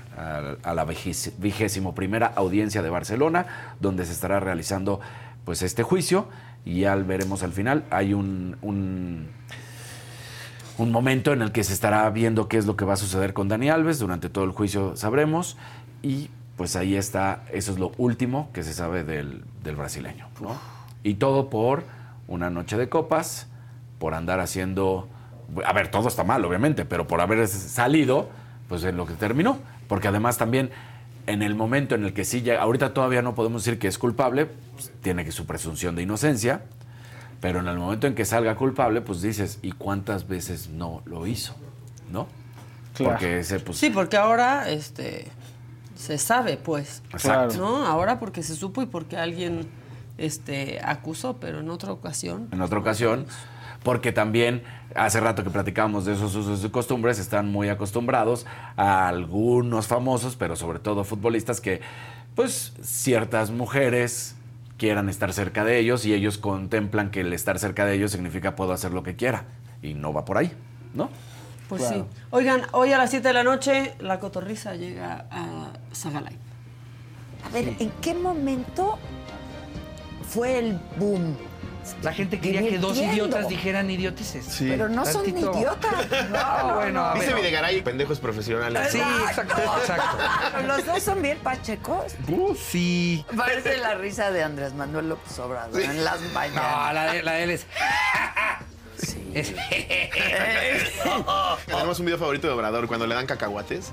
a la vigésimo primera audiencia de Barcelona, donde se estará realizando pues este juicio y ya veremos al final. Hay un, un, un momento en el que se estará viendo qué es lo que va a suceder con Dani Alves. Durante todo el juicio sabremos y pues ahí está, eso es lo último que se sabe del, del brasileño. ¿no? Y todo por una noche de copas, por andar haciendo... A ver, todo está mal, obviamente, pero por haber salido, pues en lo que terminó. Porque además también en el momento en el que sí llega, ahorita todavía no podemos decir que es culpable, pues, tiene que su presunción de inocencia, pero en el momento en que salga culpable, pues dices, ¿y cuántas veces no lo hizo? ¿No? Claro. Porque ese, pues, Sí, porque ahora este se sabe, pues. Exacto. ¿No? Ahora porque se supo y porque alguien este acusó, pero en otra ocasión. en otra ocasión, porque también hace rato que platicábamos de esos usos y costumbres, están muy acostumbrados a algunos famosos, pero sobre todo futbolistas que, pues, ciertas mujeres quieran estar cerca de ellos y ellos contemplan que el estar cerca de ellos significa puedo hacer lo que quiera y no va por ahí, ¿no? Pues Claro. sí. Oigan, hoy a las 7 de la noche la cotorriza llega a Sagalay. A ver, ¿en qué momento fue el boom? La gente quería que dos idiotas dijeran idioteces. Pero no son Tantito- idiotas. No, bueno, a Dice. Videgaray, pendejos profesionales. Sí, exacto, exacto. Los dos son bien pachecos. Sí. Parece la risa de Andrés Manuel López Obrador en las mañanas. No, la de, la de él es. Es- Tenemos un video favorito de Obrador cuando le dan cacahuates.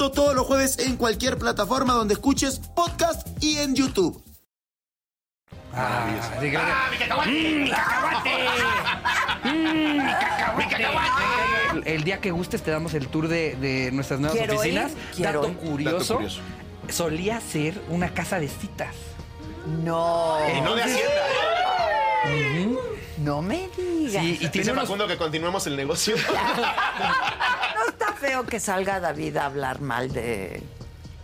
Todos los jueves en cualquier plataforma donde escuches podcast y en YouTube. Ah, diga- ¡Mm, cacahuate! ¡Mm, cacahuate! El, el día que gustes te damos el tour de, de nuestras nuevas Quiero oficinas. ir, quiero Dato ir. curioso, Dato curioso. solía ser una casa de citas. No. Y no de Hacienda. No me digas. Sí, y tiene Dice unos- Facundo que continuemos el negocio. No está feo que salga David a hablar mal de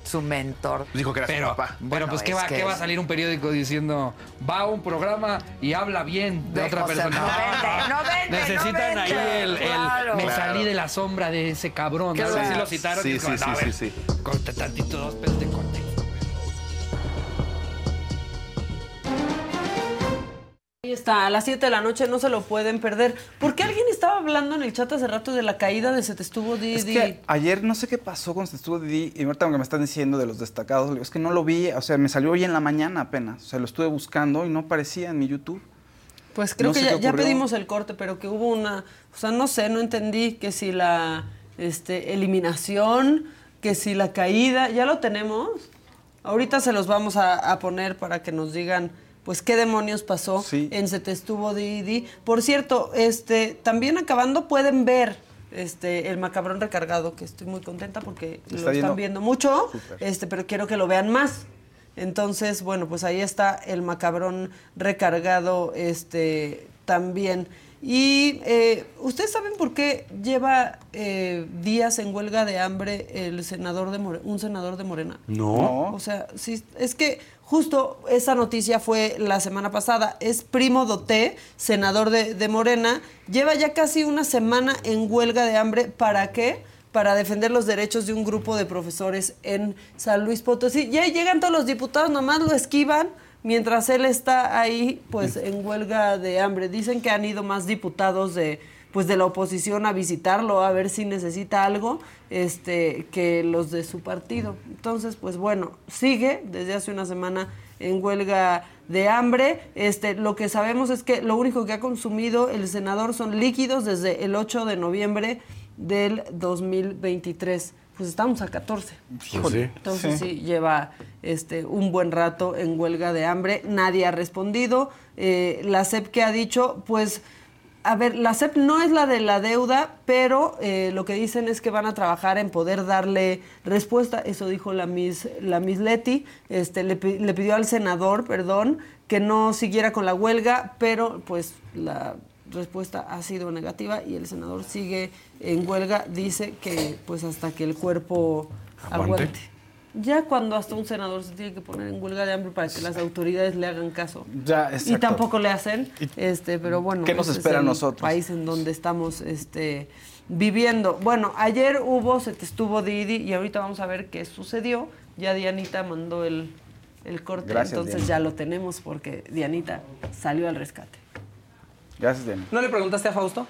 su mentor. Dijo que era Pero, su papá. pero Bueno, pues, ¿qué va, que qué va a salir un periódico diciendo va a un programa y habla bien de, De otra José, persona? no vende, no vende, Necesitan no ahí vende, el, el- claro. me Claro. salí de la sombra de ese cabrón. Lo citaron. Sí, y sí, no, sí, sí, Corte tantito dos pesos de corte. Ahí está, a las 7 de la noche no se lo pueden perder. ¿Por qué alguien estaba hablando en el chat hace rato de la caída de Se te estuvo Didi? Es que ayer no sé qué pasó con este estuvo Didi y ahorita que me están diciendo de los destacados, es que no lo vi, o sea, me salió hoy en la mañana apenas, o sea, lo estuve buscando y no aparecía en mi YouTube. Pues creo No que ya, ya pedimos el corte, pero que hubo una, o sea, no sé, no entendí que si la este, eliminación, que si la caída, ya lo tenemos. Ahorita se los vamos a, a poner para que nos digan, pues, qué demonios pasó en Se te estuvo Didi. Por cierto, este, también acabando pueden ver este, el macabrón recargado, que estoy muy contenta porque lo ¿Está están viendo? mucho, este, pero quiero que lo vean más. Entonces, bueno, pues ahí está el macabrón recargado, este, también. Y eh, ¿ustedes saben por qué lleva eh, días en huelga de hambre el senador de More- un senador de Morena? No. O sea, sí, es que justo esa noticia fue la semana pasada. Es Primo Doté, senador de, de Morena. Lleva ya casi una semana en huelga de hambre. ¿Para qué? Para defender los derechos de un grupo de profesores en San Luis Potosí. Y ahí llegan todos los diputados, nomás lo esquivan. Mientras él está ahí, pues en huelga de hambre. Dicen que han ido más diputados de, pues de la oposición a visitarlo, a ver si necesita algo, este, que los de su partido. Entonces, pues bueno, sigue desde hace una semana en huelga de hambre. Este, lo que sabemos es que lo único que ha consumido el senador son líquidos desde el 8 de noviembre del 2023. Pues estamos a 14. Pues sí. Entonces Sí. sí, lleva este, un buen rato en huelga de hambre. Nadie ha respondido. Eh, la SEP que ha dicho, pues, a ver, la SEP no es la de la deuda, pero eh, lo que dicen es que van a trabajar en poder darle respuesta. Eso dijo la Miss, la Miss Leti. Este, le, pi- le pidió al senador, perdón, que no siguiera con la huelga, pero pues la respuesta ha sido negativa y el senador sigue en huelga. Dice que pues hasta que el cuerpo Aguante. aguante. Ya cuando hasta un senador se tiene que poner en huelga de hambre para que las autoridades le hagan caso. Ya, Y tampoco le hacen, este, pero bueno. ¿Qué nos ese es espera a el nosotros? país en donde estamos este, viviendo. Bueno, ayer hubo, se te estuvo Didi y ahorita vamos a ver qué sucedió. Ya Dianita mandó el, el corte, Gracias, entonces Diana. ya lo tenemos porque Dianita salió al rescate. Gracias, Diana. ¿No le preguntaste a Fausto?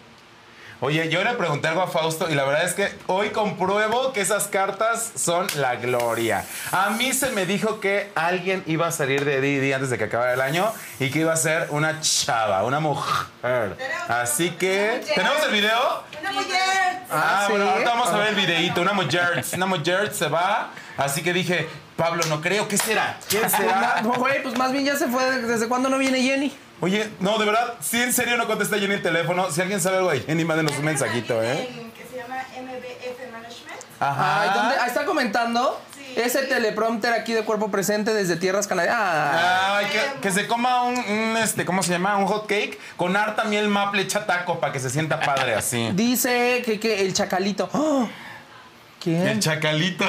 Oye, yo le pregunté algo a Fausto y la verdad es que hoy compruebo que esas cartas son la gloria. A mí se me dijo que alguien iba a salir de Didi antes de que acabara el año y que iba a ser una chava, una mujer. Así que, ¿tenemos el video? Una mujer. Ah, ¿sí? bueno, ahorita vamos a ver el videito. Una mujer, una mujer se va. Así que dije, Pablo, no creo. ¿Qué será? ¿Quién será? No, güey, pues más bien ya se fue. ¿Desde cuándo no viene Jenny? Oye, no, de verdad, si en serio no contesta Jenny el teléfono. Si alguien sabe algo de Jenny, mándenos un mensajito, ¿eh? Que se llama MBF Management. Ajá. Ay, ¿dónde? Ah, está comentando. Ese teleprompter aquí de cuerpo presente desde tierras canadienses. Ah. Ay, que, que se coma un, un, este, ¿cómo se llama? Un hot cake con harta miel maple hecha taco para que se sienta padre así. Dice que, que el chacalito. ¡Oh! ¿Quién? El chacalito.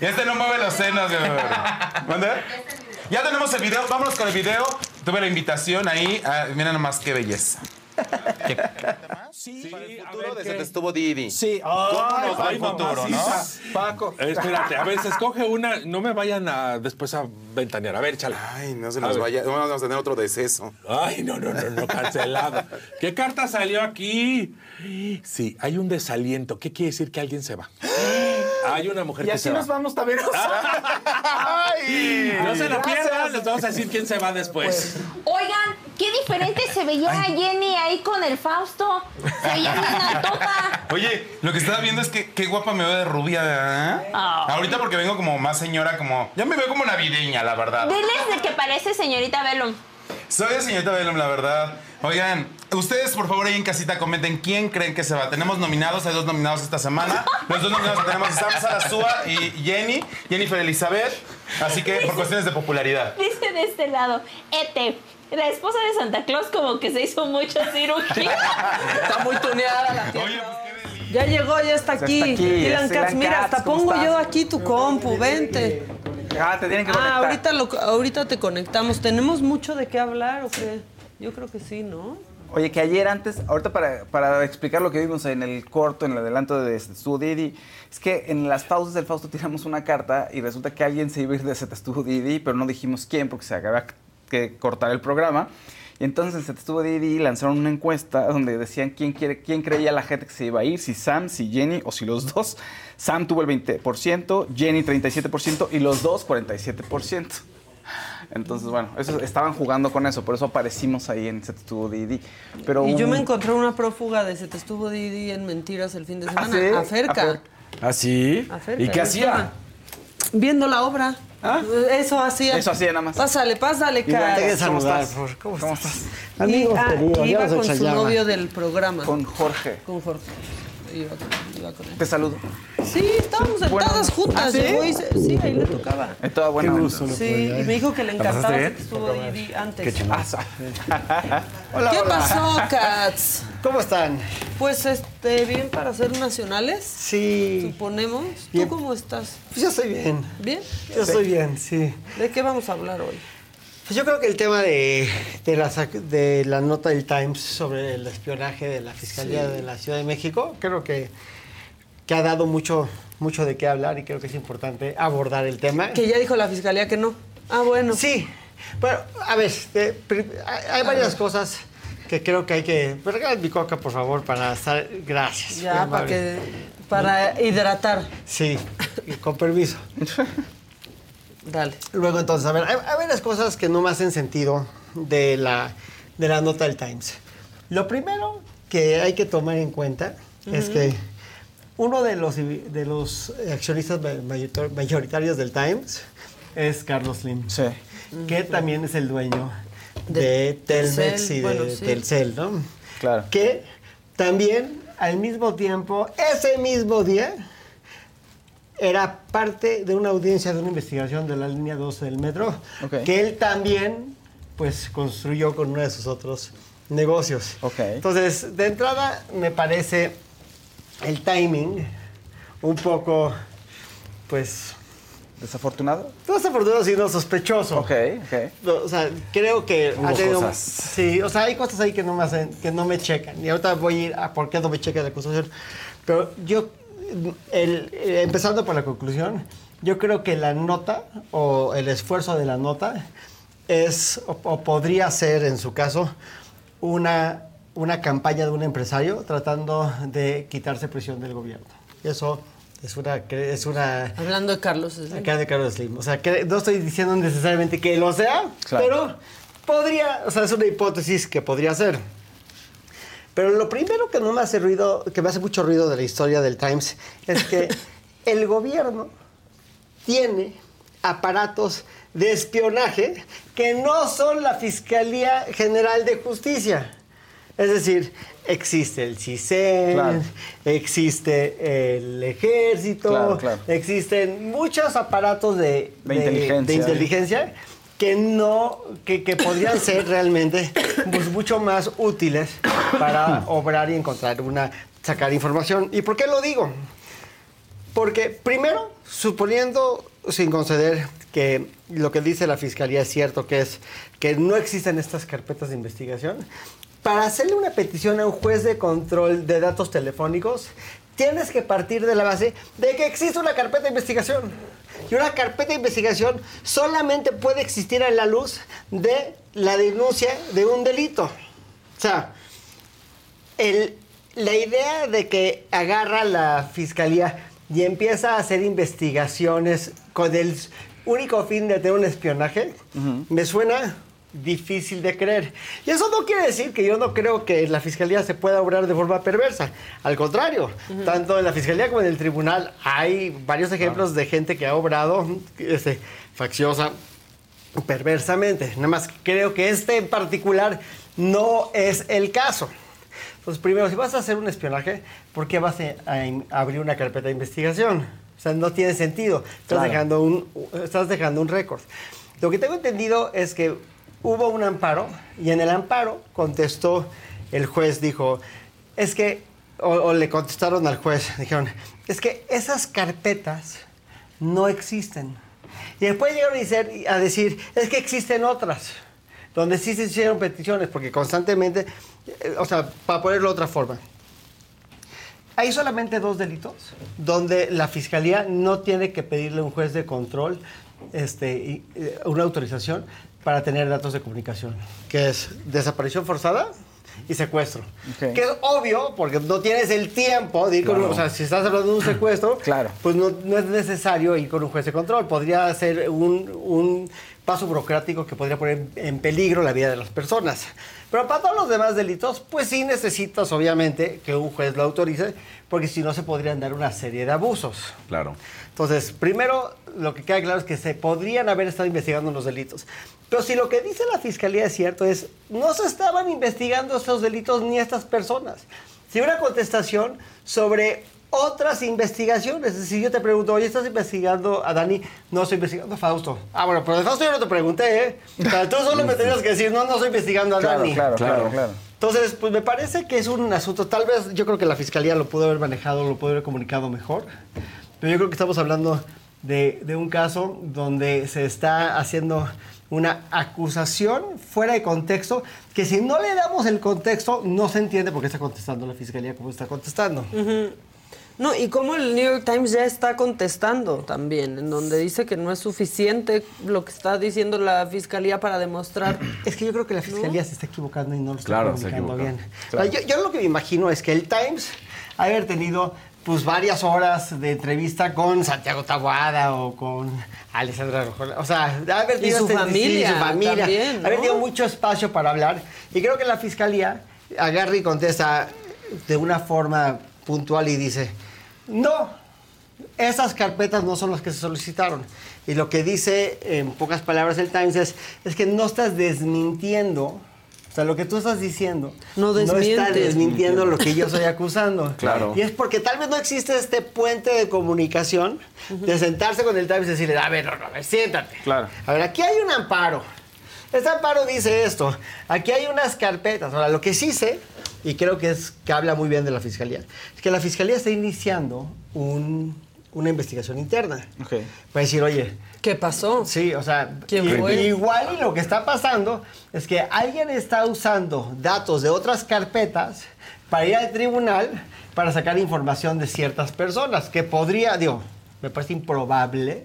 Este no mueve los senos, güey. ¿Mande? Ya tenemos el video, vámonos con el video. Tuve la invitación ahí. Ah, mira nomás qué belleza. Sí, futuro de Se te estuvo Didi. Sí. ¿Cómo nos va el futuro, no? Paco. Espérate, a ver, se escoge una. No me vayan a después a ventanear. A ver, échale. Ay, no se A nos ver. vaya. Vamos a tener otro deceso. Ay, no, no, no, no, cancelado. ¿Qué carta salió aquí? Sí, hay un desaliento. ¿Qué quiere decir que alguien se va? Hay una mujer Y que así se va. nos vamos también. Ay, No se Gracias. pierdan, les vamos a decir quién se va después. Oigan, qué diferente se veía Jenny ahí con el Fausto. Se veía bien altoja. Oye, lo que estaba viendo es que qué guapa me veo de rubia, ¿verdad? Ah. Ahorita porque vengo como más señora, como. Ya me veo como navideña, la verdad. Diles de que parece señorita Bellum. Soy la señorita Bellum, la verdad. Oigan, ustedes por favor ahí en casita comenten quién creen que se va. Tenemos nominados, hay dos nominados esta semana. Los dos nominados que tenemos Sam Sarasúa y Jenny, Jennifer Elizabeth. Así que por cuestiones de popularidad. Dice de este lado, Ete. La esposa de Santa Claus como que se hizo mucha cirugía. Está muy tuneada la tía. Ya llegó, ya está Ya aquí. está aquí, Dylan es Dylan Katz, mira, hasta ¿cómo pongo estás? yo aquí tu compu, vente. Ah, te tienen que Ah, conectar. ahorita, lo, ahorita te conectamos. ¿Tenemos mucho de qué hablar o qué? Yo creo que sí, ¿no? Oye, que ayer antes, ahorita para, para explicar lo que vimos en el corto, en el adelanto de Didi, es que en las pausas del Fausto tiramos una carta y resulta que alguien se iba a ir de Didi, pero no dijimos quién porque se acaba que cortar el programa. Y entonces en Didi lanzaron una encuesta donde decían quién, quiere, quién creía la gente que se iba a ir, si Sam, si Jenny o si los dos. Sam tuvo el 20%, Jenny 37% y los dos 47%. Entonces, bueno, eso, estaban jugando con eso, por eso aparecimos ahí en Set Estuvo Didi. Pero Y yo me encontré una prófuga de Se te estuvo Didi en Mentiras el fin de semana. sí? Aferca. Afer- ¿Ah, sí? Aferca, ¿Y qué hacía? Viendo la obra. Eso hacía. Eso hacía nada más. Pásale, pásale, cara. te ¿Cómo estás? ¿Cómo estás? Y, ah, queridos, iba con su novio del programa. Con Jorge. Con Jorge. Iba con- iba con él. Te saludo. Sí, estábamos sentadas juntas. ¿Ah, sí? llegó y se- sí, ahí le tocaba. En toda buena Qué onda. gusto, Sí, y me dijo que le ¿La pasaste encantaba bien? que estuvo Didi antes. Qué chingón. Hola, ¿Qué hola. pasó, Cats? ¿Cómo están? Pues, este, bien para ser nacionales. Sí. Suponemos. ¿Tú Bien. cómo estás? Pues yo estoy bien. ¿Bien? Yo estoy bien, sí. ¿De qué vamos a hablar hoy? Pues yo creo que el tema de, de, la, sac- de la nota del Times sobre el espionaje de la Fiscalía Sí. de la Ciudad de México, creo que, que ha dado mucho, mucho de qué hablar y creo que es importante abordar el tema. Que ya dijo la fiscalía que no. Ah, bueno. Sí. Bueno, a ver, eh, pri- hay, varias cosas que creo que hay que... Regala mi coca, por favor, para estar... Gracias. Ya, para que. Para hidratar. Sí, con permiso. Dale. Luego entonces, a ver, hay, hay varias cosas que no me hacen sentido de la, de la nota del Times. Lo primero que hay que tomar en cuenta es Ujú. que uno de los, de los accionistas mayoritarios del Times es Carlos Slim, que también es el dueño de, Telmex Telcel, y de bueno, sí. Telcel, ¿no? Claro. Que también al mismo tiempo, ese mismo día, era parte de una audiencia de una investigación de la línea 12 del metro, Ok. que él también pues construyó con uno de sus otros negocios. Entonces, de entrada me parece el timing un poco, pues... ¿Desafortunado? No desafortunado, sino sospechoso. Ok, ok. O sea, creo que Hubo tenido- cosas. Sí, o sea, hay cosas ahí que no me hacen, que no me checan. Y ahorita voy a ir a por qué no me checa la acusación. Pero yo, el- eh, empezando por la conclusión, yo creo que la nota o el esfuerzo de la nota es o, o podría ser, en su caso, una, una campaña de un empresario tratando de quitarse presión del gobierno. Eso es una, es una Hablando de Carlos Slim. Acá de Carlos Slim. O sea, que no estoy diciendo necesariamente que lo sea, Claro. pero podría, o sea, es una hipótesis que podría ser. Pero lo primero que no me hace ruido, que me hace mucho ruido de la historia del Times, es que el gobierno tiene aparatos de espionaje que no son la Fiscalía General de Justicia. Es decir, existe el CISEN, Claro. existe el ejército, Claro, claro. existen muchos aparatos de, De inteligencia. de inteligencia que no, que, que podrían ser realmente pues, mucho más útiles para obrar y encontrar una, sacar información. ¿Y por qué lo digo? Porque primero, suponiendo, sin conceder que lo que dice la fiscalía es cierto, que es que no existen estas carpetas de investigación, para hacerle una petición a un juez de control de datos telefónicos, tienes que partir de la base de que existe una carpeta de investigación. Y una carpeta de investigación solamente puede existir a la luz de la denuncia de un delito. O sea, el- la idea de que agarra la fiscalía y empieza a hacer investigaciones con el único fin de tener un espionaje, me suena difícil de creer. Y eso no quiere decir que yo no creo que la fiscalía se pueda obrar de forma perversa. Al contrario, tanto en la fiscalía como en el tribunal hay varios ejemplos de gente que ha obrado este, facciosa perversamente. Nada más creo que este en particular no es el caso. Entonces, primero, si vas a hacer un espionaje, ¿por qué vas a, a abrir una carpeta de investigación? O sea, no tiene sentido. Estás, Claro. dejando, un, estás dejando un récord. Lo que tengo entendido es que hubo un amparo y en el amparo contestó el juez, dijo, es que, o, le contestaron al juez, dijeron, es que esas carpetas no existen. Y después llegaron a decir, es que existen otras, donde sí se hicieron peticiones, porque constantemente, eh, o sea, para ponerlo de otra forma, hay solamente dos delitos donde la fiscalía no tiene que pedirle a un juez de control este, eh, una autorización para tener datos de comunicación, que es desaparición forzada y secuestro. Que es obvio, porque no tienes el tiempo de ir con Claro. un- o sea, si estás hablando de un secuestro, pues no, no es necesario ir con un juez de control. Podría ser un, un paso burocrático que podría poner en peligro la vida de las personas. Pero para todos los demás delitos, pues sí necesitas, obviamente, que un juez lo autorice, porque si no se podrían dar una serie de abusos. Claro. Entonces, primero, lo que queda claro es que se podrían haber estado investigando los delitos. Pero si lo que dice la fiscalía es cierto, es no se estaban investigando estos delitos ni estas personas. Si una contestación sobre otras investigaciones. Es decir, yo te pregunto, oye, ¿estás investigando a Dani? No, estoy investigando a Fausto. Ah, bueno, pero de Fausto yo no te pregunté, ¿eh? O sea, tú solo me tenías que decir, no, no estoy investigando a Claro, Dani. claro, claro, claro. Entonces, pues me parece que es un asunto, tal vez yo creo que la fiscalía lo pudo haber manejado, lo pudo haber comunicado mejor, pero yo creo que estamos hablando de, de un caso donde se está haciendo una acusación fuera de contexto, que si no le damos el contexto, no se entiende por qué está contestando la fiscalía como está contestando. Ujú. No, y cómo el New York Times ya está contestando también, en donde dice que no es suficiente lo que está diciendo la fiscalía para demostrar. Es que yo creo que la fiscalía se está equivocando y no lo está Claro, comunicando bien. Claro. O sea, Yo, yo lo que me imagino es que el Times ha de haber tenido pues varias horas de entrevista con Santiago Tabuada o con Alessandra Rojola. O sea, ha haber Y tenido su este- sí, familia su familia. también, haber tenido mucho espacio para hablar. Y creo que la fiscalía agarra y contesta de una forma puntual y dice, no, esas carpetas no son las que se solicitaron. Y lo que dice en pocas palabras el Times es, es que no estás desmintiendo, o sea, lo que tú estás diciendo No está desmientes. desmintiendo lo que yo estoy acusando. Claro. Y es porque tal vez no existe este puente de comunicación de sentarse con el Times y decirle, a ver, no, no, a ver, siéntate. Claro. A ver, aquí hay un amparo. Este amparo dice esto. Aquí hay unas carpetas. Ahora, lo que sí sé, y creo que es que habla muy bien de la fiscalía, es que la fiscalía está iniciando un- una investigación interna. Para decir, oye. ¿Qué pasó? Sí, o sea, ¿Quién fue? igual y lo que está pasando es que alguien está usando datos de otras carpetas para ir al tribunal para sacar información de ciertas personas, que podría, digo, me parece improbable,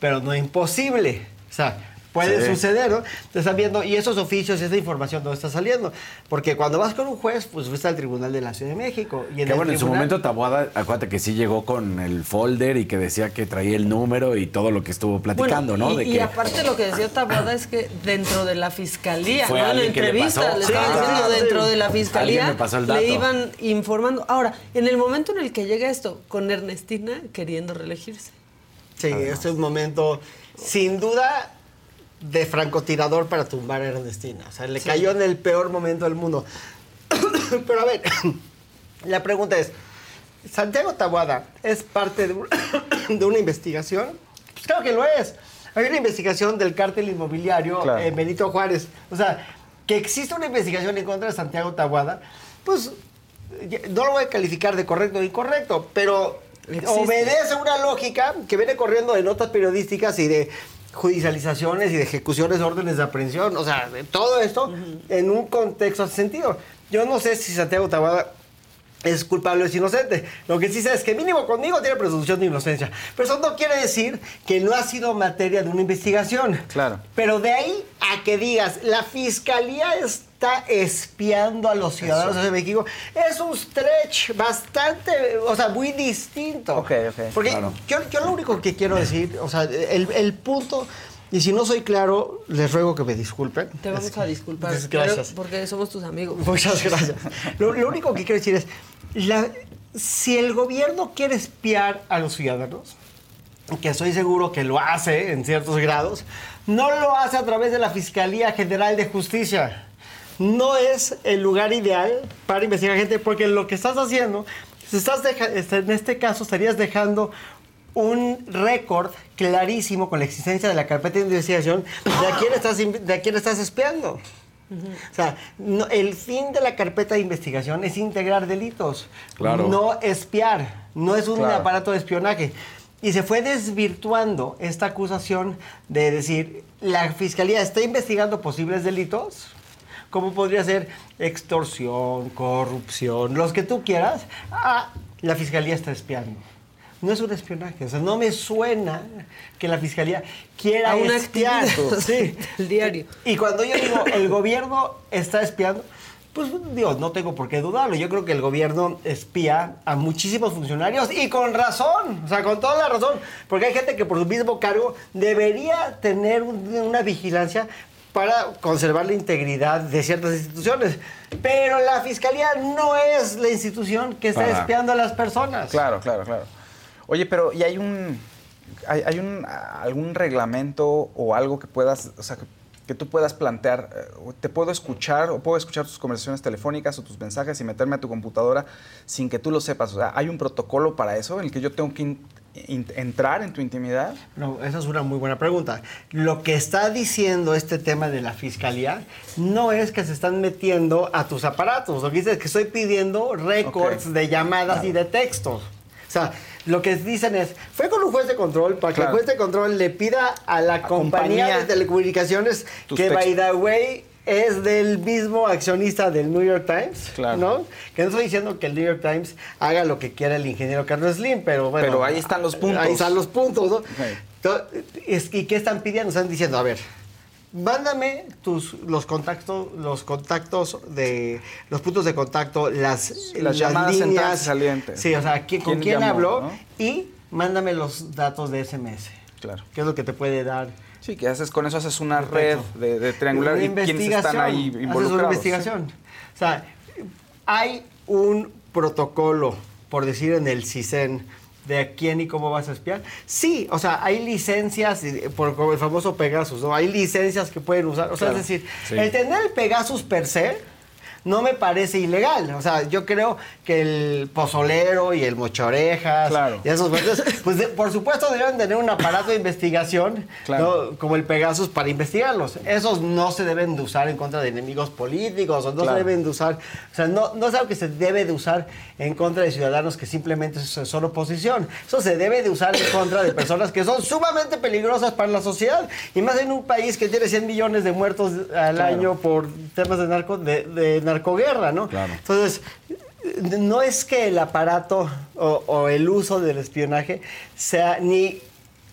pero no imposible. O sea, puede Sí. suceder, ¿no? Te están viendo, y esos oficios, esa información, ¿dónde está saliendo? Porque cuando vas con un juez, pues fuiste al Tribunal de la Ciudad de México. Y en Que el bueno, en su momento Tabuada, acuérdate que sí llegó con el folder y que decía que traía el número y todo lo que estuvo platicando, Bueno, ¿no? Y, De y que aparte lo que decía Taboada es que dentro de la fiscalía, ¿no? en la le entrevista, pasó. le estaban sí, diciendo sí. dentro de la fiscalía, me pasó el dato. le iban informando. Ahora, en el momento en el que llega esto, con Ernestina queriendo reelegirse. Sí, este es un momento, sin duda, de francotirador para tumbar a Ernestina. O sea, le Sí. cayó en el peor momento del mundo. Pero a ver, la pregunta es, ¿Santiago Tabuada es parte de, un- de una investigación? Pues claro que lo es. Hay una investigación del cártel inmobiliario Claro. en Benito Juárez. O sea, que existe una investigación en contra de Santiago Tabuada, pues no lo voy a calificar de correcto o incorrecto, pero Existe. obedece una lógica que viene corriendo de notas periodísticas y de judicializaciones y de ejecuciones de órdenes de aprehensión. O sea, de todo esto en un contexto hace sentido. Yo no sé si Santiago Taboada es culpable o es inocente. Lo que sí sé es que mínimo conmigo tiene presunción de inocencia. Pero eso no quiere decir que no ha sido materia de una investigación. Claro. Pero de ahí a que digas, la fiscalía está espiando a los ciudadanos de México, es un stretch bastante, o sea, muy distinto. Ok, ok. Porque Claro. yo, yo lo único que quiero decir, o sea, el, el punto, y si no soy claro, les ruego que me disculpen. Te vamos a disculpar. Pues, gracias. Porque somos tus amigos. Muchas gracias. Lo, lo único que quiero decir es, la- si el gobierno quiere espiar a los ciudadanos, que estoy seguro que lo hace en ciertos grados, no lo hace a través de la Fiscalía General de Justicia. No es el lugar ideal para investigar gente porque lo que estás haciendo, estás este, en este caso estarías dejando un récord clarísimo con la existencia de la carpeta de investigación de a quién estás, de a quién estás espiando. O sea, no- el fin de la carpeta de investigación es integrar delitos, Claro. no espiar, no es un Claro. aparato de espionaje. Y se fue desvirtuando esta acusación de decir, la fiscalía está investigando posibles delitos, como podría ser extorsión, corrupción, los que tú quieras, ah, la fiscalía está espiando. No es un espionaje, o sea, no me suena que la fiscalía quiera A una espiar. Sí. del diario. Y cuando yo digo el gobierno está espiando, pues digo, no tengo por qué dudarlo. Yo creo que el gobierno espía a muchísimos funcionarios y con razón, o sea, con toda la razón, porque hay gente que por su mismo cargo debería tener un- una vigilancia para conservar la integridad de ciertas instituciones. Pero la fiscalía no es la institución que está espiando a las personas. Claro, claro, claro. Oye, pero ¿y hay un hay, hay un algún reglamento o algo que puedas, o sea, que que tú puedas plantear, eh, te puedo escuchar o puedo escuchar tus conversaciones telefónicas o tus mensajes y meterme a tu computadora sin que tú lo sepas. O sea, ¿hay un protocolo para eso en el que yo tengo que entrar en tu intimidad? No, esa es una muy buena pregunta. Lo que está diciendo este tema de la fiscalía no es que se están metiendo a tus aparatos. Lo que dice es que estoy pidiendo récords de llamadas y de textos. O sea, lo que dicen es, fue con un juez de control para que el juez de control le pida a la compañía, compañía de telecomunicaciones que, by the way, es del mismo accionista del New York Times, Claro. ¿no? Que no estoy diciendo que el New York Times haga lo que quiera el ingeniero Carlos Slim, pero bueno. Pero ahí están los puntos. Ahí están los puntos, ¿no? Es- ¿Y qué están pidiendo? Están diciendo, a ver, mándame tus, los contactos, los contactos de, los puntos de contacto, las, Las llamadas entrantes y salientes. Sí, o sea, ¿qui- ¿con ¿Quién quién llamó, habló? no? Y mándame los datos de SMS. Claro. ¿Qué es lo que te puede dar? Sí, que haces con eso haces una red Perfecto. de, de triangular Una y quiénes están ahí involucrados. Haces una investigación. O sea, hay un protocolo, por decir en el CISEN, de a quién y cómo vas a espiar. Sí, o sea, hay licencias, eh, por como el famoso Pegasus, ¿no? Hay licencias que pueden usar. O sea, Claro. es decir, Sí. el tener el Pegasus per se no me parece ilegal. O sea, yo creo que el pozolero y el mochorejas Claro. y esos pues de- por supuesto deben tener un aparato de investigación Claro. ¿no? como el Pegasus para investigarlos. Esos no se deben de usar en contra de enemigos políticos o no Claro. se deben de usar, o sea, no, no es algo que se debe de usar en contra de ciudadanos que simplemente son oposición. Eso se debe de usar en contra de personas que son sumamente peligrosas para la sociedad y más en un país que tiene 100 millones de muertos al año por temas de, narco, de, de narcoguerra, ¿no? Claro. Entonces, no es que el aparato o, o el uso del espionaje sea ni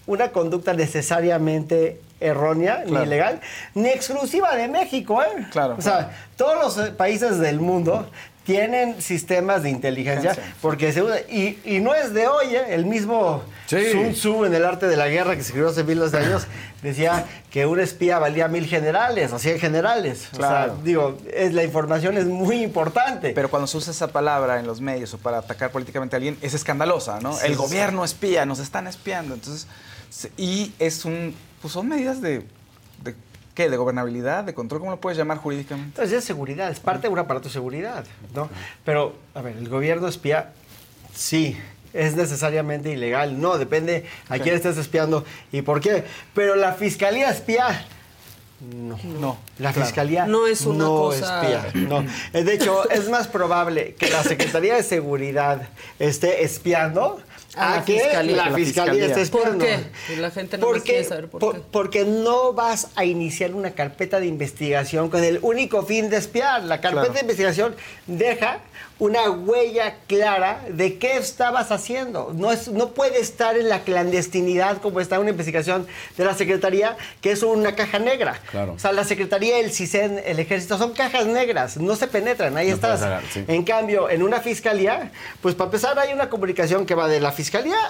una conducta necesariamente errónea, Claro. ni ilegal, ni exclusiva de México, ¿eh? Claro. O sea, todos los países del mundo tienen sistemas de inteligencia porque se usa, y, y no es de hoy, ¿eh? el mismo Sí. Sun Tzu en el arte de la guerra que se escribió hace miles de años decía que un espía valía mil generales o cien generales. Claro. O sea, digo, es, la información es muy importante. Pero cuando se usa esa palabra en los medios o para atacar políticamente a alguien, es escandalosa, ¿no? Sí, el sí. gobierno espía, nos están espiando. Entonces, y es un, pues son medidas de, ¿qué? De gobernabilidad, de control, ¿cómo lo puedes llamar jurídicamente? Entonces es seguridad, es parte de un aparato de seguridad, ¿no? Pero, a ver, el gobierno espía, sí, es necesariamente ilegal, no, depende a quién estés espiando y por qué. Pero la fiscalía espía, no. No. La claro. fiscalía No es una no cosa- espía. No. De hecho, es más probable que la Secretaría de Seguridad esté espiando A a, la que fiscalía. la La fiscalía. ¿Por qué? Y la gente no quiere saber por, por- qué. Porque no vas a iniciar una carpeta de investigación con el único fin de espiar. La carpeta Claro. de investigación deja una huella clara de qué estabas haciendo. No, es, no puede estar en la clandestinidad como está una investigación de la Secretaría, que es una caja negra. Claro. O sea, la Secretaría, el CISEN, el Ejército, son cajas negras, no se penetran, ahí No estás. puedes sacar, sí. En cambio, en una fiscalía, pues para empezar hay una comunicación que va de la fiscalía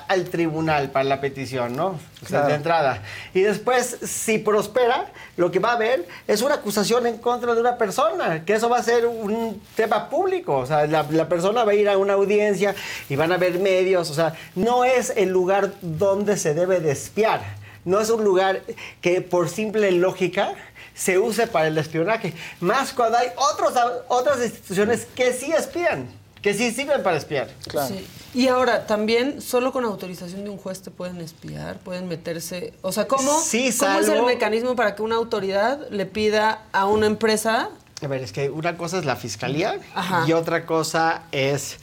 al tribunal para la petición, ¿no? O sea, Claro. de entrada. Y después, si prospera, lo que va a haber es una acusación en contra de una persona, que eso va a ser un tema público. O sea, la, la persona va a ir a una audiencia y van a ver medios. O sea, no es el lugar donde se debe de espiar. No es un lugar que por simple lógica se use para el espionaje. Más cuando hay otros, otras instituciones que sí espían, que sí sirven para espiar. Sí. Y ahora, también, solo con autorización de un juez te pueden espiar, pueden meterse. O sea, ¿cómo, Sí, ¿cómo es el mecanismo para que una autoridad le pida a una empresa A ver, es que una cosa es la fiscalía Ajá. y otra cosa es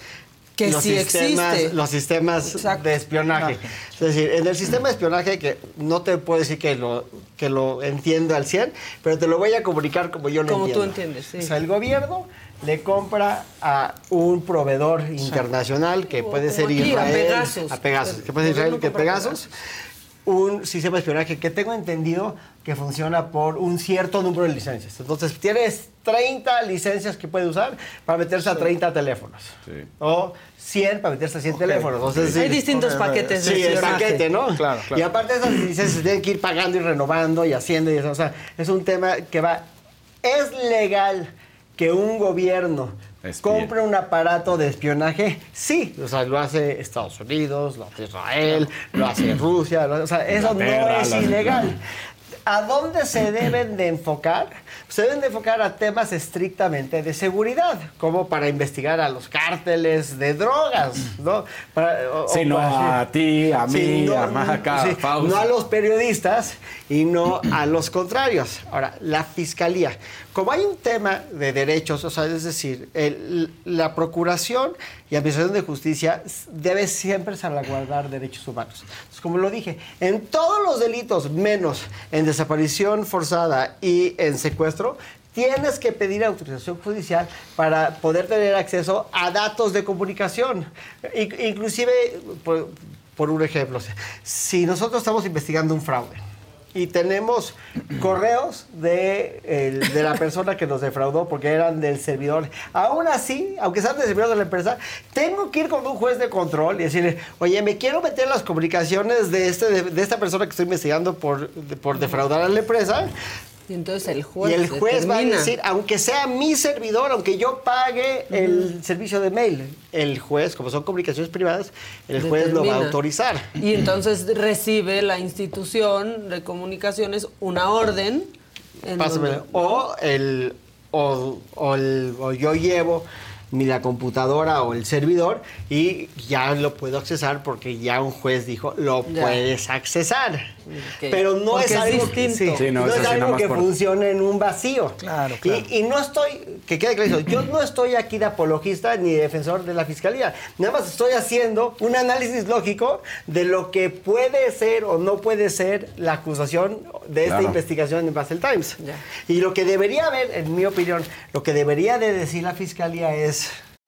Que los, sí sistemas, existe. los sistemas Exacto. de espionaje. Es decir, en el sistema de espionaje, que no te puedo decir que lo, que lo entiendo al 100, pero te lo voy a comunicar como yo lo Como tú entiendo. entiendes, sí. O sea, el gobierno le compra a un proveedor internacional que puede ser aquí, a Israel. Pegasus. A Pegasus. Que puede ser Israel, que Pegasus. Un sistema de espionaje que tengo entendido que funciona por un cierto número de licencias. Entonces, tienes 30 licencias que puede usar para meterse a 30 teléfonos. O 100 para meterse a 100 teléfonos. Entonces, Hay sí. distintos paquetes de Sí, el paquete, ¿no? Claro, claro. Y aparte esas licencias se tienen que ir pagando y renovando y haciendo. Y eso. O sea, es un tema que va... ¿Es legal que un gobierno Espía. compre un aparato de espionaje? Sí. O sea, lo hace Estados Unidos, lo hace Israel, lo hace Rusia. lo hace- o sea, eso no es ilegal. ¿A dónde se deben de enfocar? Se deben de enfocar a temas estrictamente de seguridad, como para investigar a los cárteles de drogas, ¿no? Para, o- Sí, no para- a ti, a Sí, mí, no, a Maca, sí, no a los periodistas y no a los contrarios. Ahora, la fiscalía. Como hay un tema de derechos, o sea, es decir, la procuración y administración de justicia debe siempre salvaguardar derechos humanos. Entonces, como lo dije, en todos los delitos, menos en desaparición forzada y en secuestro, tienes que pedir autorización judicial para poder tener acceso a datos de comunicación. Inclusive, por un ejemplo, si nosotros estamos investigando un fraude y tenemos correos de, de la persona que nos defraudó porque eran del servidor, aún así, aunque sean del servidor de la empresa, tengo que ir con un juez de control y decirle, oye, me quiero meter las comunicaciones de, este, de, de esta persona que estoy investigando por, por defraudar a la empresa. Y entonces el juez Y el juez va a decir, aunque sea mi servidor, aunque yo pague el servicio de mail, el juez, como son comunicaciones privadas, el juez lo va a autorizar. Y entonces recibe la institución de comunicaciones una orden. en donde- O, el, o, o el- o yo llevo mi la computadora o el servidor y ya lo puedo accesar porque ya un juez dijo lo Ya. puedes accesar. Pero no Porque es es algo distinto. que, sí, Sí, no, es algo más que por- funcione en un vacío. Claro, Y- claro. Y, no estoy, que quede claro, yo no estoy aquí de apologista ni defensor de la fiscalía. Nada más estoy haciendo un análisis lógico de lo que puede ser o no puede ser la acusación de esta Claro. investigación en Basel Times. Ya. Y lo que debería haber, en mi opinión, lo que debería de decir la fiscalía es...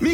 Me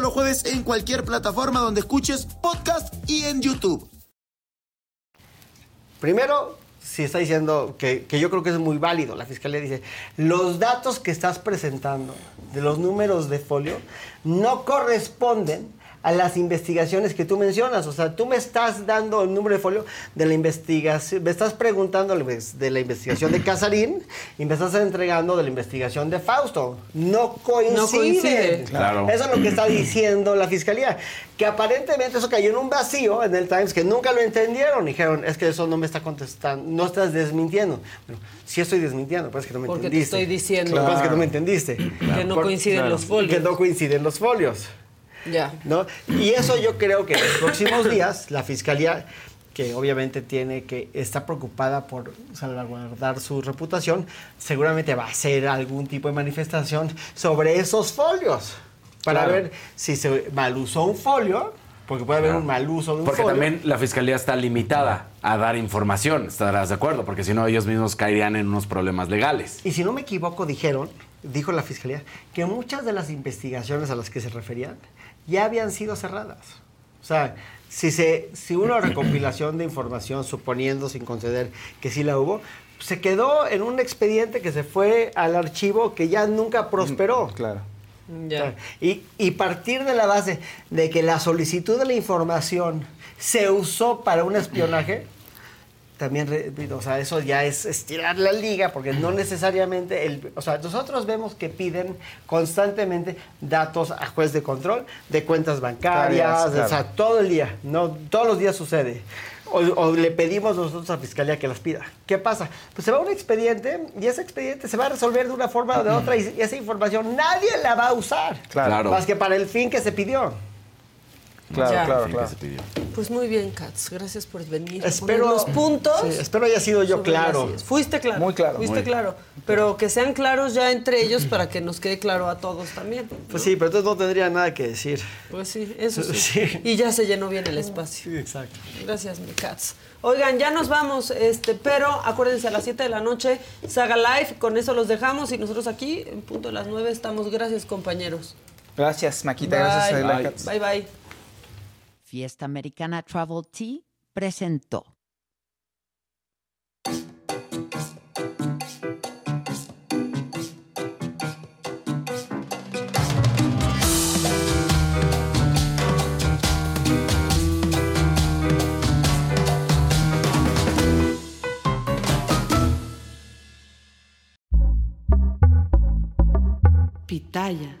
los jueves en cualquier plataforma donde escuches podcast y en YouTube. Primero, si está diciendo que, que yo creo que es muy válido, la fiscalía dice, los datos que estás presentando de los números de folio no corresponden a las investigaciones que tú mencionas. O sea, tú me estás dando el número de folio de la investigación, me estás preguntando de la investigación de Casarín y me estás entregando de la investigación de Fausto. No coincide. No coincide. Claro. Eso es lo que está diciendo la fiscalía. Que aparentemente eso cayó en un vacío en el Times que nunca lo entendieron. Dijeron, es que eso no me está contestando, no estás desmintiendo. Bueno, sí estoy desmintiendo, pero es que no me Porque te entendiste. estoy diciendo. Lo que pasa es que no me entendiste. Que no Por- coinciden los folios. Que no coinciden los folios. Ya. ¿no? Y eso yo creo que en los próximos días la fiscalía que obviamente tiene que está preocupada por salvaguardar su reputación, seguramente va a hacer algún tipo de manifestación sobre esos folios para Claro. ver si se mal usó un folio, porque puede haber un mal uso de un Porque folio. también la fiscalía está limitada a dar información, estarás de acuerdo, porque si no ellos mismos caerían en unos problemas legales. Y si no me equivoco, dijeron, dijo la fiscalía, que muchas de las investigaciones a las que se referían ya habían sido cerradas. O sea, si, se, si una recopilación de información, suponiendo sin conceder que sí la hubo, se quedó en un expediente que se fue al archivo que ya nunca prosperó. Claro. Ya. Y, y partir de la base de que la solicitud de la información se usó para un espionaje, también, repito, o sea, eso ya es estirar la liga, porque no necesariamente, el, o sea, nosotros vemos que piden constantemente datos a juez de control de cuentas bancarias, Claro, o sea, todo el día, no, todos los días sucede. O, o le pedimos nosotros a la fiscalía que las pida. ¿Qué pasa? Pues se va un expediente y ese expediente se va a resolver de una forma o de otra y esa información nadie la va a usar. Claro. Más que para el fin que se pidió. Claro, Ya. claro, claro. que se pidió. Pues muy bien, Katz. Gracias por venir. Espero- los puntos. sí, espero haya sido yo claro. Fuiste claro. Muy claro. Fuiste Muy. claro. Pero que sean claros ya entre ellos para que nos quede claro a todos también. Pues sí, pero entonces no tendría nada que decir. Pues sí, eso sí. Sí. Y ya se llenó bien el espacio. Sí, exacto. Gracias, mi Katz. Oigan, ya nos vamos, este, pero acuérdense, a las 7 de la noche, Saga Live, con eso los dejamos y nosotros aquí, en punto de las 9, estamos. Gracias, compañeros. Gracias, Maquita. Bye. Gracias, Adela Bye. Katz. Bye, bye. Fiesta Americana Travel Tea presentó. Pitaya.